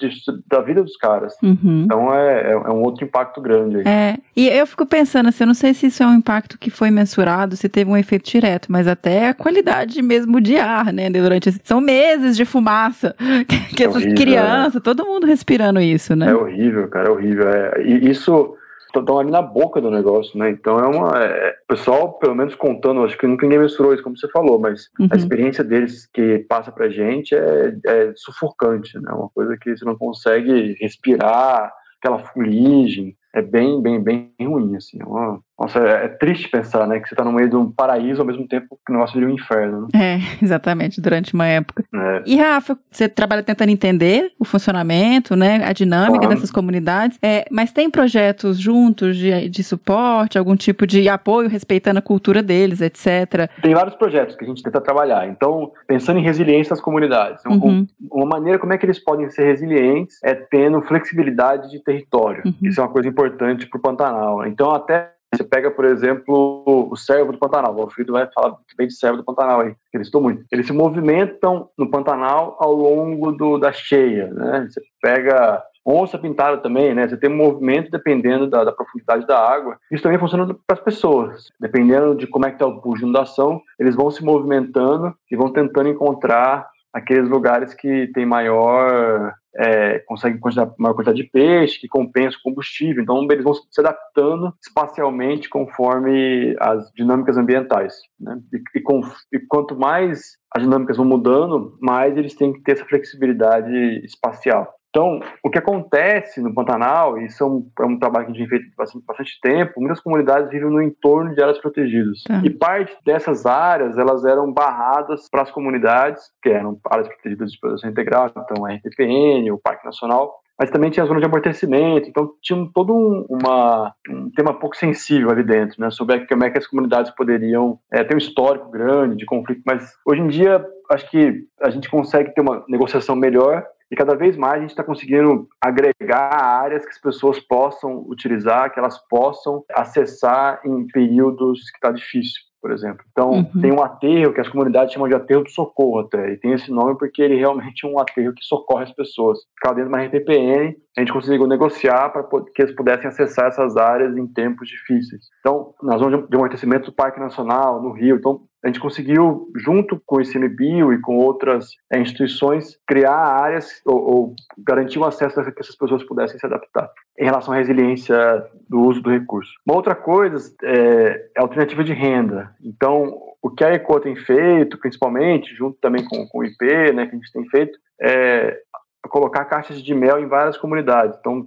de, de, da vida dos caras. Uhum. Então é, é, é, um outro impacto grande. Aí. É, e eu fico pensando assim, eu não sei se isso é um impacto que foi mensurado, se teve um efeito direto, mas até a qualidade mesmo de ar, né, durante são meses de fumaça, que, é essas horrível, crianças, todo mundo respirando isso, né? É horrível, cara, é horrível. É, e isso estão ali na boca do negócio, né? Então é uma. É, pessoal, pelo menos contando, acho que nunca ninguém mensurou isso, como você falou, mas uhum. a experiência deles que passa pra gente é, é sufocante, né? Uma coisa que você não consegue respirar, aquela fuligem, é bem, bem, bem ruim, assim. É uma, nossa, é, é, triste pensar, né, que você tá no meio de um paraíso ao mesmo tempo que o negócio de um inferno. Né? É, exatamente, durante uma época. É. E Rafa, você trabalha tentando entender o funcionamento, né, a dinâmica claro. dessas comunidades, é, mas tem projetos juntos de, de suporte, algum tipo de apoio, respeitando a cultura deles, etc. Tem vários projetos que a gente tenta trabalhar. Então, pensando em resiliência das comunidades, uhum. uma maneira como é que eles podem ser resilientes é tendo flexibilidade de território. Uhum. Isso é uma coisa importante importante para o Pantanal. Então, até você pega, por exemplo, o servo do Pantanal. O Alfredo vai falar bem de servo do Pantanal aí, que eles estão muito. Eles se movimentam no Pantanal ao longo do, da cheia, né? Você pega onça pintada também, né? Você tem um movimento dependendo da, da profundidade da água. Isso também funciona para as pessoas. Dependendo de como é que está o pulso de inundação, eles vão se movimentando e vão tentando encontrar aqueles lugares que tem maior é, quantidade, maior quantidade de peixe, que compensa o combustível. Então, eles vão se adaptando espacialmente conforme as dinâmicas ambientais. Né? E, e, com, e, quanto mais as dinâmicas vão mudando, mais eles têm que ter essa flexibilidade espacial. Então, o que acontece no Pantanal, e isso é um, é um trabalho que a gente tem feito bastante, bastante tempo, muitas comunidades vivem no entorno de áreas protegidas. É. E parte dessas áreas, elas eram barradas para as comunidades, que eram áreas protegidas de proteção integral, então a RPPN, o Parque Nacional, mas também tinha a zona de amortecimento, então tinha todo um, uma, um tema pouco sensível ali dentro, né, sobre como é que as comunidades poderiam é, ter um histórico grande de conflito, mas hoje em dia acho que a gente consegue ter uma negociação melhor e cada vez mais a gente está conseguindo agregar áreas que as pessoas possam utilizar, que elas possam acessar em períodos que está difícil por exemplo. Então, uhum. tem um aterro que as comunidades chamam de aterro do socorro até, e tem esse nome porque ele realmente é um aterro que socorre as pessoas. Ficava dentro de uma RTPN, a gente conseguiu negociar para que eles pudessem acessar essas áreas em tempos difíceis. Então, na zona de amortecimento do Parque Nacional, no Rio, então a gente conseguiu, junto com o ICMBio e com outras é, instituições, criar áreas ou, ou garantir um acesso para que essas pessoas pudessem se adaptar em relação à resiliência do uso do recurso. Uma outra coisa é, é a alternativa de renda. Então, o que a ECO tem feito, principalmente, junto também com, com o IP, né, que a gente tem feito, é colocar caixas de mel em várias comunidades. Então,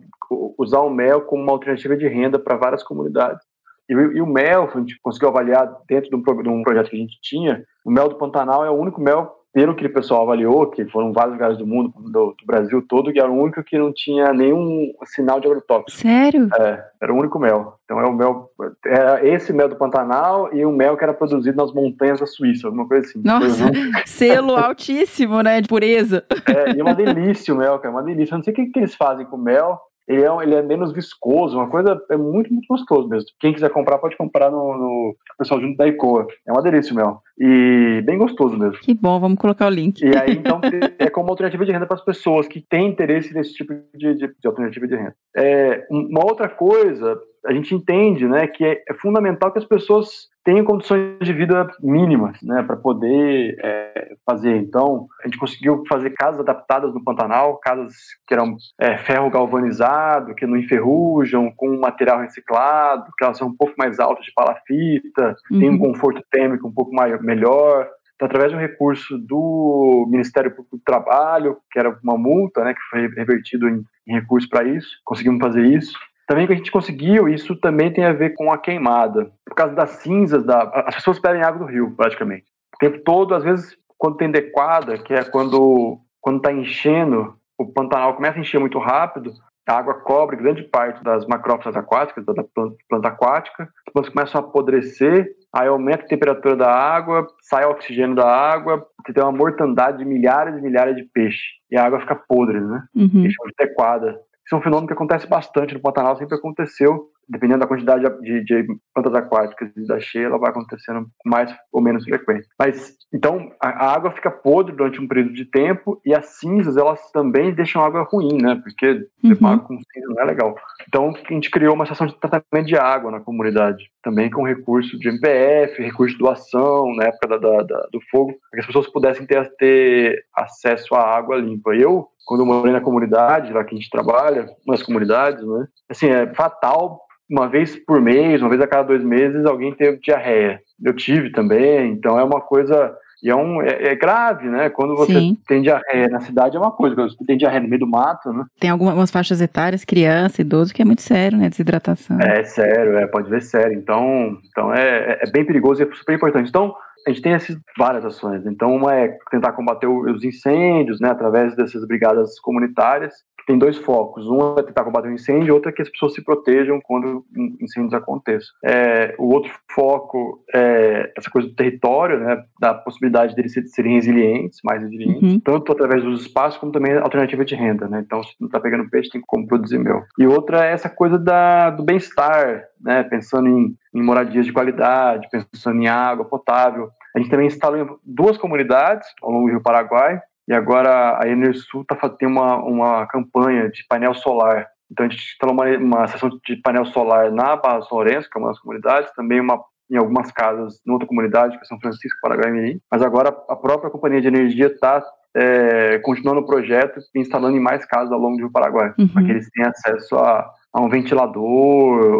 usar o mel como uma alternativa de renda para várias comunidades. E, e, o mel, a gente conseguiu avaliar dentro de um, de um projeto que a gente tinha, o mel do Pantanal é o único mel pelo que o pessoal avaliou, que foram vários lugares do mundo, do, do, Brasil todo, que era o único que não tinha nenhum sinal de agrotóxico. Sério? É, era o único mel. Então é o mel, era esse mel do Pantanal e o mel que era produzido nas montanhas da Suíça, alguma coisa assim. Nossa, selo altíssimo, né, de pureza. É, e é uma delícia o mel, cara, é uma delícia. Eu não sei o que, que eles fazem com o mel, ele é, ele é menos viscoso, uma coisa é muito, muito gostoso mesmo. Quem quiser comprar, pode comprar no, no pessoal junto da Icoa. É uma delícia o mel. E bem gostoso mesmo. Que bom, vamos colocar o link. E aí, então, é como alternativa de renda para as pessoas que têm interesse nesse tipo de, de, de alternativa de renda. É, uma outra coisa, a gente entende né, que é, é fundamental que as pessoas tenham condições de vida mínimas, né, para poder é, fazer. Então, a gente conseguiu fazer casas adaptadas no Pantanal, casas que eram é, ferro galvanizado, que não enferrujam, com material reciclado, que elas são um pouco mais altas de palafita, uhum. tem um conforto térmico um pouco maior, melhor. Então, através de um recurso do Ministério Público do Trabalho, que era uma multa, né, que foi revertido em, em recurso para isso, conseguimos fazer isso. Também que a gente conseguiu, isso também tem a ver com a queimada. Por causa das cinzas, da, as pessoas bebem água do rio, praticamente. O tempo todo, às vezes, quando tem dequada, que é quando quando está enchendo, o Pantanal começa a encher muito rápido, a água cobre grande parte das macrófagas aquáticas, da planta, planta aquática, depois começam a apodrecer, aí aumenta a temperatura da água, sai o oxigênio da água, você tem uma mortandade de milhares e milhares de peixes, e a água fica podre, né? Uhum. Isso é tequada. Isso é um fenômeno que acontece bastante no Pantanal, sempre aconteceu, dependendo da quantidade de, de plantas aquáticas e da cheia, ela vai acontecendo mais ou menos frequência. Mas, então, a, a, água fica podre durante um período de tempo e as cinzas, elas também deixam a água ruim, né? Porque uhum. com cinza não é legal. Então, a gente criou uma estação de tratamento de água na comunidade, também com recurso de MPF, recurso de doação, na época da, da, da, do fogo, para que as pessoas pudessem ter, ter acesso à água limpa. Eu, quando eu morei na comunidade, lá que a gente trabalha, nas comunidades, né? Assim, é fatal uma vez por mês, uma vez a cada dois meses, alguém teve diarreia. Eu tive também, então é uma coisa. E é, um, é, é grave, né? Quando você Sim. tem diarreia na cidade é uma coisa, quando você tem diarreia no meio do mato, né? Tem algumas faixas etárias, criança, idoso, que é muito sério, né? Desidratação. É sério, é, pode ver sério. Então, então é, é bem perigoso e é super importante. Então, a gente tem essas várias ações. Então, uma é tentar combater os incêndios, né, através dessas brigadas comunitárias, que tem dois focos. Um é tentar combater o incêndio, outro é que as pessoas se protejam quando incêndios aconteçam. É, o outro foco é essa coisa do território, né, da possibilidade deles serem resilientes, mais resilientes, uhum. tanto através dos espaços como também alternativa de renda. Né? Então, se não está pegando peixe, tem como produzir mel. E outra é essa coisa da, do bem-estar, né, pensando em, em moradias de qualidade, pensando em água potável. A gente também instalou duas comunidades ao longo do Rio Paraguai, e agora a Enersul tá, tem uma, uma campanha de painel solar. Então a gente instalou uma, uma seção de painel solar na Barra São Lourenço, que é uma das comunidades, também uma, em algumas casas em outra comunidade, que é São Francisco, Paraguai e Mirim. Mas agora a própria companhia de energia está é, continuando o projeto e instalando em mais casas ao longo do Paraguai, uhum. para que eles tenham acesso a, a um ventilador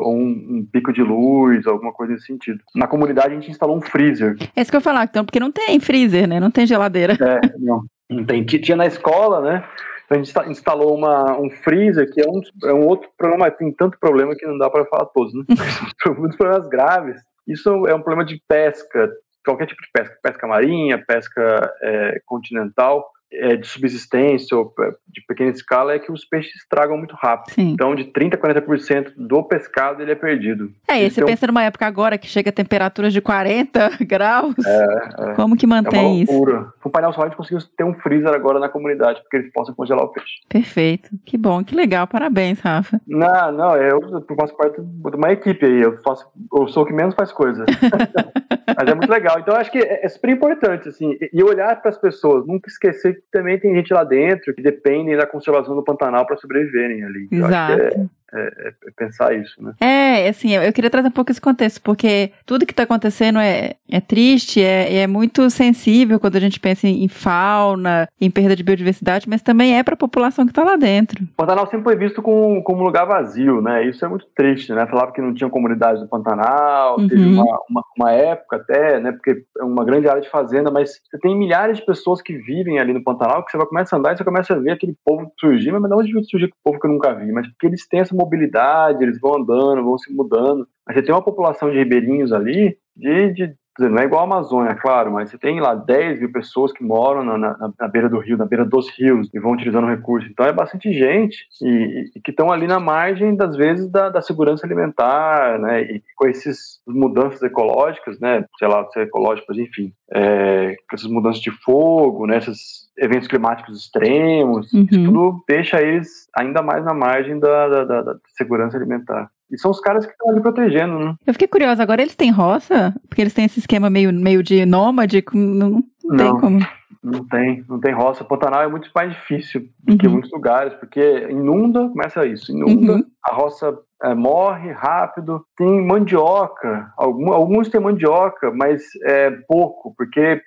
ou um, um, pico de luz, alguma coisa nesse sentido. Na comunidade a gente instalou um freezer. É isso que eu ia falar, então, porque não tem freezer, né? Não tem geladeira. É, não. Não tem. Tinha na escola, né? Então a gente instalou uma, um freezer, que é um, é um outro problema, tem tanto problema que não dá para falar todos, né? Muitos problemas graves. Isso é um problema de pesca, qualquer tipo de pesca, pesca marinha, pesca é, continental é, de subsistência ou é, de pequena escala é que os peixes estragam muito rápido. Sim. Então, de 30% a 40% do pescado ele é perdido. É, e você pensa numa época agora que chega a temperaturas de 40 graus. É, é. Como que mantém é isso? Com o painel solar a gente conseguiu ter um freezer agora na comunidade, porque eles possam congelar o peixe. Perfeito. Que bom, que legal. Parabéns, Rafa. Não, não, eu, eu faço parte de uma equipe aí. Eu, faço, eu sou o que menos faz coisa. Mas é muito legal. Então, acho que é, é super importante, assim, e olhar para as pessoas, nunca esquecer também tem gente lá dentro que dependem da conservação do Pantanal para sobreviverem ali. Exato. É, é, é, pensar isso, né? É, assim, eu, queria trazer um pouco esse contexto, porque tudo que está acontecendo é, é triste, é, é muito sensível quando a gente pensa em, em, fauna, em perda de biodiversidade, mas também é para a população que está lá dentro. O Pantanal sempre foi visto como, como um lugar vazio, né? Isso é muito triste, né? Falava que não tinha comunidades no Pantanal, uhum. teve uma, uma, uma, época até, né? Porque é uma grande área de fazenda, mas você tem milhares de pessoas que vivem ali no Pantanal, que você vai começar a andar e você começa a ver aquele povo surgir, mas de onde surgir aquele povo que eu nunca vi? Mas porque eles têm essa mobilidade, eles vão andando, vão se mudando. Mas você tem uma população de ribeirinhos ali de, de não é igual a Amazônia, claro, mas você tem lá 10 mil pessoas que moram na, na, na beira do rio, na beira dos rios, e vão utilizando recursos. Então é bastante gente e, e que estão ali na margem, das vezes, da, da, segurança alimentar, né? E com essas mudanças ecológicas, né? Sei lá, ecológicas, enfim, é, com essas mudanças de fogo, né? Esses eventos climáticos extremos, uhum. isso tudo deixa eles ainda mais na margem da, da, da, da segurança alimentar. E são os caras que estão ali protegendo, né? Eu fiquei curiosa, agora eles têm roça? Porque eles têm esse esquema meio, meio de nômade, não, não tem como. Não tem, não tem roça. Pantanal é muito mais difícil do uhum. que muitos lugares, porque inunda, começa isso, inunda, uhum. a roça é, morre rápido. Tem mandioca, algum, alguns têm mandioca, mas é pouco, porque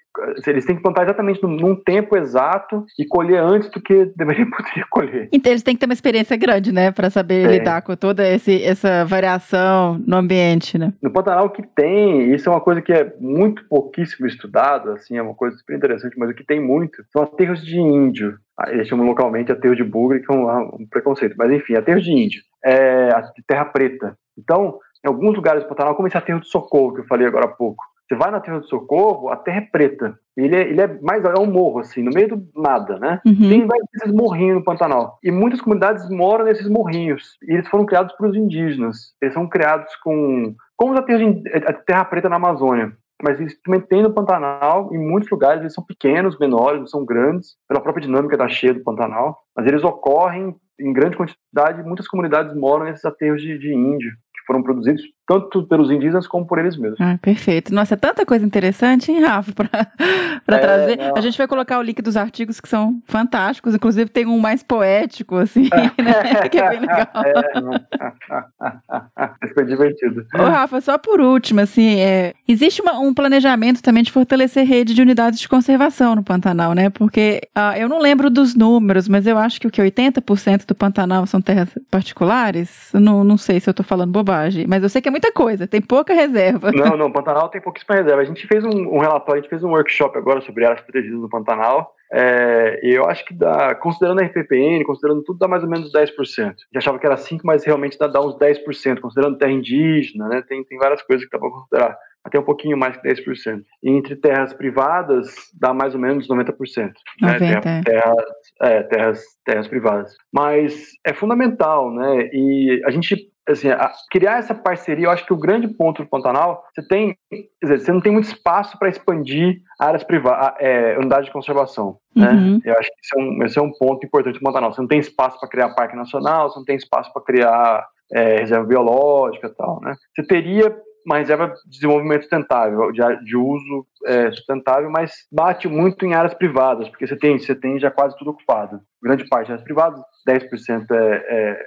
eles têm que plantar exatamente num, tempo exato e colher antes do que deveria poder colher. Então eles têm que ter uma experiência grande, né, para saber Tem. lidar com toda esse, essa variação no ambiente, né? No Pantanal o que tem, isso é uma coisa que é muito pouquíssimo estudado, assim, é uma coisa super interessante, mas o que tem muito são aterros de índio. Ah, Eles chamam localmente aterro de bugre, que é um, um preconceito, mas enfim, aterro de índio, é terra preta. Então, em alguns lugares do Pantanal, como esse aterro de Socorro, que eu falei agora há pouco, você vai no aterro de Socorro, a terra é preta. Ele é, ele é mais é um morro, assim, no meio do nada, né? Uhum. Tem vários morrinhos no Pantanal. E muitas comunidades moram nesses morrinhos. E eles foram criados pelos indígenas. Eles são criados com. Como os aterros de a terra preta na Amazônia. Mas eles também têm no Pantanal, em muitos lugares, eles são pequenos, menores, não são grandes, pela própria dinâmica da cheia do Pantanal. Mas eles ocorrem em grande quantidade. Muitas comunidades moram nesses aterros de, de índio, que foram produzidos tanto pelos indígenas como por eles mesmos. Ah, perfeito. Nossa, é tanta coisa interessante, hein, Rafa, pra É, trazer. não. A gente vai colocar o link dos artigos que são fantásticos, inclusive tem um mais poético, assim, né, que é bem legal. Esse foi divertido. Ô, Rafa, só por último, assim, é, existe uma- um planejamento também de fortalecer rede de unidades de conservação no Pantanal, né? Porque ah, eu não lembro dos números, mas eu acho que o que 80% do Pantanal são terras particulares. Não, não sei se eu tô falando bobagem, mas eu sei que é muita coisa, tem pouca reserva. Não, não, Pantanal tem pouquíssima reserva. A gente fez um, um relatório, a gente fez um workshop agora sobre áreas protegidas no Pantanal. É, e eu acho que dá, considerando a RPPN, considerando tudo, dá mais ou menos 10%. A gente achava que era 5%, mas realmente dá, dá uns 10%, considerando terra indígena, né? Tem, tem várias coisas que dá para considerar. Até um pouquinho mais que 10%. E entre terras privadas, dá mais ou menos 90%. Né? 90, Terra- é. terras, é, terras, terras privadas. Mas é fundamental, né? E a gente assim, criar essa parceria, eu acho que o grande ponto do Pantanal, você tem, quer dizer, você não tem muito espaço para expandir áreas privadas, é, unidades de conservação, né? Uhum. Eu acho que esse é um, esse é um ponto importante do Pantanal. Você não tem espaço para criar parque nacional, você não tem espaço para criar é, reserva biológica e tal, né? Você teria uma reserva de desenvolvimento sustentável, de, de uso é, sustentável, mas bate muito em áreas privadas, porque você tem, você tem já quase tudo ocupado. Grande parte áreas privadas, 10% é, é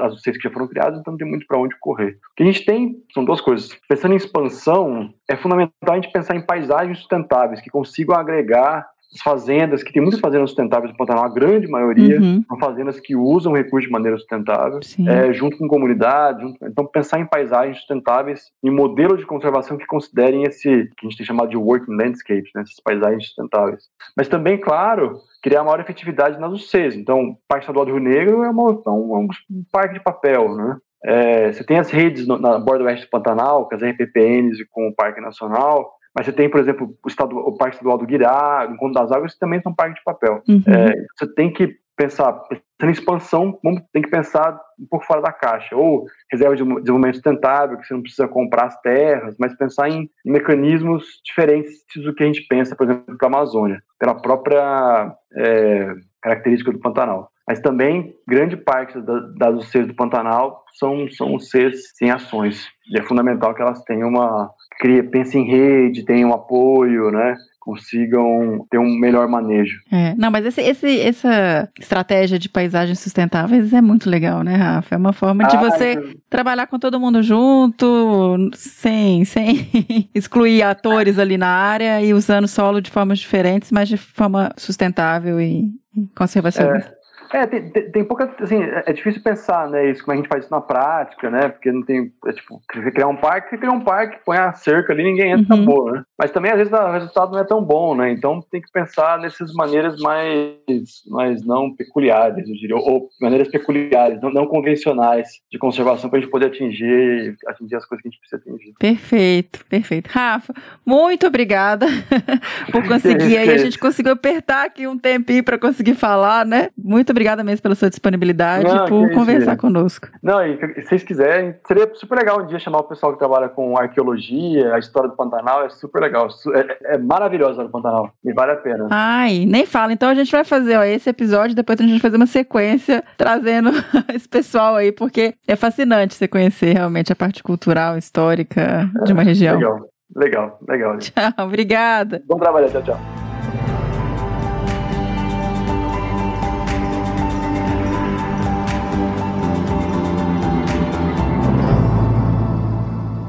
as, UCs que já foram criadas, então não tem muito para onde correr. O que a gente tem são duas coisas. Pensando em expansão, é fundamental a gente pensar em paisagens sustentáveis que consigam agregar fazendas, que tem muitas fazendas sustentáveis no Pantanal, a grande maioria Uhum. são fazendas que usam recursos de maneira sustentável, é, junto com comunidade. junto- então, pensar em paisagens sustentáveis, em modelos de conservação que considerem esse, que a gente tem chamado de working landscapes, né, essas paisagens sustentáveis. Mas também, claro, criar maior efetividade nas UCs. Então, o Parque Estadual do Rio Negro é, uma- é um, é um parque de papel, né? É, você tem as redes no- na borda oeste do Pantanal, com as RPPNs e com o Parque Nacional, mas você tem, por exemplo, o, estadu- o Parque Estadual do Guirá, o Encontro das Águas, que também são parques de papel. Uhum. É, você tem que pensar, pensando em expansão, tem que pensar um pouco fora da caixa. Ou reserva de desenvolvimento sustentável, que você não precisa comprar as terras, mas pensar em, em mecanismos diferentes do que a gente pensa, por exemplo, para a Amazônia, pela própria é, característica do Pantanal. Mas também, grande parte da, das UCs do Pantanal são, são UCs sem ações. E é fundamental que elas tenham uma... Pensem em rede, tenham apoio, né? consigam ter um melhor manejo. É, não, mas esse, esse- essa estratégia de paisagens sustentáveis é muito legal, né, Rafa? É uma forma de Ah, você trabalhar com todo mundo junto, sem, sem excluir atores ali na área e usando solo de formas diferentes, mas de forma sustentável e, e conservacionista. É, tem, tem, tem pouca. Assim, é é difícil pensar, né? Isso, como a gente faz isso na prática, né? Porque não tem. É, tipo, criar um parque, você cria um parque, põe a cerca ali, ninguém entra, Uhum. acabou, né? Mas também, às vezes, o resultado não é tão bom, né? Então tem que pensar nessas maneiras mais, mais não peculiares, eu diria, ou maneiras peculiares, não, não convencionais de conservação para a gente poder atingir, atingir as coisas que a gente precisa atingir. Perfeito, perfeito. Rafa, muito obrigada por conseguir aí. A gente conseguiu apertar aqui um tempinho para conseguir falar, né? Muito obrigada mesmo pela sua disponibilidade Não, por conversar conosco. Não, e se vocês quiserem, seria super legal um dia chamar o pessoal que trabalha com arqueologia, a história do Pantanal, é super legal. É, é maravilhosa do Pantanal e vale a pena. Ai, nem fala. Então a gente vai fazer ó, esse episódio, depois a gente vai fazer uma sequência trazendo esse pessoal aí, porque é fascinante você conhecer realmente a parte cultural, histórica de uma região. Legal, legal, legal. Tchau, obrigada. Bom trabalho, tchau, tchau.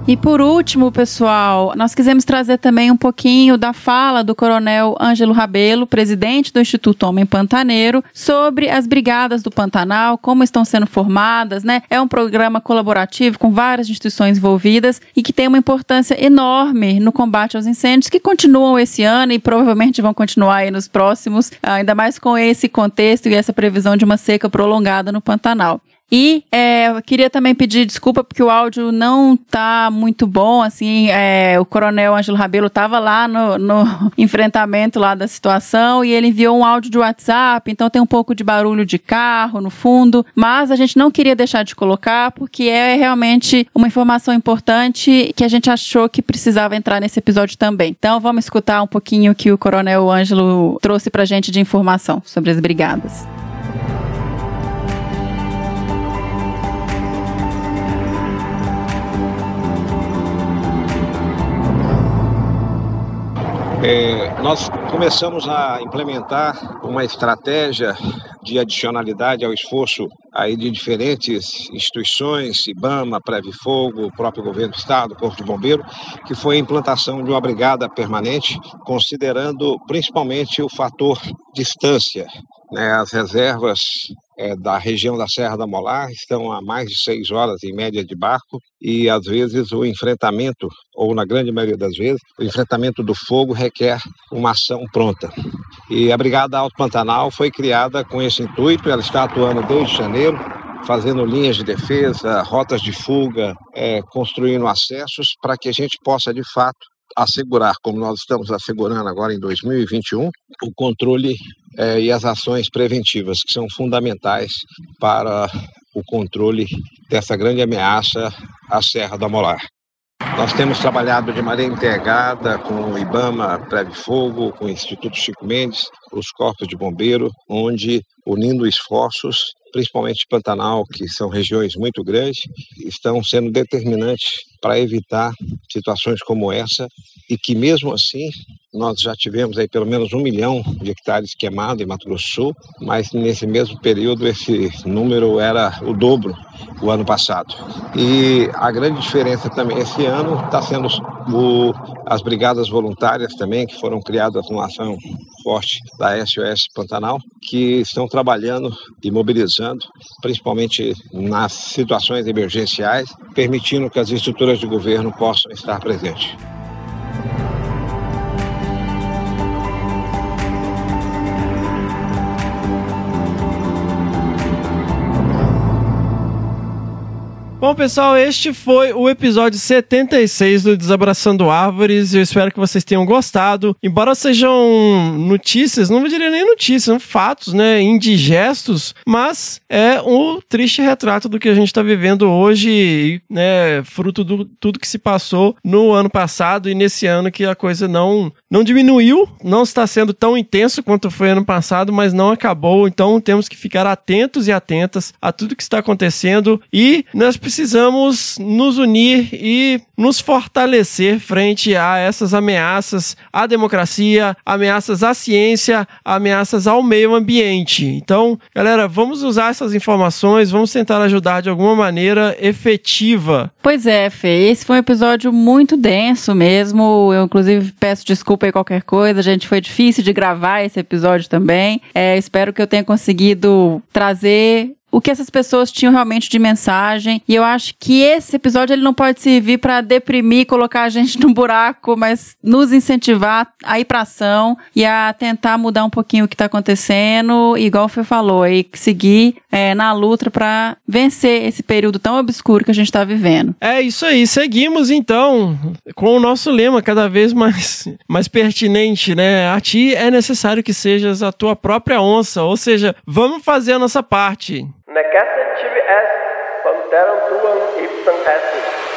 E por último, pessoal, nós quisemos trazer também um pouquinho da fala do Coronel Ângelo Rabelo, presidente do Instituto Homem Pantaneiro, sobre as brigadas do Pantanal, como estão sendo formadas, né? É um programa colaborativo com várias instituições envolvidas e que tem uma importância enorme no combate aos incêndios que continuam esse ano e provavelmente vão continuar aí nos próximos, ainda mais com esse contexto e essa previsão de uma seca prolongada no Pantanal. E é, eu queria também pedir desculpa porque o áudio não tá muito bom, assim, é, o coronel Ângelo Rabelo estava lá no, no, enfrentamento lá da situação e ele enviou um áudio de WhatsApp, então tem um pouco de barulho de carro no fundo, mas a gente não queria deixar de colocar porque é realmente uma informação importante que a gente achou que precisava entrar nesse episódio também. Então vamos escutar um pouquinho o que o coronel Ângelo trouxe pra gente de informação sobre as brigadas. É, nós começamos a implementar uma estratégia de adicionalidade ao esforço aí de diferentes instituições, IBAMA, Preve Fogo, o próprio governo do estado, Corpo de Bombeiro, que foi a implantação de uma brigada permanente, considerando principalmente o fator distância. Né, as reservas é, da região da Serra da Molar estão a mais de seis horas em média de barco e às vezes o enfrentamento, ou na grande maioria das vezes, o enfrentamento do fogo requer uma ação pronta. E a Brigada Alto Pantanal foi criada com esse intuito, ela está atuando desde janeiro, fazendo linhas de defesa, rotas de fuga, é, construindo acessos para que a gente possa de fato assegurar, como nós estamos assegurando agora em 2021, o controle é, e as ações preventivas, que são fundamentais para o controle dessa grande ameaça à Serra da Molar. Nós temos trabalhado de maneira integrada com o IBAMA, Preve Fogo, com o Instituto Chico Mendes, os corpos de bombeiro, onde, unindo esforços, principalmente Pantanal, que são regiões muito grandes, estão sendo determinantes para evitar situações como essa e que mesmo assim nós já tivemos aí pelo menos um milhão de hectares queimados em Mato Grosso do Sul, mas nesse mesmo período esse número era o dobro o ano passado. E a grande diferença também esse ano está sendo o, as brigadas voluntárias também, que foram criadas numa ação forte da SOS Pantanal, que estão trabalhando e mobilizando, principalmente nas situações emergenciais, permitindo que as estruturas de governo possam estar presentes. Bom, pessoal, este foi o episódio 76 do Desabraçando Árvores. Eu espero que vocês tenham gostado. Embora sejam notícias, não diria nem notícias, são fatos, né, indigestos, mas é um triste retrato do que a gente está vivendo hoje, né, fruto do tudo que se passou no ano passado e nesse ano que a coisa não não diminuiu, não está sendo tão intenso quanto foi ano passado, mas não acabou. Então temos que ficar atentos e atentas a tudo que está acontecendo e nós precisamos nos unir e nos fortalecer frente a essas ameaças à democracia, ameaças à ciência, ameaças ao meio ambiente. Então, galera, vamos usar essas informações, vamos tentar ajudar de alguma maneira efetiva. Pois é, Fê, esse foi um episódio muito denso mesmo. Eu, inclusive, peço desculpa aí qualquer coisa. Gente, foi difícil de gravar esse episódio também. É, espero que eu tenha conseguido trazer o que essas pessoas tinham realmente de mensagem. E eu acho que esse episódio ele não pode servir para deprimir, colocar a gente num buraco, mas nos incentivar a ir pra ação e a tentar mudar um pouquinho o que tá acontecendo, igual o falou, e seguir é, na luta para vencer esse período tão obscuro que a gente tá vivendo. É isso aí, seguimos então com o nosso lema cada vez mais, mais pertinente, né? A ti é necessário que sejas a tua própria onça, ou seja, vamos fazer a nossa parte. Necesse tibi est, panteram tuam ipsam estis.